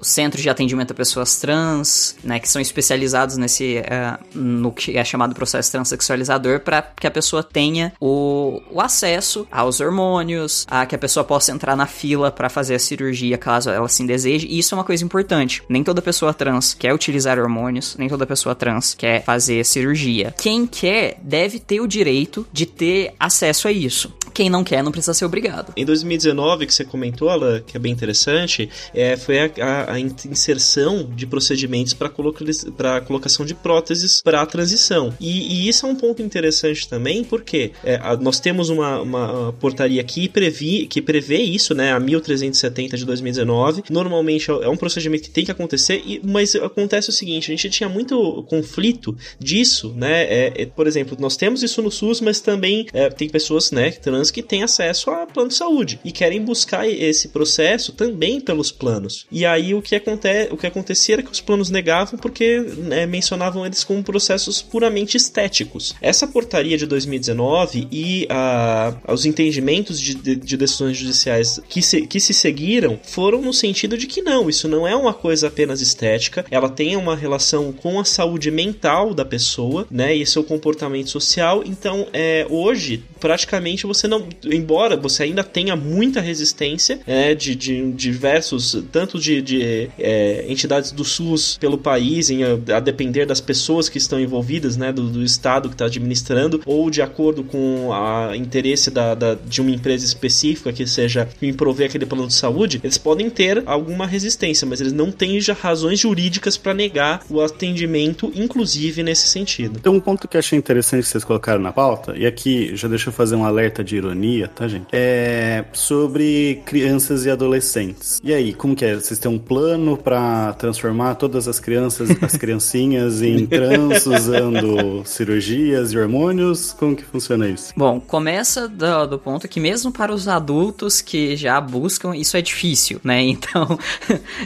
os centros de atendimento a pessoas trans, né, que são especializados nesse ah, no que é chamado processo transexualizador, para que a pessoa tenha o, o acesso aos hormônios, a que a pessoa possa entrar na fila para fazer a cirurgia caso ela assim deseje. E isso é uma coisa importante. Nem toda pessoa trans quer utilizar hormônios, nem toda pessoa trans quer fazer cirurgia. Quem quer deve ter o direito de ter acesso a isso. Quem não quer não precisa ser obrigado. Em 2019, que você comentou, Alan, que é bem interessante, é, foi a, a- a inserção de procedimentos para colocação de próteses para a transição. E, e isso é um ponto interessante também, porque é, a- nós temos uma, uma portaria que, previ, que prevê isso, né, a 1370 de 2019. Normalmente é um procedimento que tem que acontecer, e- mas acontece o seguinte: a gente tinha muito conflito disso, né? é, é, por exemplo, nós temos isso no SUS, mas também é, tem pessoas, né, trans trans que têm acesso a plano de saúde e querem buscar esse processo também pelos planos. E aí o que, acontece, o que acontecia era que os planos negavam porque né, mencionavam eles como processos puramente estéticos. Essa portaria de 2019 e a, os entendimentos de, de, de decisões judiciais que se, que se seguiram foram no sentido de que não, isso não é uma coisa apenas estética, ela tem uma relação com a saúde mental da pessoa, né, e seu comportamento social. Então, é, hoje, praticamente você não, embora você ainda tenha muita resistência é, de, de diversos, tanto de, de é, entidades do SUS pelo país, em, a, depender das pessoas que estão envolvidas, né, do, do Estado que está administrando, ou de acordo com o interesse da, da, de uma empresa específica que seja em prover aquele plano de saúde, eles podem ter alguma resistência, mas eles não têm já razões jurídicas para negar o atendimento, inclusive nesse sentido. Tem um ponto que eu achei interessante que vocês colocaram na pauta, e aqui já deixa eu fazer um alerta de ironia, tá, gente? É sobre crianças e adolescentes. E aí, como que é? Vocês têm um plano para transformar todas as crianças, <laughs> as criancinhas em trans usando cirurgias e hormônios? Como que funciona isso? Bom, começa do, do ponto que mesmo para os adultos que já buscam, isso é difícil, né? <laughs> Então,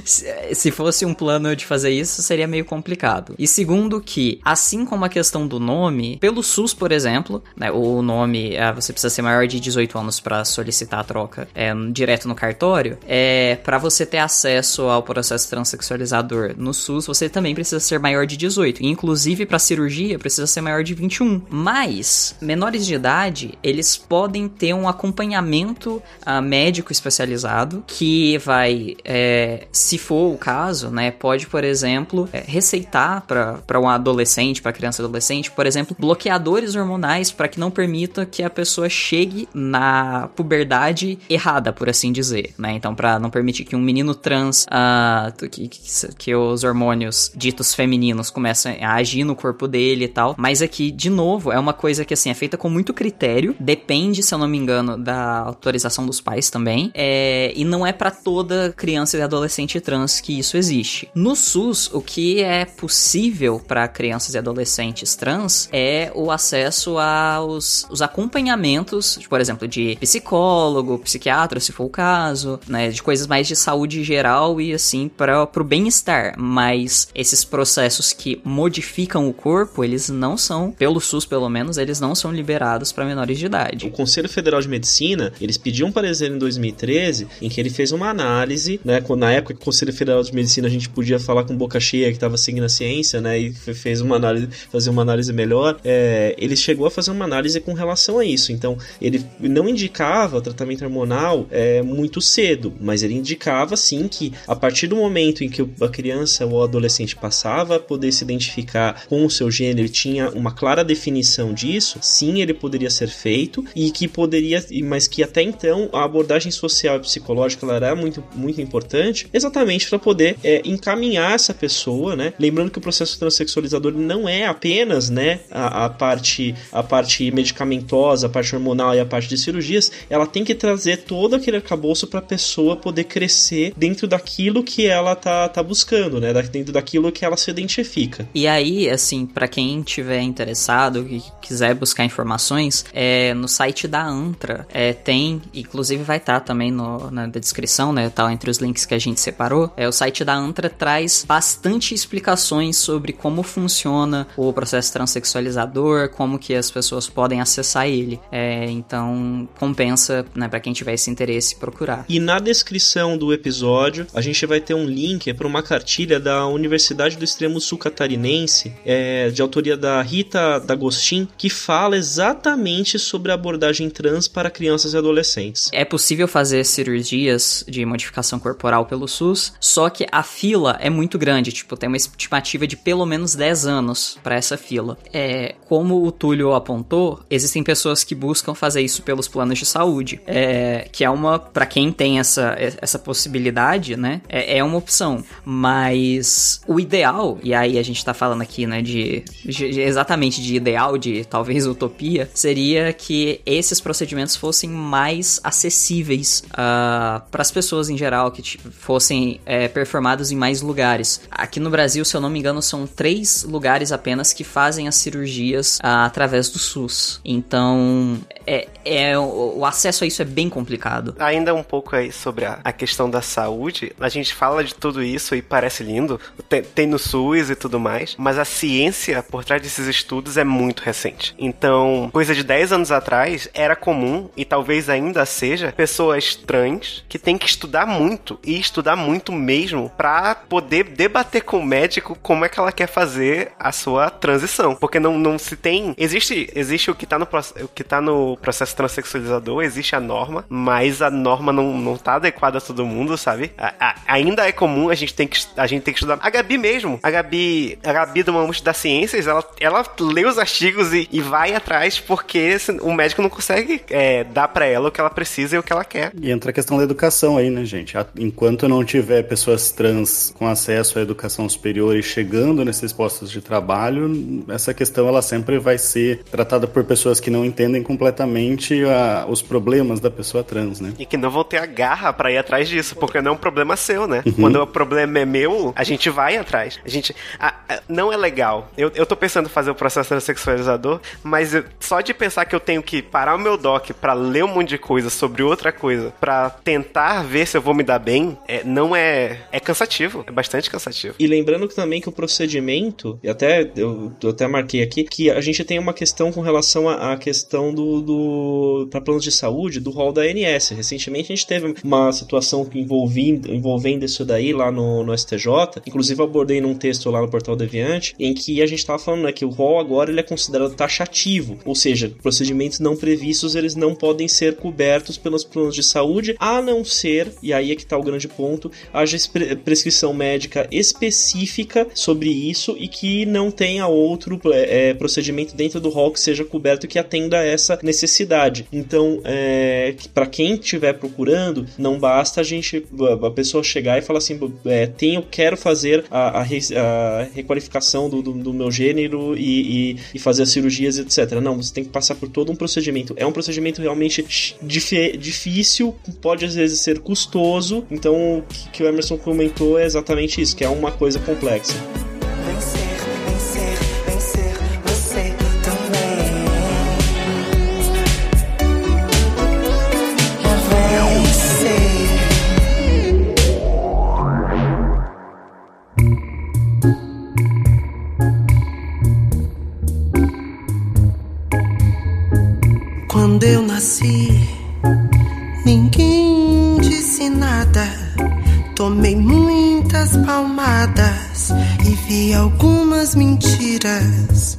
se fosse um plano de fazer isso, seria meio complicado. E segundo que, assim como a questão do nome, pelo SUS, por exemplo, né, o nome, é, você precisa ser maior de 18 anos para solicitar a troca é, direto no cartório, é para você ter acesso ao processo transexualizador no SUS, você também precisa ser maior de 18. Inclusive para cirurgia precisa ser maior de 21. Mas menores de idade, eles podem ter um acompanhamento uh, médico especializado que vai, é, se for o caso, né, pode, por exemplo, é, receitar para um adolescente, para criança adolescente, por exemplo, bloqueadores hormonais para que não permita que a pessoa chegue na puberdade errada, por assim dizer, né? Então, para não permitir que um menino trans, uh, que, que, que, os hormônios ditos femininos comecem a agir no corpo dele e tal. Mas aqui, de novo, é uma coisa que, assim, é feita com muito critério, depende, se eu não me engano, da autorização dos pais também, é, e não é para toda criança e adolescente trans que isso existe. No SUS, o que é possível para crianças e adolescentes trans é o acesso aos os acompanhamentos, por exemplo, de psicólogo, psiquiatra, se for o caso, né, de coisas mais de saúde geral e assim para o bem-estar. Mas esses processos que modificam o corpo, eles não são, pelo SUS pelo menos, eles não são liberados para menores de idade. O Conselho Federal de Medicina, eles pediam um parecer em 2013 em que ele fez uma análise, né, na época que o Conselho Federal de Medicina a gente podia falar com boca cheia que estava seguindo a ciência, né, e fez uma análise, fazer uma análise melhor, é, ele chegou a fazer uma análise com relação a isso. Então, ele não indicava tratamento hormonal é, muito cedo, mas ele indicava sim que a partir do momento em que a criança ou o adolescente passava a poder se identificar com o seu gênero e tinha uma clara definição disso, sim, ele poderia ser feito e que poderia, mas que até então a abordagem social e psicológica era muito, muito importante, exatamente para poder é, encaminhar essa pessoa, né? Lembrando que o processo transexualizador não é apenas, né, a, a parte a parte medicamentosa, a parte hormonal e a parte de cirurgias, ela tem que trazer todo aquele arcabouço para a pessoa poder crescer dentro daquilo que ela tá, tá buscando, né? Dentro daquilo que ela se identifica. E aí, assim, para quem tiver interessado e quiser buscar informações, é, no site da Antra é, tem, inclusive vai estar tá também no, na descrição, né? Tá entre os links que a gente separou. É, o site da Antra traz bastante explicações sobre como funciona o processo transexualizador, como que as pessoas podem acessar ele. É, então compensa, né, para quem tiver esse interesse procurar. E na descrição do episódio a gente vai ter um link para uma cartilha da Universidade do Extremo Sul Catarinense, é, de autoria da Rita D'Agostin, que fala exatamente sobre a abordagem trans para crianças e adolescentes. É possível fazer cirurgias de modificação corporal pelo SUS, só que a fila é muito grande, tipo, tem uma estimativa de pelo menos 10 anos para essa fila. É, como o Túlio apontou, existem pessoas que buscam fazer isso pelos planos de saúde, é, que é uma, para quem tem essa, essa possibilidade, né, é, é, uma opção. Mas o ideal, e aí a gente tá falando aqui, né, de, de exatamente de ideal, de talvez utopia, seria que esses procedimentos fossem mais acessíveis uh, ah, para as pessoas em geral, que tipo, fossem é, performados em mais lugares. Aqui no Brasil, se eu não me engano, são três lugares apenas que fazem as cirurgias uh, através do SUS. Então, é, é, o, acesso a isso é bem complicado. Ainda um pouco aí sobre a, a questão da saúde, a gente fala de tudo isso e parece lindo, tem, tem no SUS e tudo mais, mas a ciência por trás desses estudos é muito recente. Então, coisa de 10 anos atrás, era comum, e talvez ainda seja, pessoas trans que têm que estudar muito, e estudar muito mesmo, pra poder debater com o médico como é que ela quer fazer a sua transição. Porque não, não se tem. Existe, existe o que tá no, o que tá no processo transexualizador, existe a norma, mas a norma não, não tá adequada a todo mundo, sabe? A, a, ainda é comum, a gente tem que, a gente tem que estudar. A Gabi mesmo, a Gabi, a Gabi do Mamute das Ciências, ela, ela lê os artigos e, e vai atrás porque o médico não consegue é, dar para ela o que ela precisa e o que ela quer. E entra a questão da educação aí, né, gente? Enquanto não tiver pessoas trans com acesso à educação superior e chegando nesses postos de trabalho, essa questão ela sempre vai ser tratada por pessoas que não entendem completamente a, os problemas da pessoa trans, né? E que não vão ter a garra para ir atrás disso, porque não é um problema seu, né? Uhum. Quando o problema é meu, a gente vai atrás. A gente. A, a, não é legal. Eu, eu tô pensando em fazer o processo transexualizador, mas eu, só de pensar que eu tenho que parar o meu doc para ler um monte de coisa sobre outra coisa, para tentar ver se eu vou me dar bem, é, não é. É cansativo. É bastante cansativo. E lembrando que também que o procedimento, e até eu, eu até marquei aqui, que a gente tem uma questão com relação à questão do. Do para planos de saúde, do rol da ANS. Recentemente a gente teve uma situação envolvendo, envolvendo isso daí lá no, no STJ. Inclusive, abordei num texto lá no Portal Deviante, em que a gente estava falando né, que o rol agora ele é considerado taxativo, ou seja, procedimentos não previstos eles não podem ser cobertos pelos planos de saúde, a não ser, e aí é que está o grande ponto, haja prescrição médica específica sobre isso e que não tenha outro é, procedimento dentro do rol que seja coberto que atenda essa necessidade. Então, é, para quem estiver procurando, não basta a gente a pessoa chegar e falar assim, é, tenho, quero fazer a, a, a requalificação do, do, do, meu gênero e, e, e, fazer as cirurgias, etc. Não, você tem que passar por todo um procedimento. É um procedimento realmente dif difícil, pode às vezes ser custoso. Então, o que, que o Emerson comentou é exatamente isso, que é uma coisa complexa. Quando eu nasci, ninguém disse nada. Tomei muitas palmadas e vi algumas mentiras.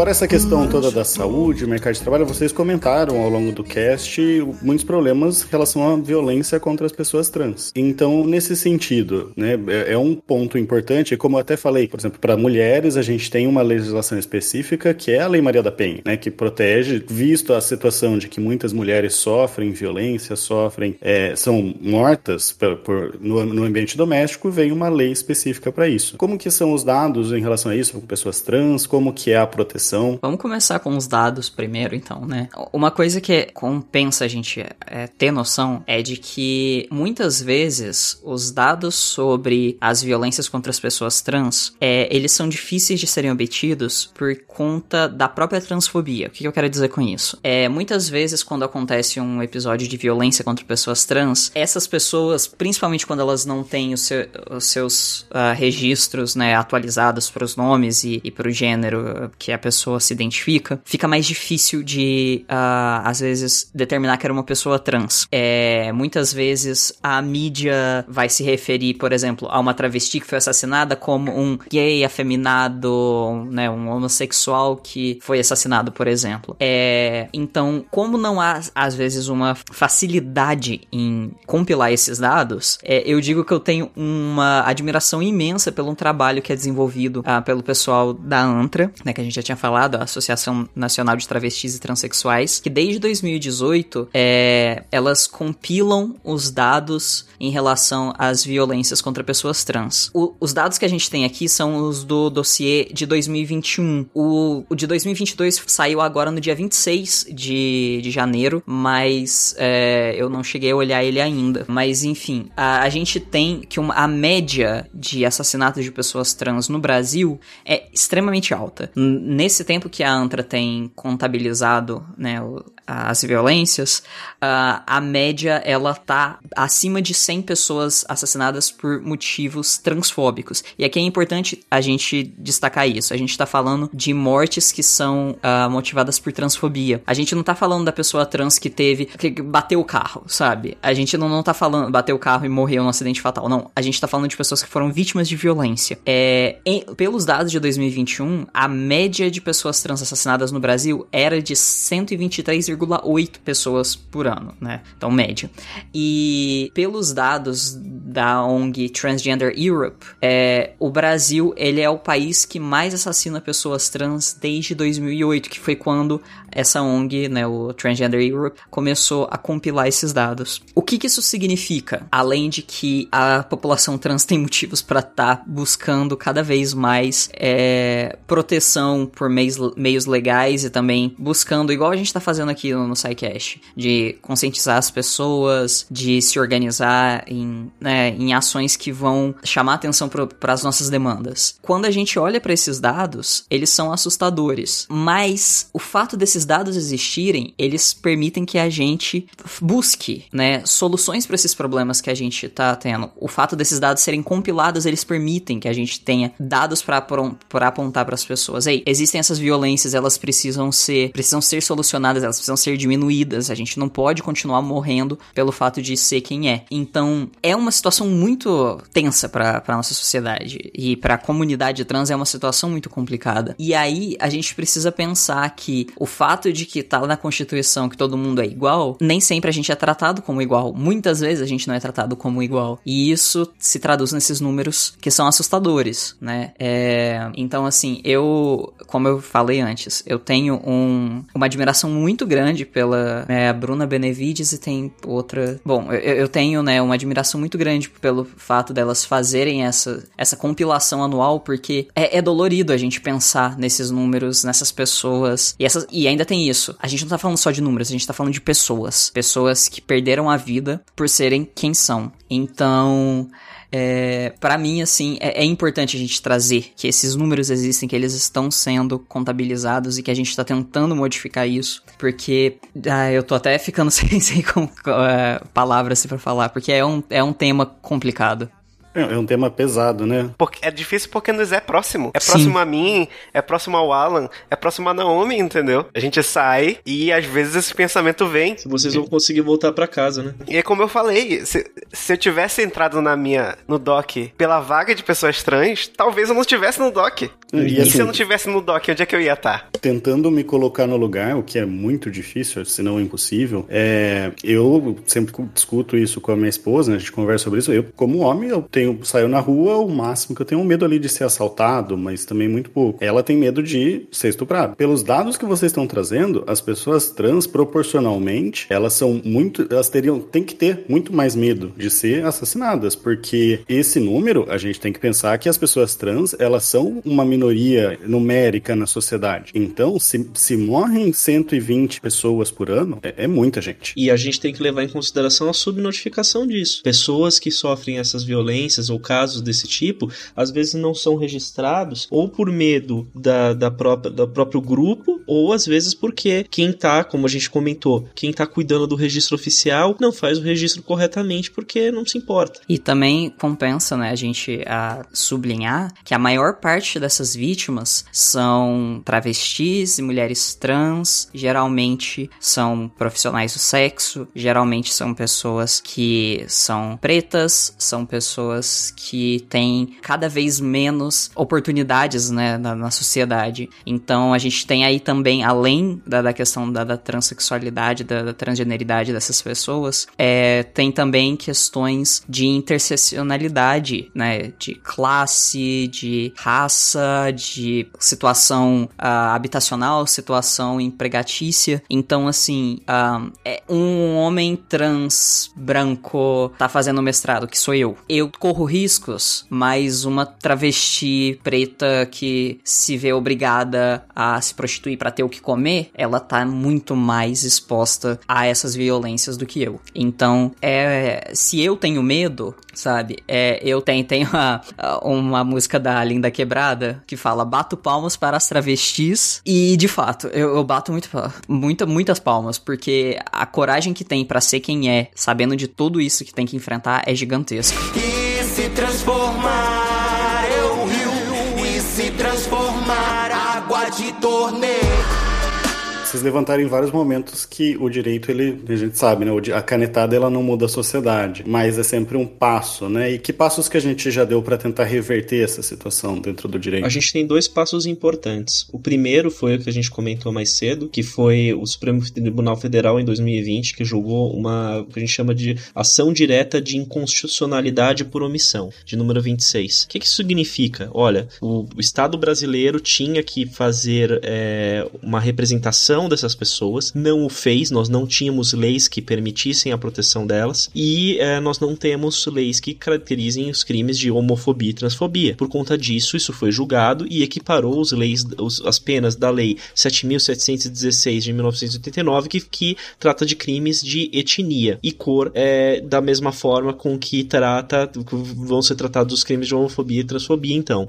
Fora essa questão toda da saúde, mercado de trabalho, vocês comentaram ao longo do cast muitos problemas em relação à violência contra as pessoas trans. Então, nesse sentido, né, é, é um ponto importante, como eu até falei, por exemplo, para mulheres a gente tem uma legislação específica que é a Lei Maria da Penha, né, que protege, visto a situação de que muitas mulheres sofrem violência, sofrem, é, são mortas por, por no, no, ambiente doméstico, vem uma lei específica para isso. Como que são os dados em relação a isso com pessoas trans? Como que é a proteção Vamos começar com os dados primeiro, então, né? Uma coisa que compensa a gente é, ter noção é de que muitas vezes os dados sobre as violências contra as pessoas trans, é, eles são difíceis de serem obtidos por conta da própria transfobia. O que eu quero dizer com isso? É, muitas vezes quando acontece um episódio de violência contra pessoas trans, essas pessoas, principalmente quando elas não têm seu, os seus uh, registros né, atualizados para os nomes e, e para o gênero que a pessoa pessoa se identifica, fica mais difícil de, uh, às vezes, determinar que era uma pessoa trans. É, muitas vezes a mídia vai se referir, por exemplo, a uma travesti que foi assassinada como um gay afeminado, né, um homossexual que foi assassinado, por exemplo. É, então, como não há, às vezes, uma facilidade em compilar esses dados, é, eu digo que eu tenho uma admiração imensa pelo um trabalho que é desenvolvido uh, pelo pessoal da ANTRA, né, que a gente já tinha falado, a Associação Nacional de Travestis e Transsexuais, que desde 2018 é, elas compilam os dados em relação às violências contra pessoas trans. O, os dados que a gente tem aqui são os do dossiê de 2021. O, o de 2022 saiu agora no dia 26 de, de janeiro, mas é, eu não cheguei a olhar ele ainda. Mas enfim, a, a gente tem que uma, a média de assassinatos de pessoas trans no Brasil é extremamente alta. Nesse nesse tempo que a ANTRA tem contabilizado né, as violências, ah, a média ela tá acima de 100 pessoas assassinadas por motivos transfóbicos. E aqui é importante a gente destacar isso. A gente tá falando de mortes que são ah, motivadas por transfobia. A gente não tá falando da pessoa trans que teve que bateu o carro, sabe? A gente não, não tá falando bateu o carro e morreu num acidente fatal. Não, a gente tá falando de pessoas que foram vítimas de violência. É, em- pelos dados de 2021, a média de pessoas trans assassinadas no Brasil era de 123,8 pessoas por ano, né? Então, média. E pelos dados da ONG Transgender Europe, é, o Brasil ele é o país que mais assassina pessoas trans desde 2008, que foi quando essa ONG, né, o Transgender Europe, começou a compilar esses dados. O que, que isso significa? Além de que a população trans tem motivos para estar buscando cada vez mais é, proteção por meios, meios legais e também buscando, igual a gente tá fazendo aqui no, no SciCast, de conscientizar as pessoas, de se organizar em, né, em ações que vão chamar atenção para as nossas demandas. Quando a gente olha para esses dados, eles são assustadores, mas o fato desses dados existirem, eles permitem que a gente busque, né, soluções para esses problemas que a gente tá tendo. O fato desses dados serem compilados, eles permitem que a gente tenha dados para apontar para as pessoas. Ei, existem essas violências, elas precisam ser, precisam ser solucionadas, elas precisam ser diminuídas. A gente não pode continuar morrendo pelo fato de ser quem é. Então, é uma situação muito tensa para nossa sociedade e para a comunidade trans é uma situação muito complicada. E aí a gente precisa pensar que o fato de que tá na Constituição que todo mundo é igual, nem sempre a gente é tratado como igual. Muitas vezes a gente não é tratado como igual. E isso se traduz nesses números que são assustadores, né? É, então, assim, eu, como eu falei antes, eu tenho um, uma admiração muito grande pela né, Bruna Benevides e tem outra. Bom, eu, eu tenho, né, uma admiração muito grande pelo fato delas fazerem essa, essa compilação anual, porque é, é dolorido a gente pensar nesses números, nessas pessoas. E, essas, e ainda tem isso. A gente não tá falando só de números, a gente tá falando de pessoas. Pessoas que perderam a vida por serem quem são. Então. É, para mim, assim, é, é, importante a gente trazer que esses números existem, que eles estão sendo contabilizados e que a gente tá tentando modificar isso, porque ah, eu tô até ficando <laughs> sem, sem com, uh, palavras assim, pra falar, porque é um, é um tema complicado. É, é um tema pesado, né? Porque é difícil porque nos é próximo. É próximo Sim. a mim, é próximo ao Alan, é próximo a Naomi, entendeu? A gente sai e às vezes esse pensamento vem. Se vocês vão conseguir voltar para casa, né? E é como eu falei, se, se eu tivesse entrado na minha no doc pela vaga de pessoas trans, talvez eu não estivesse no doc. E, e assim, se eu não estivesse no doc, onde é que eu ia estar? Tentando me colocar no lugar, o que é muito difícil, se não impossível, é, eu sempre discuto isso com a minha esposa, né, a gente conversa sobre isso. Eu, como homem, eu tenho saio na rua, o máximo que eu tenho medo ali de ser assaltado, mas também muito pouco. Ela tem medo de ser estuprada. Pelos dados que vocês estão trazendo, as pessoas trans proporcionalmente, elas são muito, elas teriam, tem que ter muito mais medo de ser assassinadas, porque esse número, a gente tem que pensar que as pessoas trans, elas são uma minoria numérica na sociedade. Então, se, se morrem 120 pessoas por ano, é, é muita gente. E a gente tem que levar em consideração a subnotificação disso. Pessoas que sofrem essas violências ou casos desse tipo, às vezes não são registrados ou por medo da, da própria, do próprio grupo, ou às vezes porque quem tá, como a gente comentou, quem tá cuidando do registro oficial não faz o registro corretamente porque não se importa. E também compensa, né, a gente a sublinhar que a maior parte dessas vítimas são travestis e mulheres trans, geralmente são profissionais do sexo, geralmente são pessoas que são pretas, são pessoas que têm cada vez menos oportunidades né, na, na sociedade. Então a gente tem aí também, além da, da questão da, da transexualidade, da, da, transgeneridade dessas pessoas, é, tem também questões de interseccionalidade, né? De classe, de raça, de situação uh, habitacional, situação empregatícia. Então, assim, uh, é um homem trans branco tá fazendo mestrado, que sou eu. Eu corro riscos, mas uma travesti preta que se vê obrigada a se prostituir para ter o que comer, ela tá muito mais exposta a essas violências do que eu. Então, é, se eu tenho medo, sabe? É, eu tenho, tenho uma, uma música da Linda Quebrada que fala bato palmas para as travestis e, de fato, eu, eu bato muito, muita, muitas palmas, porque a coragem que tem para ser quem é, sabendo de tudo isso que tem que enfrentar, é gigantesco. Transformar, eu rio, e se transformar, água de torneio. Vocês levantaram em vários momentos que o direito, ele, a gente sabe, né? A canetada ela não muda a sociedade, mas é sempre um passo, né? E que passos que a gente já deu para tentar reverter essa situação dentro do direito? A gente tem dois passos importantes. O primeiro foi o que a gente comentou mais cedo, que foi o Supremo Tribunal Federal em 2020, que julgou uma que a gente chama de ação direta de inconstitucionalidade por omissão, de número 26. O que, que isso significa? Olha, o, o Estado brasileiro tinha que fazer é, uma representação dessas pessoas, não o fez, nós não tínhamos leis que permitissem a proteção delas e é, nós não temos leis que caracterizem os crimes de homofobia e transfobia. Por conta disso, isso foi julgado e equiparou os leis, os, as penas da Lei 7.716 de 1989, que, que trata de crimes de etnia e cor, é, da mesma forma com que trata, vão ser tratados os crimes de homofobia e transfobia, então.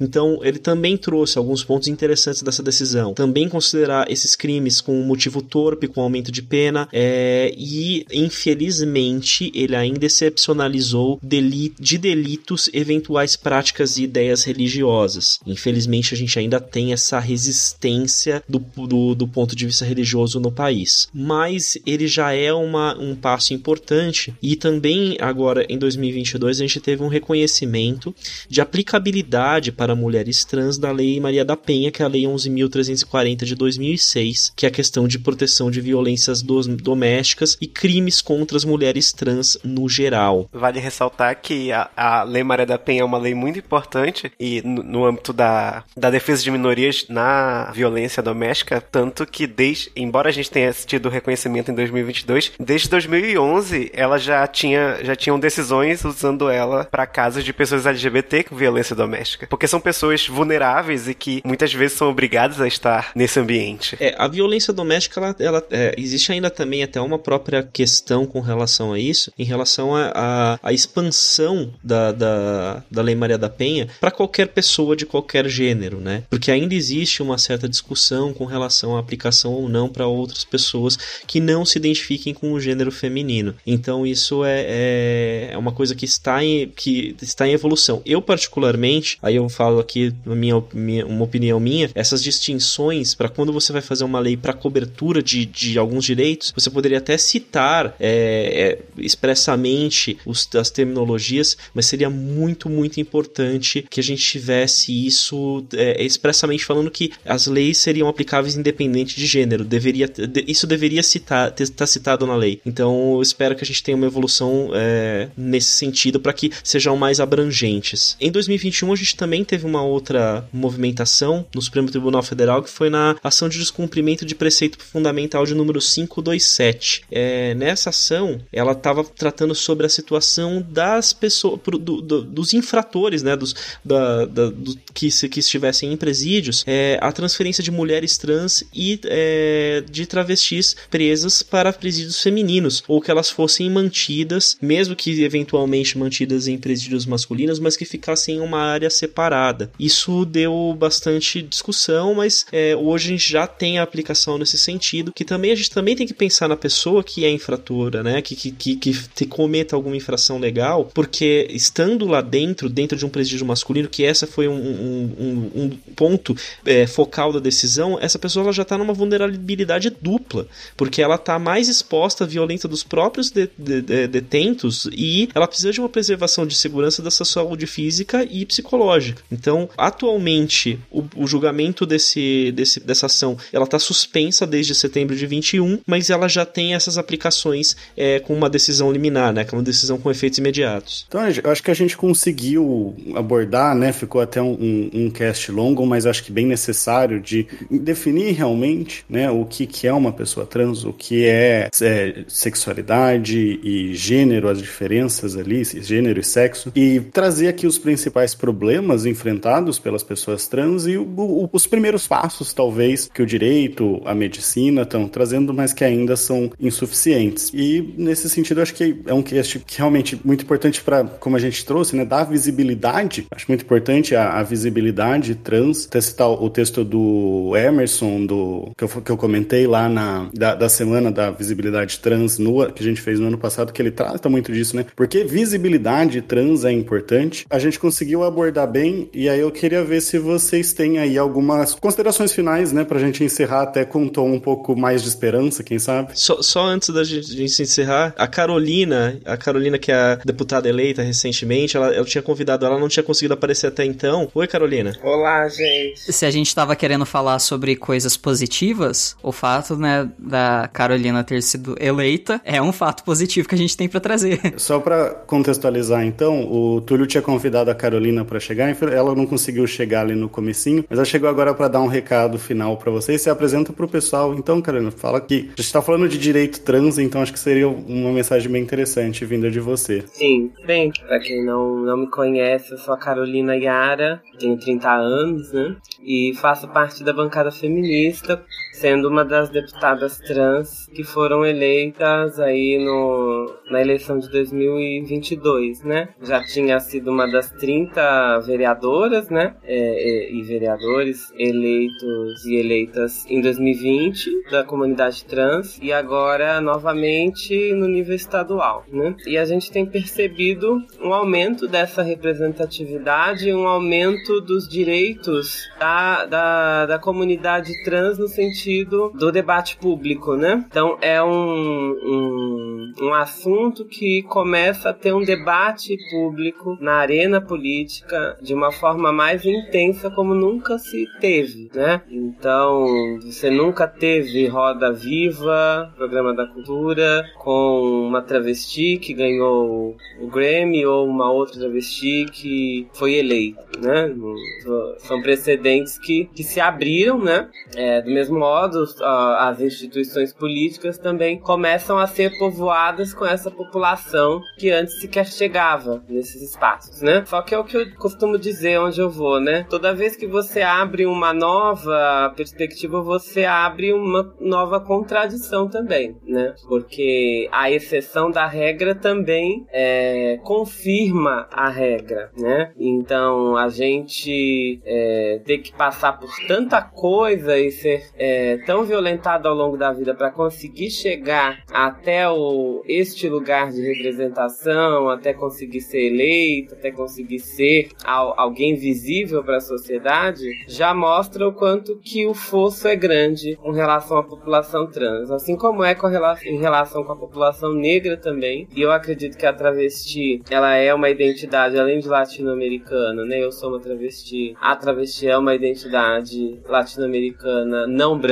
Então, ele também trouxe alguns pontos interessantes dessa decisão. Também considerar esses crimes crimes com um motivo torpe, com aumento de pena, é, e infelizmente ele ainda excepcionalizou deli de delitos eventuais práticas e ideias religiosas. Infelizmente a gente ainda tem essa resistência do, do, do ponto de vista religioso no país. Mas ele já é uma, um passo importante e também agora em 2022 a gente teve um reconhecimento de aplicabilidade para mulheres trans da Lei Maria da Penha, que é a Lei 11.340 de 2006, que é a questão de proteção de violências domésticas e crimes contra as mulheres trans no geral. Vale ressaltar que a, a Lei Maria da Penha é uma lei muito importante e no, no âmbito da, da defesa de minorias na violência doméstica, tanto que desde, embora a gente tenha tido reconhecimento em 2022, desde 2011 ela já tinha já tinham decisões usando ela para casos de pessoas LGBT com violência doméstica, porque são pessoas vulneráveis e que muitas vezes são obrigadas a estar nesse ambiente. É, a violência doméstica, ela, ela é, existe ainda também até uma própria questão com relação a isso, em relação à expansão da, da, da Lei Maria da Penha para qualquer pessoa de qualquer gênero, né? Porque ainda existe uma certa discussão com relação à aplicação ou não para outras pessoas que não se identifiquem com o gênero feminino. Então isso é, é, é uma coisa que está, em, que está em evolução. Eu, particularmente, aí eu falo aqui minha, minha, uma opinião minha, essas distinções para quando você vai fazer uma lei para cobertura de, de alguns direitos, você poderia até citar é, é, expressamente os, as terminologias, mas seria muito, muito importante que a gente tivesse isso é, expressamente falando que as leis seriam aplicáveis independente de gênero. Deveria, de, isso deveria estar tá citado na lei. Então, eu espero que a gente tenha uma evolução é, nesse sentido para que sejam mais abrangentes. Em 2021, a gente também teve uma outra movimentação no Supremo Tribunal Federal que foi na ação de descumprimento de preceito fundamental de número 527. É, nessa ação, ela estava tratando sobre a situação das pessoas, do, do, dos infratores, né, dos, da, da, do, que, que estivessem em presídios, é, a transferência de mulheres trans e é, de travestis presas para presídios femininos, ou que elas fossem mantidas, mesmo que eventualmente mantidas em presídios masculinos, mas que ficassem em uma área separada. Isso deu bastante discussão, mas é, hoje a gente já tem a aplicação nesse sentido, que também a gente também tem que pensar na pessoa que é infratora, né? Que, que, que, que cometa alguma infração legal, porque estando lá dentro, dentro de um presídio masculino, que essa foi um, um, um, ponto é, focal da decisão, essa pessoa ela já está numa vulnerabilidade dupla, porque ela está mais exposta à violência dos próprios de, de, de, detentos e ela precisa de uma preservação de segurança da sua saúde física e psicológica. Então, atualmente, o, o julgamento desse, desse, dessa ação ela está suspensa desde setembro de 21, mas ela já tem essas aplicações é, com uma decisão liminar, né? Que é uma decisão com efeitos imediatos. Então, eu acho que a gente conseguiu abordar, né? Ficou até um, um, cast longo, mas acho que bem necessário de definir realmente, né? O que, que é uma pessoa trans, o que é, é sexualidade e gênero, as diferenças ali, gênero e sexo, e trazer aqui os principais problemas enfrentados pelas pessoas trans e o, o, os primeiros passos, talvez, que o direito, a medicina estão trazendo, mas que ainda são insuficientes. E nesse sentido, acho que é um cast que realmente muito importante para, como a gente trouxe, né, dar visibilidade. Acho muito importante a, a visibilidade trans. Até citar o texto do Emerson, do que eu, que eu comentei lá na da, da semana da visibilidade trans no, que a gente fez no ano passado, que ele trata muito disso, né? Porque visibilidade trans é importante. A gente conseguiu abordar bem e aí eu queria ver se vocês têm aí algumas considerações finais, né, pra gente encerrar até com um tom um pouco mais de esperança, quem sabe? Só, só antes da gente, gente se encerrar, a Carolina, a Carolina que é a deputada eleita recentemente, ela, eu tinha convidado ela, não tinha conseguido aparecer até então. Oi, Carolina. Olá, gente. Se a gente tava querendo falar sobre coisas positivas, o fato, né, da Carolina ter sido eleita é um fato positivo que a gente tem para trazer. <laughs> Só para contextualizar então, o Túlio tinha convidado a Carolina para chegar, ela não conseguiu chegar ali no comecinho, mas ela chegou agora para dar um recado final para vocês, se apresenta pro pessoal. Então, Carolina, fala que a gente tá falando de direito trans, então acho que seria uma mensagem bem interessante vinda de você. Sim, bem, pra quem não, não me conhece, eu sou a Carolina Yara, tenho 30 anos, né? E faço parte da bancada feminista, sendo uma das deputadas trans que foram eleitas aí no, na eleição de 2022, né? Já tinha sido uma das 30 vereadoras, né? É, e, e vereadores eleitos e eleitas em 2020 da comunidade trans e agora novamente no nível estadual, né? E a gente tem percebido um aumento dessa representatividade, um aumento dos direitos da, da, da comunidade trans no sentido do debate público, né? Então é um, um, um assunto que começa a ter um debate público na arena política de uma forma mais intensa como nunca se teve, né? Então você nunca teve Roda Viva, programa da cultura, com uma travesti que ganhou o Grammy ou uma outra travesti que foi eleita, né? São precedentes que, que se abriram, né? É, do mesmo modo, as instituições políticas também começam a ser povoadas com essa população que antes sequer chegava nesses espaços, né? Só que é o que eu costumo dizer onde eu vou, né? Toda vez que você abre uma nova perspectiva, você abre uma nova contradição também, né? Porque a exceção da regra também é, confirma a regra, né? Então a gente é, ter que passar por tanta coisa e ser é, tão violentado ao longo da vida para conseguir chegar até o, este lugar de representação, até conseguir ser eleito, até conseguir ser al, alguém visível para a sociedade, já mostra o quanto que o fosso é grande com relação à população trans, assim como é com em relação com a população negra também. E eu acredito que a travesti, ela é uma identidade além de latino-americana, né? Eu sou uma travesti. A travesti é uma identidade latino-americana não branca,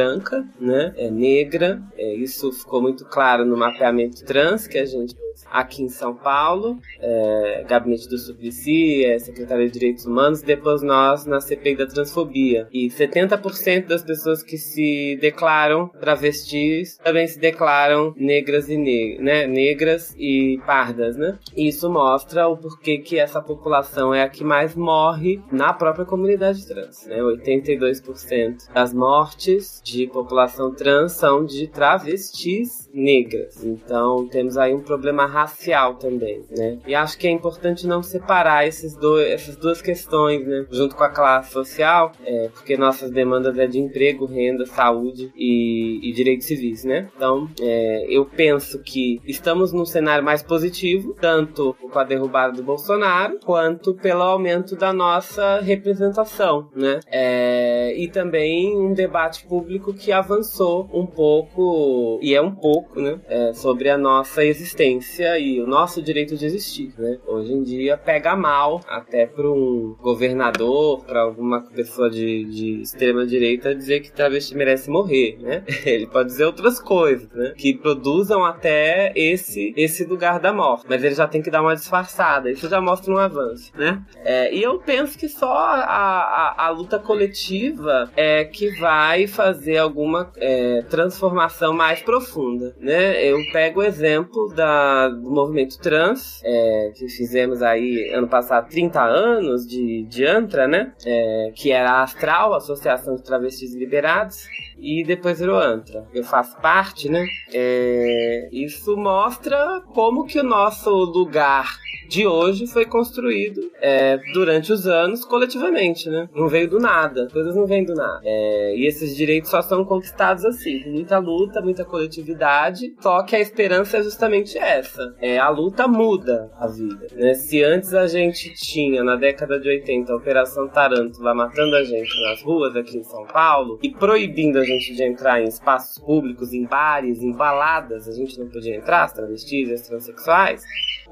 né? É negra. É, isso ficou muito claro no mapeamento trans que a gente aqui em São Paulo, é, Gabinete do Suplicy, é, Secretaria de Direitos Humanos, depois nós na CPI da Transfobia. E 70% das pessoas que se declaram travestis também se declaram negras e ne né, negras e pardas, né? Isso mostra o porquê que essa população é a que mais morre na própria comunidade trans, né? 82% das mortes de população trans são de travestis negras. Então temos aí um problema racial também, né? E acho que é importante não separar esses dois, essas duas questões, né? Junto com a classe social, é, porque nossas demandas é de emprego, renda, saúde e, e direitos civis, né? Então, é, eu penso que estamos num cenário mais positivo, tanto com a derrubada do Bolsonaro, quanto pelo aumento da nossa representação, né? É, e também um debate público que avançou um pouco, e é um pouco, né? É, sobre a nossa existência e o nosso direito de existir, né? Hoje em dia pega mal até para um governador, para alguma pessoa de, de extrema direita dizer que travesti merece morrer, né? <laughs> Ele pode dizer outras coisas, né? Que produzam até esse esse lugar da morte, mas ele já tem que dar uma disfarçada. Isso já mostra um avanço, né? É, e eu penso que só a, a, a, luta coletiva é que vai fazer alguma é, transformação mais profunda, né? Eu pego o exemplo da, do movimento trans, é, que fizemos aí ano passado 30 anos de, de ANTRA, né? É, que era a Astral, Associação de Travestis Liberados, e depois virou ANTRA. Eu faço parte, né? É, isso mostra como que o nosso lugar de hoje foi construído é, durante os anos coletivamente, né? Não veio do nada, coisas não vêm do nada. É, e esses direitos só são conquistados assim, muita luta, muita coletividade. Só que a esperança é justamente essa: é, a luta muda a vida. Né? Se antes a gente tinha, na década de 80, a Operação Tarântula matando a gente nas ruas aqui em São Paulo e proibindo a gente de entrar em espaços públicos, em bares, em baladas, a gente não podia entrar, as travestis, as transexuais.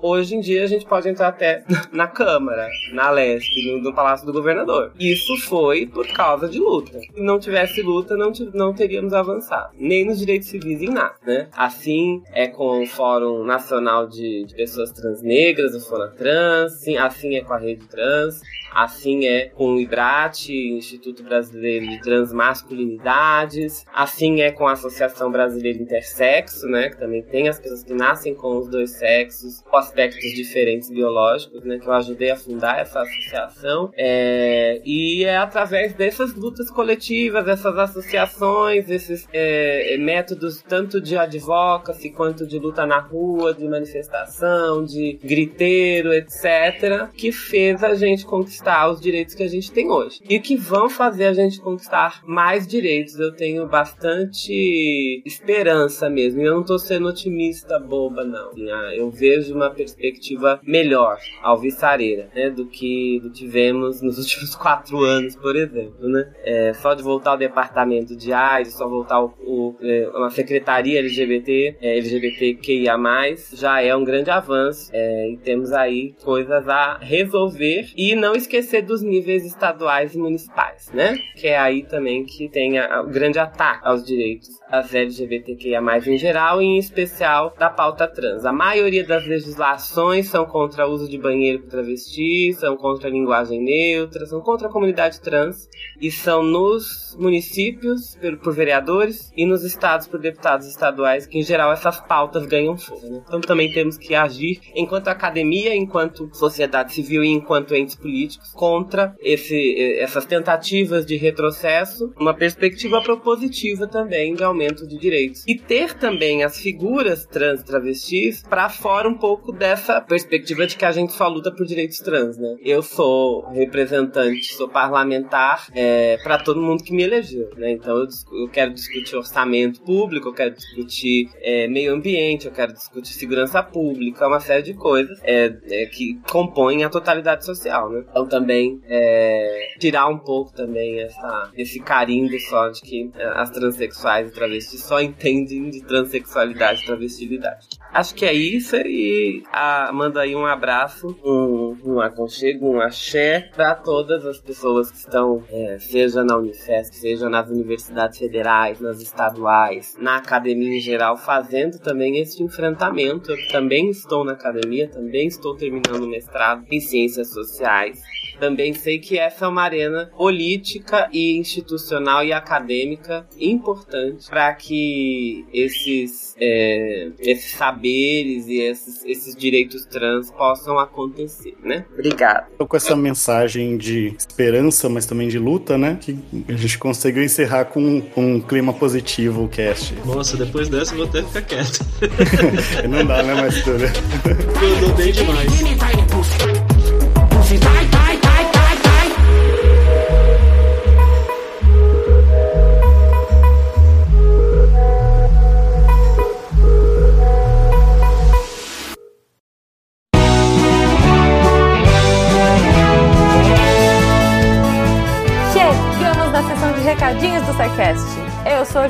Hoje em dia a gente pode entrar até na Câmara, na Leste, no, no Palácio do Governador. Isso foi por causa de luta. Se não tivesse luta, não, não teríamos avançado. Nem nos direitos civis, em nada, né? Assim é com o Fórum Nacional de, de Pessoas Transnegras, o Fonatrans, assim, assim é com a Rede Trans, assim é com o IBRAT, Instituto Brasileiro de Transmasculinidades, assim é com a Associação Brasileira Intersexo, né, que também tem as pessoas que nascem com os dois sexos, com aspectos diferentes biológicos, né, que eu ajudei a fundar essa associação, é, e é através dessas lutas coletivas, dessas associações, esses é, métodos tanto de advocacy quanto de luta na rua, de manifestação, de griteiro, etc., que fez a gente conquistar os direitos que a gente tem hoje. E que vão fazer a gente conquistar mais direitos. Eu tenho bastante esperança mesmo. Eu não tô sendo otimista boba, não. Ah, eu vejo uma perspectiva melhor, alvissareira, né? Do que tivemos nos <laughs> últimos quatro anos, por exemplo, né? É, só de voltar ao departamento de AIDS, só voltar o, o, é, uma secretaria LGBT, é, LGBTQIA+, já é um grande avanço. É, e temos aí coisas a resolver e não esquecer dos níveis estaduais e municipais, né? Que é aí também que tem a, o grande ataque aos direitos das LGBTQIA+, em geral, e em especial da pauta trans. A maioria das legislações são contra o uso de banheiro para travestis, são contra a linguagem neutra, são contra a comunidade trans, e são nos municípios por vereadores e nos estados por deputados estaduais que, em geral, essas pautas ganham força. Né? Então também temos que agir enquanto academia, enquanto sociedade civil e enquanto entes políticos contra esse, essas tentativas de retrocesso, uma perspectiva propositiva também de aumento de direitos. E ter também as figuras trans travestis para fora um pouco dessa perspectiva de que a gente só luta por direitos trans, né? Eu sou representante, sou parlamentar é, para todo mundo que me elegeu, né? Então eu, eu, quero discutir orçamento público, eu quero discutir é, meio ambiente, eu quero discutir segurança pública, uma série de coisas é, é que compõem a totalidade social, né? Então também é, tirar um pouco também essa, esse carimbo só de que é, as transexuais e travestis só entendem de transexualidade e travestilidade. Acho que é isso e ah, manda aí um abraço, um, um aconchego, um axé para todas as pessoas que estão, é, seja na Unifesp, seja nas universidades federais, nas estaduais, na academia em geral, fazendo também esse enfrentamento. Eu também estou na academia, também estou terminando o mestrado em ciências sociais. Também sei que essa é uma arena política e institucional e acadêmica importante para que esses, é, esses saberes e esses, esses direitos trans possam acontecer, né? Obrigada. Com essa mensagem de esperança, mas também de luta, né? Que a gente conseguiu encerrar com, com um clima positivo o cast. Nossa, depois dessa eu vou até ficar quieto. <laughs> Não dá, né, mais tudo. Eu dei demais.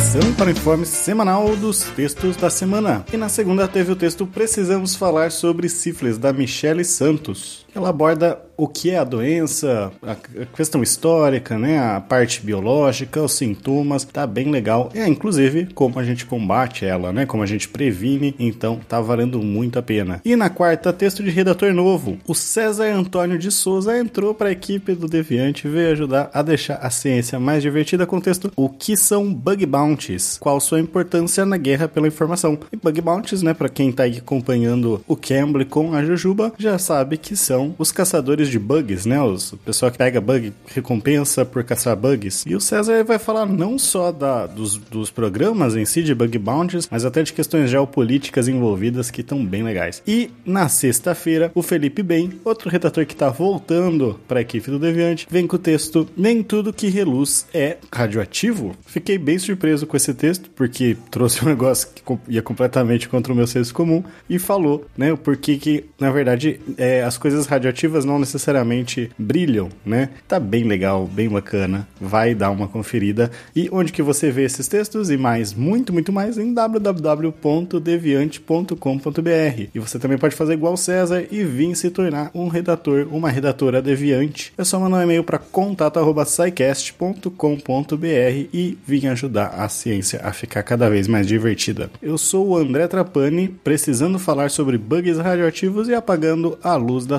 Atenção para o informe semanal dos textos da semana. E na segunda teve o texto Precisamos Falar sobre Sífilis, da Michele Santos. Ela aborda o que é a doença, a questão histórica, né, a parte biológica, os sintomas, tá bem legal. É, inclusive, como a gente combate ela, né, como a gente previne, então tá valendo muito a pena. E na quarta, texto de redator novo. O César Antônio de Souza entrou para a equipe do Deviante e veio ajudar a deixar a ciência mais divertida com o texto O que são bug bounties? Qual sua importância na guerra pela informação? E bug bounties, né, para quem tá aí acompanhando o Cambly com a Jujuba, já sabe que são os caçadores de bugs, né? Os, o pessoal que pega bug recompensa por caçar bugs. E o César vai falar não só da, dos, dos programas em si de bug bounties, mas até de questões geopolíticas envolvidas que estão bem legais. E na sexta-feira, o Felipe Bem, outro redator que está voltando para a equipe do Deviante, vem com o texto Nem tudo que reluz é radioativo. Fiquei bem surpreso com esse texto, porque trouxe um <laughs> negócio que ia completamente contra o meu senso comum e falou, né, o porquê que, na verdade, é, as coisas radioativas não necessariamente brilham, né? Tá bem legal, bem bacana. Vai dar uma conferida. E onde que você vê esses textos e mais, muito, muito mais em www.deviante.com.br. E você também pode fazer igual César e vir se tornar um redator, uma redatora deviante. É só mandar um e-mail para contato@scicast.com.br e vir ajudar a ciência a ficar cada vez mais divertida. Eu sou o André Trapani, precisando falar sobre bugs radioativos e apagando a luz da